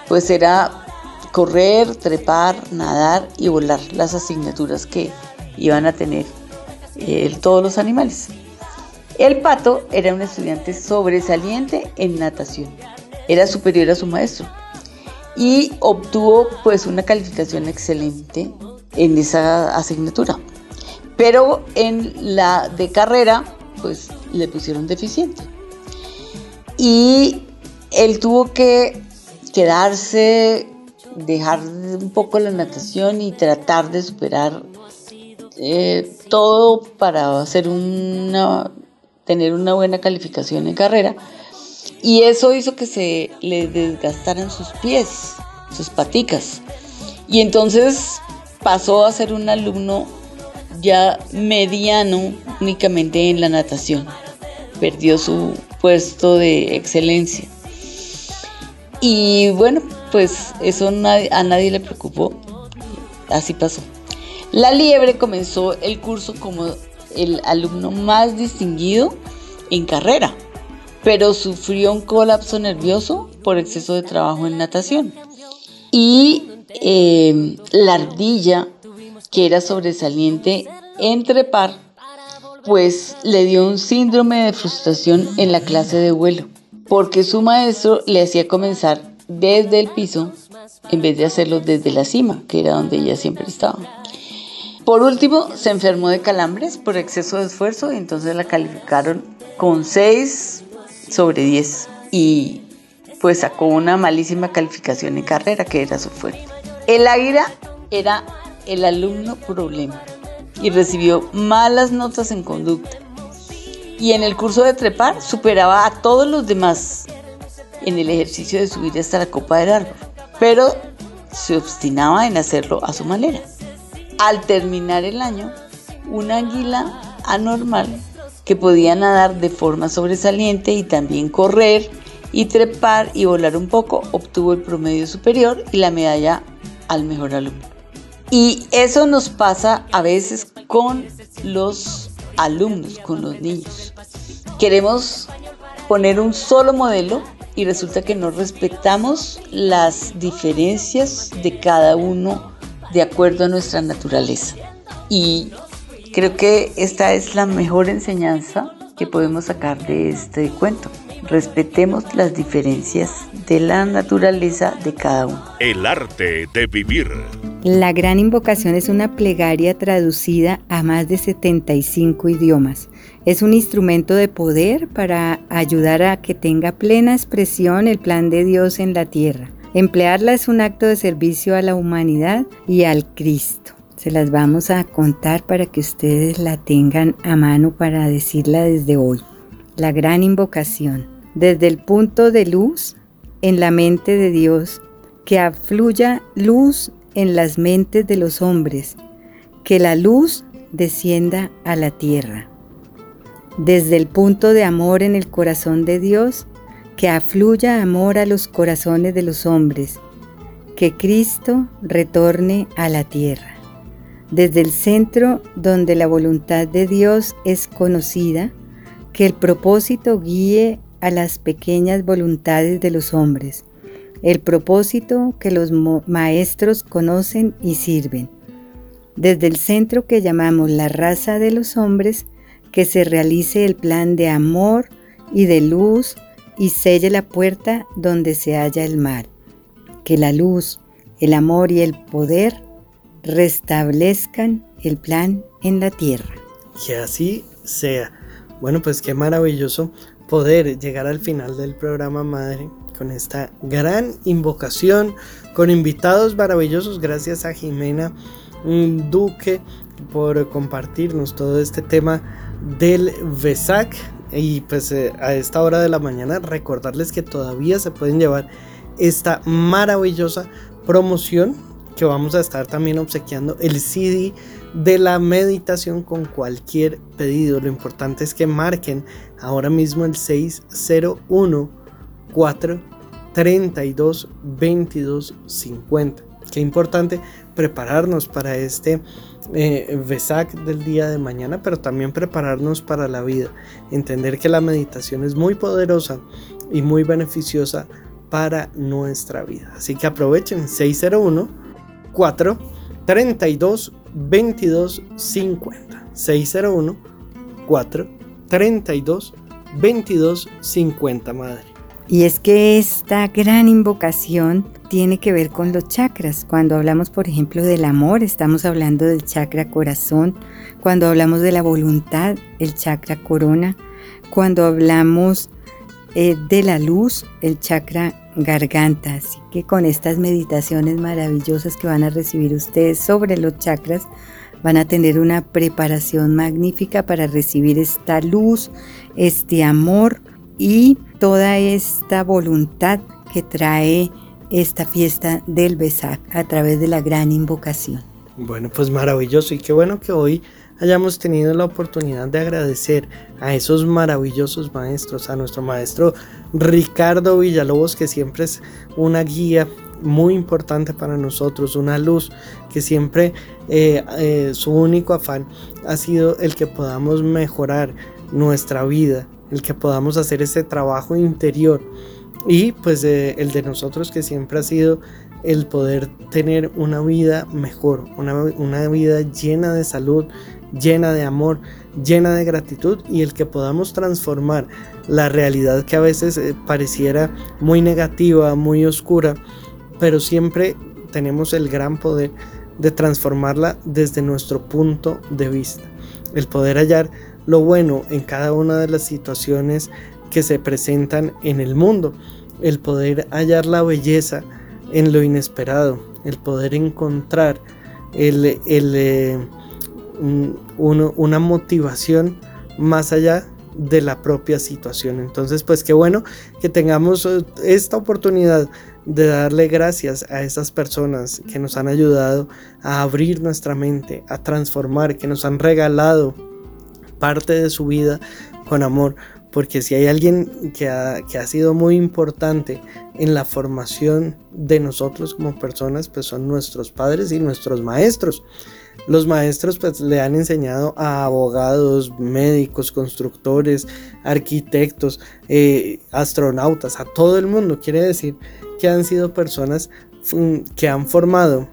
[SPEAKER 11] pues era correr, trepar, nadar y volar las asignaturas que iban a tener eh, todos los animales. El pato era un estudiante sobresaliente en natación. Era superior a su maestro y obtuvo pues una calificación excelente en esa asignatura. Pero en la de carrera pues le pusieron deficiente. Y él tuvo que quedarse, dejar un poco la natación y tratar de superar eh, todo para hacer una, tener una buena calificación en carrera. Y eso hizo que se le desgastaran sus pies, sus paticas. Y entonces pasó a ser un alumno ya mediano únicamente en la natación. Perdió su puesto de excelencia. Y bueno, pues eso a nadie le preocupó. Así pasó. La liebre comenzó el curso como el alumno más distinguido en carrera, pero sufrió un colapso nervioso por exceso de trabajo en natación. Y eh, la ardilla, que era sobresaliente en trepar, pues le dio un síndrome de frustración en la clase de vuelo, porque su maestro le hacía comenzar desde el piso en vez de hacerlo desde la cima, que era donde ella siempre estaba. Por último, se enfermó de calambres por exceso de esfuerzo y entonces la calificaron con 6 sobre 10 y pues sacó una malísima calificación en carrera, que era su fuerte. El águila era el alumno problema y recibió malas notas en conducta. Y en el curso de trepar superaba a todos los demás en el ejercicio de subir hasta la copa del árbol, pero se obstinaba en hacerlo a su manera. Al terminar el año, una águila anormal que podía nadar de forma sobresaliente y también correr y trepar y volar un poco, obtuvo el promedio superior y la medalla al mejor alumno. Y eso nos pasa a veces con los alumnos, con los niños. Queremos poner un solo modelo y resulta que no respetamos las diferencias de cada uno de acuerdo a nuestra naturaleza. Y creo que esta es la mejor enseñanza que podemos sacar de este cuento. Respetemos las diferencias de la naturaleza de cada uno.
[SPEAKER 1] El arte de vivir.
[SPEAKER 8] La gran invocación es una plegaria traducida a más de 75 idiomas. Es un instrumento de poder para ayudar a que tenga plena expresión el plan de Dios en la tierra. Emplearla es un acto de servicio a la humanidad y al Cristo. Se las vamos a contar para que ustedes la tengan a mano para decirla desde hoy. La gran invocación. Desde el punto de luz en la mente de Dios, que afluya luz en las mentes de los hombres, que la luz descienda a la tierra. Desde el punto de amor en el corazón de Dios, que afluya amor a los corazones de los hombres, que Cristo retorne a la tierra. Desde el centro donde la voluntad de Dios es conocida, que el propósito guíe a las pequeñas voluntades de los hombres, el propósito que los maestros conocen y sirven. Desde el centro que llamamos la raza de los hombres, que se realice el plan de amor y de luz y selle la puerta donde se halla el mal. Que la luz, el amor y el poder restablezcan el plan en la tierra.
[SPEAKER 4] Que así sea. Bueno, pues qué maravilloso poder llegar al final del programa Madre con esta gran invocación, con invitados maravillosos. Gracias a Jimena Duque por compartirnos todo este tema del VESAC. Y pues eh, a esta hora de la mañana recordarles que todavía se pueden llevar esta maravillosa promoción que vamos a estar también obsequiando el CD de la meditación con cualquier pedido. Lo importante es que marquen ahora mismo el 601 432 22 50. Qué importante prepararnos para este eh, VESAC del día de mañana, pero también prepararnos para la vida. Entender que la meditación es muy poderosa y muy beneficiosa para nuestra vida. Así que aprovechen 601 4 32 22 50 601 4 32 22 50 madre
[SPEAKER 8] y es que esta gran invocación tiene que ver con los chakras. Cuando hablamos, por ejemplo, del amor, estamos hablando del chakra corazón. Cuando hablamos de la voluntad, el chakra corona. Cuando hablamos eh, de la luz, el chakra garganta. Así que con estas meditaciones maravillosas que van a recibir ustedes sobre los chakras, van a tener una preparación magnífica para recibir esta luz, este amor y toda esta voluntad que trae esta fiesta del Besac a través de la gran invocación.
[SPEAKER 4] Bueno, pues maravilloso y qué bueno que hoy hayamos tenido la oportunidad de agradecer a esos maravillosos maestros, a nuestro maestro Ricardo Villalobos, que siempre es una guía muy importante para nosotros, una luz que siempre eh, eh, su único afán ha sido el que podamos mejorar nuestra vida, el que podamos hacer ese trabajo interior. Y pues el de nosotros que siempre ha sido el poder tener una vida mejor, una, vida llena de salud, llena de amor, llena de gratitud y el que podamos transformar la realidad que a veces eh, pareciera muy negativa, muy oscura, pero siempre tenemos el gran poder de transformarla desde nuestro punto de vista, el poder hallar lo bueno en cada una de las situaciones que se presentan en el mundo, el poder hallar la belleza en lo inesperado, el poder encontrar el, eh, una motivación más allá de la propia situación. Entonces, pues qué bueno que tengamos eh, esta oportunidad de darle gracias a esas personas que nos han ayudado a abrir nuestra mente, a transformar, que nos han regalado parte de su vida con amor, porque si hay alguien que ha, sido muy importante en la formación de nosotros como personas, pues son nuestros padres y nuestros maestros. Los maestros pues le han enseñado a abogados, médicos, constructores, arquitectos, eh, astronautas, a todo el mundo. Quiere decir que han sido personas mm, que han formado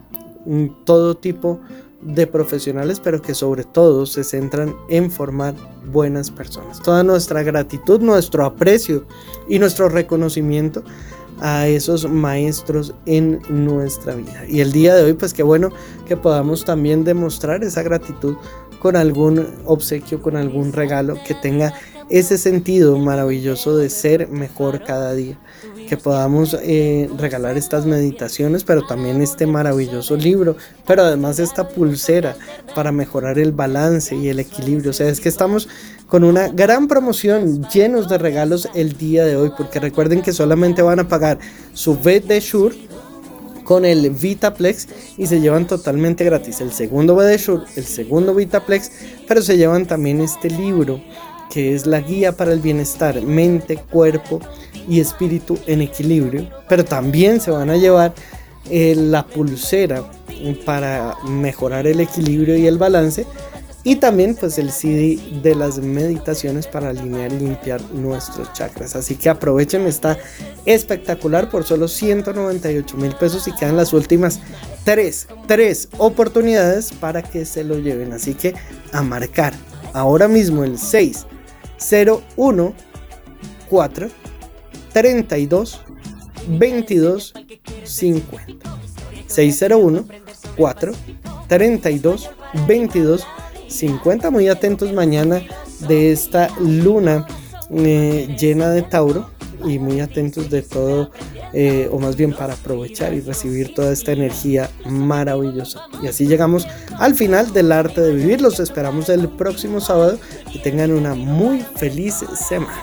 [SPEAKER 4] todo tipo de de profesionales, pero que sobre todo se centran en formar buenas personas. Toda nuestra gratitud, nuestro aprecio y nuestro reconocimiento a esos maestros en nuestra vida. Y el día de hoy, pues qué bueno que podamos también demostrar esa gratitud con algún obsequio, con algún regalo que tenga ese sentido maravilloso de ser mejor cada día. Que podamos eh, regalar estas meditaciones, pero también este maravilloso libro, pero además esta pulsera para mejorar el balance y el equilibrio. O sea, es que estamos con una gran promoción llenos de regalos el día de hoy, porque recuerden que solamente van a pagar su vet de Shure con el Vitaplex y se llevan totalmente gratis el segundo Shure, el segundo Vitaplex, pero se llevan también este libro que es la guía para el bienestar, mente, cuerpo y espíritu en equilibrio, pero también se van a llevar eh, la pulsera para mejorar el equilibrio y el balance y también pues el CD de las meditaciones para alinear y limpiar nuestros chakras. Así que aprovechen, está espectacular por solo 198 mil pesos y quedan las últimas tres, tres oportunidades para que se lo lleven. Así que a marcar ahora mismo el 6 01 4 32 22 50 601 4 32 22 50 muy atentos mañana de esta luna eh, llena de Tauro y muy atentos de todo eh, o más bien para aprovechar y recibir toda esta energía maravillosa. Y así llegamos al final del arte de vivir. Los esperamos el próximo sábado. Y tengan una muy feliz semana